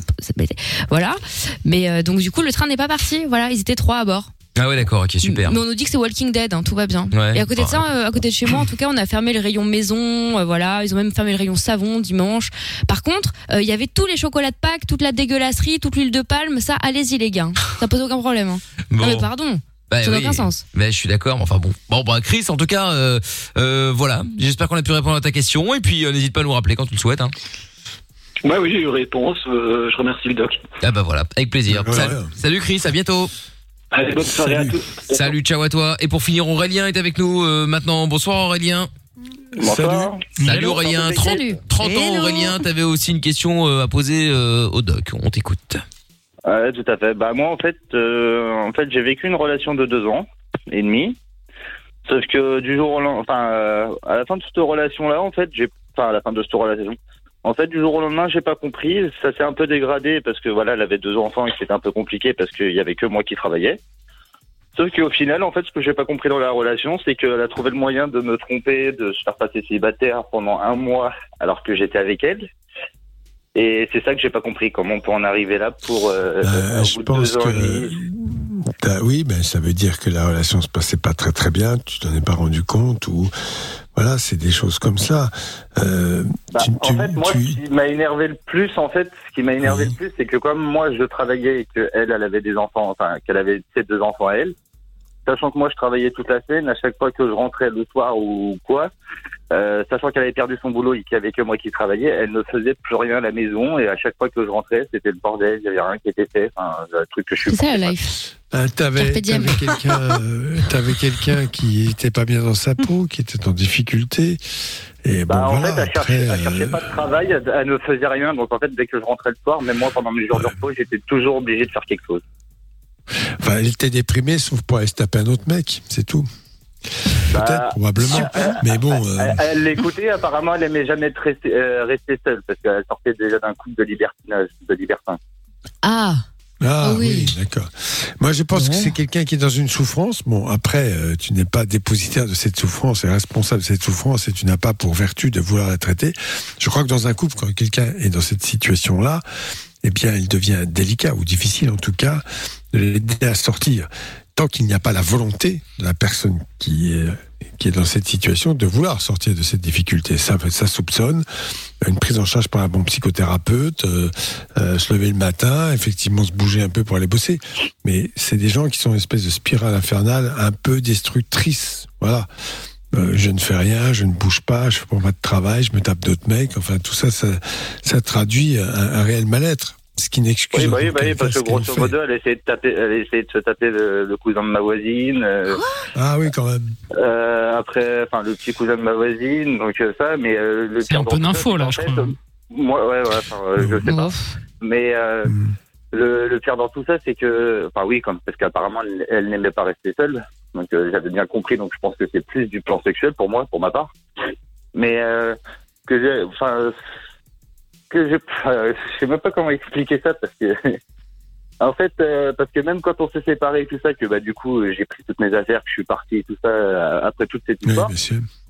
voilà. Mais euh, donc du coup, le train n'est pas parti. Voilà, ils étaient trois à bord. Ah ouais, d'accord, ok, super. Mais on nous dit que c'est Walking Dead, hein, tout va bien. Ouais. Et à côté de ça, euh, à côté de chez moi, en tout cas, on a fermé le rayon maison. euh, voilà, ils ont même fermé le rayon savon dimanche. Par contre, euh, il y avait tous les chocolats de Pâques, toute la dégueulasserie, toute l'huile de palme. Ça, allez-y les gars, ça pose aucun problème. hein. Bon. Mais pardon, Bah ça n'a oui. aucun sens. Mais je suis d'accord, mais enfin bon. Bon, bah Chris, en tout cas, euh, euh, voilà. J'espère qu'on a pu répondre à ta question. Et puis, euh, n'hésite pas à nous rappeler quand tu le souhaites. Hein. Ouais, oui, j'ai eu réponse. euh, je remercie le doc. Ah bah voilà, avec plaisir. Ouais, salut, ouais. salut Chris, à bientôt. Allez, bonne soirée à tous. Salut, ciao à toi. Et pour finir, Aurélien est avec nous euh, maintenant. Bonsoir Aurélien. Bonsoir. Salut Hello. Aurélien, 30, Salut. 30 ans. Aurélien, t'avais aussi une question euh, à poser au doc. On t'écoute. Ouais, tout à fait. Bah moi en fait, euh, en fait j'ai vécu une relation de deux ans et demi. Sauf que du jour au lendemain, enfin euh, à la fin de cette relation là, en fait, j'ai, enfin à la fin de cette relation, En fait, du jour au lendemain, j'ai pas compris. Ça s'est un peu dégradé parce que voilà, elle avait deux enfants et c'était un peu compliqué parce qu'il y avait que moi qui travaillais. Sauf qu'au final, en fait, ce que j'ai pas compris dans la relation, c'est qu'elle a trouvé le moyen de me tromper, de se faire passer célibataire pendant un mois alors que j'étais avec elle. Et c'est ça que j'ai pas compris. Comment on peut en arriver là pour euh, Euh, je pense que oui, ben ça veut dire que la relation se passait pas très très bien. Tu t'en es pas rendu compte ou voilà, c'est des choses comme ça. Euh, Bah, tu- en tu- fait, moi, tu- ce qui m'a énervé le plus, en fait, ce qui m'a énervé le plus, c'est que comme moi, je travaillais et que elle, elle avait des enfants, enfin, qu'elle avait ses deux enfants à elle, sachant que moi, je travaillais toute la semaine, à chaque fois que je rentrais le soir ou quoi, euh, sachant qu'elle avait perdu son boulot et qu'il y avait que moi qui travaillais, elle ne faisait plus rien à la maison et à chaque fois que je rentrais, c'était le bordel, il y avait rien qui était fait, enfin, un truc que je suis. C'est ça la life. Ah, t'avais quelqu'un euh, t'avais quelqu'un qui était pas bien dans sa peau, qui était en difficulté. Et Bah, bon en voilà. fait, elle cherchait, après, elle cherchait euh, pas de travail, elle, elle ne faisait rien. Donc, en fait, dès que je rentrais le soir, même moi, pendant mes jours de repos, j'étais toujours obligé de faire quelque chose. enfin, elle était déprimée, sauf pour aller se taper un autre mec, c'est tout. Peut-être, Bah, probablement. Mais bon, euh, Elle, l'écoutait, apparemment, elle aimait jamais être restée, euh, restée seule parce qu'elle sortait déjà d'un couple de libertinage, de libertin. Ah. Ah Ah oui, oui. d'accord. Moi, je pense que c'est quelqu'un qui est dans une souffrance. Bon, après, euh, tu n'es pas dépositaire de cette souffrance et responsable de cette souffrance et tu n'as pas pour vertu de vouloir la traiter. Je crois que dans un couple, quand quelqu'un est dans cette situation-là, eh bien, il devient délicat ou difficile, en tout cas, de l'aider à sortir. Tant qu'il n'y a pas la volonté de la personne qui est, qui est dans cette situation de vouloir sortir de cette difficulté. Ça, ça soupçonne une prise en charge par un bon psychothérapeute, euh, euh, se lever le matin, effectivement se bouger un peu pour aller bosser. Mais c'est des gens qui sont une espèce de spirale infernale un peu destructrice. Voilà. Euh, je ne fais rien, je ne bouge pas, je fais pas de travail, je me tape d'autres mecs. Enfin, tout ça, ça, ça traduit un réel mal-être. Ce qui n'excuse Oui, bah oui, bah oui, aucun parce que grosso fait. modo, elle essayait de taper, elle essayait de se taper le, le cousin de ma voisine. euh, Ah oui, quand même. euh, après, enfin, le petit cousin de ma voisine, donc euh, ça, mais euh, le C'est un peu d'info, là, je crois. euh, Moi, ouais, ouais, enfin, euh, je sais pas. Mais euh, le, le pire dans tout ça, c'est que, enfin oui, comme parce qu'apparemment elle, elle n'aimait pas rester seule, donc euh, j'avais bien compris, donc je pense que c'est plus du plan sexuel pour moi, pour ma part. Mais euh, que j'ai, enfin, que j'ai, enfin, je sais même pas comment expliquer ça parce que. (laughs) En fait, euh, parce que même quand on s'est séparés et tout ça, que bah du coup euh, j'ai pris toutes mes affaires, que je suis parti et tout ça euh, après toute cette histoire,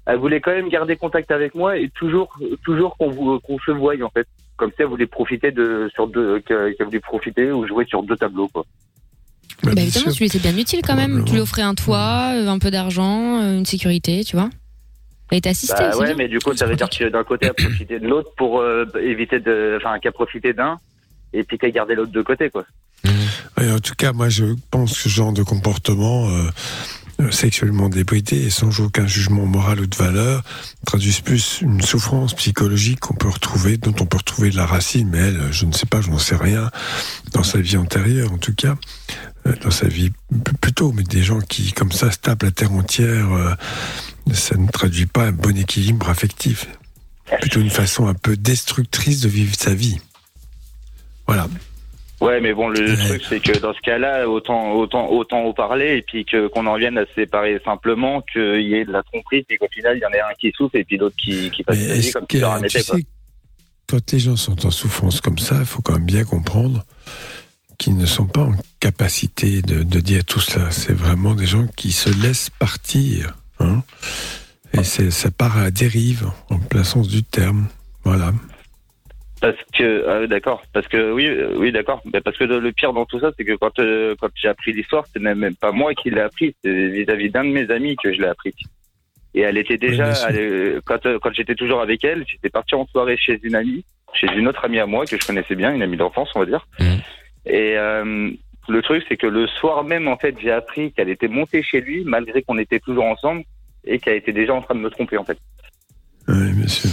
elle voulait quand même garder contact avec moi et toujours, toujours qu'on qu'on se voie en fait. Comme si elle voulait profiter de sur deux, qu'elle voulait profiter ou jouer sur deux tableaux quoi. Bah, évidemment, tu lui étais bien utile quand même. Tu lui offrais un toit, euh, un peu d'argent, euh, une sécurité, tu vois. Elle était assistée, Bah ouais, bien. mais du coup ça veut dire que d'un côté elle (coughs) profitait de l'autre pour euh, éviter de, enfin qu'elle profitait d'un et puis qu'elle gardait l'autre de côté quoi. En tout cas, moi, je pense que ce genre de comportement euh, sexuellement débridé et sans aucun jugement moral ou de valeur traduisent plus une souffrance psychologique qu'on peut retrouver, dont on peut retrouver de la racine, mais elle, je ne sais pas, je n'en sais rien, dans sa vie antérieure, en tout cas, euh, dans sa vie plutôt, mais des gens qui, comme ça, se tapent la terre entière, euh, ça ne traduit pas un bon équilibre affectif. Plutôt une façon un peu destructrice de vivre sa vie. Voilà. Ouais, mais bon, le truc, c'est que dans ce cas-là, autant, autant, autant en parler et puis que, qu'on en vienne à se séparer simplement, qu'il y ait de la tromperie, puis qu'au final, il y en ait un qui souffle et puis l'autre qui, qui passe sa vie est-ce comme que, si de rien tu n'était, quoi. sais, quand les gens sont en souffrance comme ça, il faut quand même bien comprendre qu'ils ne sont pas en capacité de, de dire tout cela. C'est vraiment des gens qui se laissent partir. hein. Et c'est, ça part à la dérive, en plein sens du terme. Voilà. Parce que, ah, d'accord. Parce que, oui, euh, oui, d'accord. Mais parce que le, pire dans tout ça, c'est que quand, euh, quand j'ai appris l'histoire, c'est même, même pas moi qui l'ai appris, c'est vis-à-vis d'un de mes amis que je l'ai appris. Et elle était déjà, elle, euh, quand, euh, quand j'étais toujours avec elle, j'étais parti en soirée chez une amie, chez une autre amie à moi que je connaissais bien, une amie d'enfance, on va dire. Et euh, le truc, c'est que le soir même, en fait, j'ai appris qu'elle était montée chez lui, malgré qu'on était toujours ensemble, et qu'elle était déjà en train de me tromper, en fait. Oui, monsieur.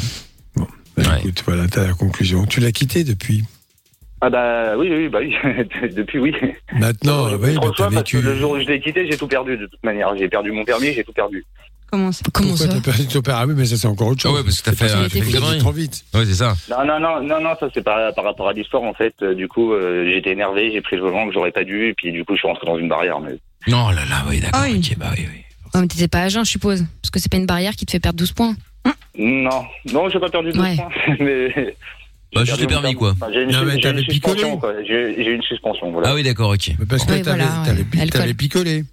Écoute, voilà, t'as la conclusion. Tu l'as quitté depuis Ah bah oui, oui, bah oui, (laughs) depuis oui. Maintenant, oui, bah, parce que le jour où je l'ai quitté, j'ai tout perdu de toute manière. J'ai perdu mon permis, j'ai tout perdu. Comment ça Pourquoi t'as perdu ton Ah oui, mais ça, c'est encore autre chose. Ah ouais, parce que t'as fait, euh, fait trop vite. Ouais, c'est ça. Non, non, non, non, non, ça c'est par, par rapport à l'histoire en fait. Du coup, euh, j'étais énervé, j'ai pris le volant que j'aurais pas dû, et puis du coup, je suis rentré dans une barrière. Mais Non, là, là, oui, d'accord. ok, bah oui, oui. Ouais, mais t'étais pas à jeun, je suppose. Parce que c'est pas une barrière qui te fait perdre 12 points. Non, non, j'ai pas perdu de Ouais. points, (laughs) mais. Bah, juste le permis, quoi. Enfin, j'ai une, Non, mais j'ai t'avais une suspension, quoi. J'ai j'ai une suspension, voilà. Ah oui, d'accord, ok. Parce que Oui, t'avais voilà, picolé.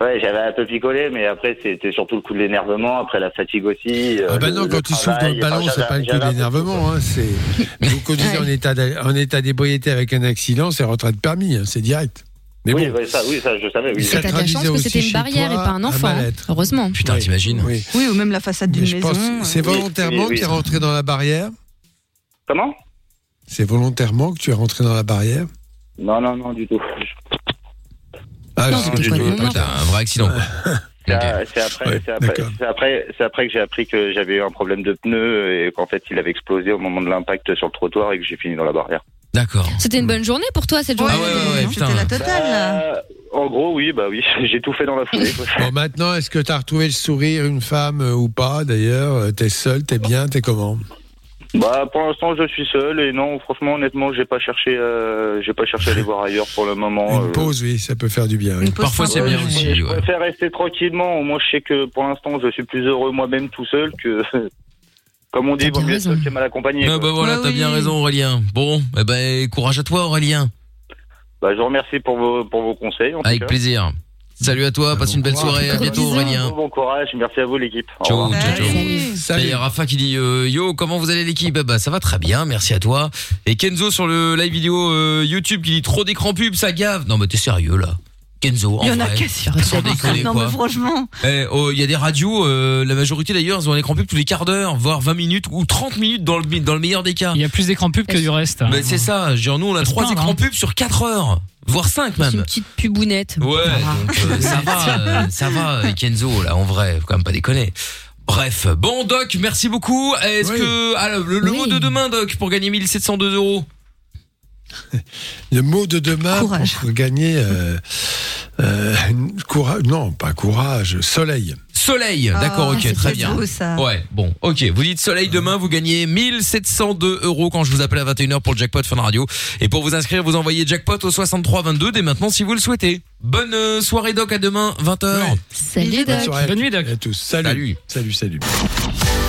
Ouais, j'avais un peu picolé, mais après, c'était surtout le coup de l'énervement, après la fatigue aussi. euh, Ah bah non, le quand tu souffles dans le ballon, c'est pas le coup peu d'énervement. Hein, c'est (laughs) vous conduisez en état d'a- en état d'ébriété avec un accident, c'est retrait de permis, hein, c'est direct. Mais oui, bon, ça, oui, ça, je savais, oui. Ça T'as de la chance que c'était une barrière et pas un enfant. mal-être. Heureusement. Putain, t'imagines oui. Oui, ou même la façade d'une maison. que c'est volontairement oui, oui. que tu es rentré dans la barrière. Comment? C'est volontairement que tu es rentré dans la barrière? Non, non, non, du tout. Ah, Non, du quoi, tout. un vrai accident, quoi. (laughs) Après, Ouais, après, après, c'est après que j'ai appris que j'avais eu un problème de pneu et qu'en fait il avait explosé au moment de l'impact sur le trottoir et que j'ai fini dans la barrière. D'accord. C'était une bonne journée pour toi cette journée. Ah ouais, ouais, ouais, putain. C'était la totale, là. Euh, en gros, oui, bah oui, (laughs) j'ai tout fait dans la foulée. quoi. Bon, maintenant, est-ce que tu as retrouvé le sourire, une femme euh, ou pas D'ailleurs, Euh, t'es seul, t'es bien, t'es comment? Bah pour l'instant je suis seul et non, franchement, honnêtement, j'ai pas cherché, euh, j'ai pas cherché à aller voir ailleurs pour le moment. Une euh. pause, oui, ça peut faire du bien. oui. Une pause Parfois, c'est bien aussi, Je ouais. préfère rester tranquillement. Au moins, je sais que pour l'instant, je suis plus heureux moi-même tout seul que, comme on dit, vaut mieux raison. seul que mal accompagné. Ah quoi. bah voilà, Ouais, t'as oui. bien raison, Aurélien. Bon, eh ben, courage à toi, Aurélien. Bah, je vous remercie pour vos, pour vos conseils. en tout Avec cas. plaisir. Salut à toi, passe une belle soirée, à bientôt. Aurélien. Bon courage, merci à vous l'équipe. Au Ciao, revoir. ciao, ciao. Salut. Rafa qui dit euh, Yo, comment vous allez l'équipe? Bah ça va très bien, merci à toi. Et Kenzo sur le live vidéo euh, YouTube qui dit trop d'écran pub, ça gave. Non mais t'es sérieux là? Kenzo, en Il y en a. Sans déconner Non, quoi. mais franchement. Eh, oh, Il y a des radios, euh, la majorité d'ailleurs, ils ont un écran pub tous les quarts d'heure, voire 20 minutes ou 30 minutes dans le, dans le meilleur des cas. Il y a plus d'écran pub que du reste. Mais c'est ça, genre nous on a Faut se trois plaindre, écrans hein. pubs sur 4 heures, voire 5 C'est même. une petite pubounette. Ouais, Ah. donc euh, (laughs) ça va, euh, ça va, euh, Kenzo, là, en vrai, faut quand même pas déconner. Bref, bon Doc, merci beaucoup. Est-ce Oui. que ah, le, le Oui. mot de demain, Doc, pour gagner 1702 euros? Le mot de demain Courage. pour gagner euh, euh, courage, non, pas courage, soleil. Soleil, d'accord, Ah, ok, c'est très bien. beau, ça. Ouais, bon, ok. Vous dites soleil demain, vous gagnez 1702 euros quand je vous appelle à 21h pour le jackpot Fun Radio. Et pour vous inscrire, vous envoyez jackpot au 63 22 dès maintenant si vous le souhaitez. Bonne euh, soirée Doc, à demain 20h. Salut Bonne Doc. soirée Bonne nuit, Doc. à tous. Salut. Salut, salut.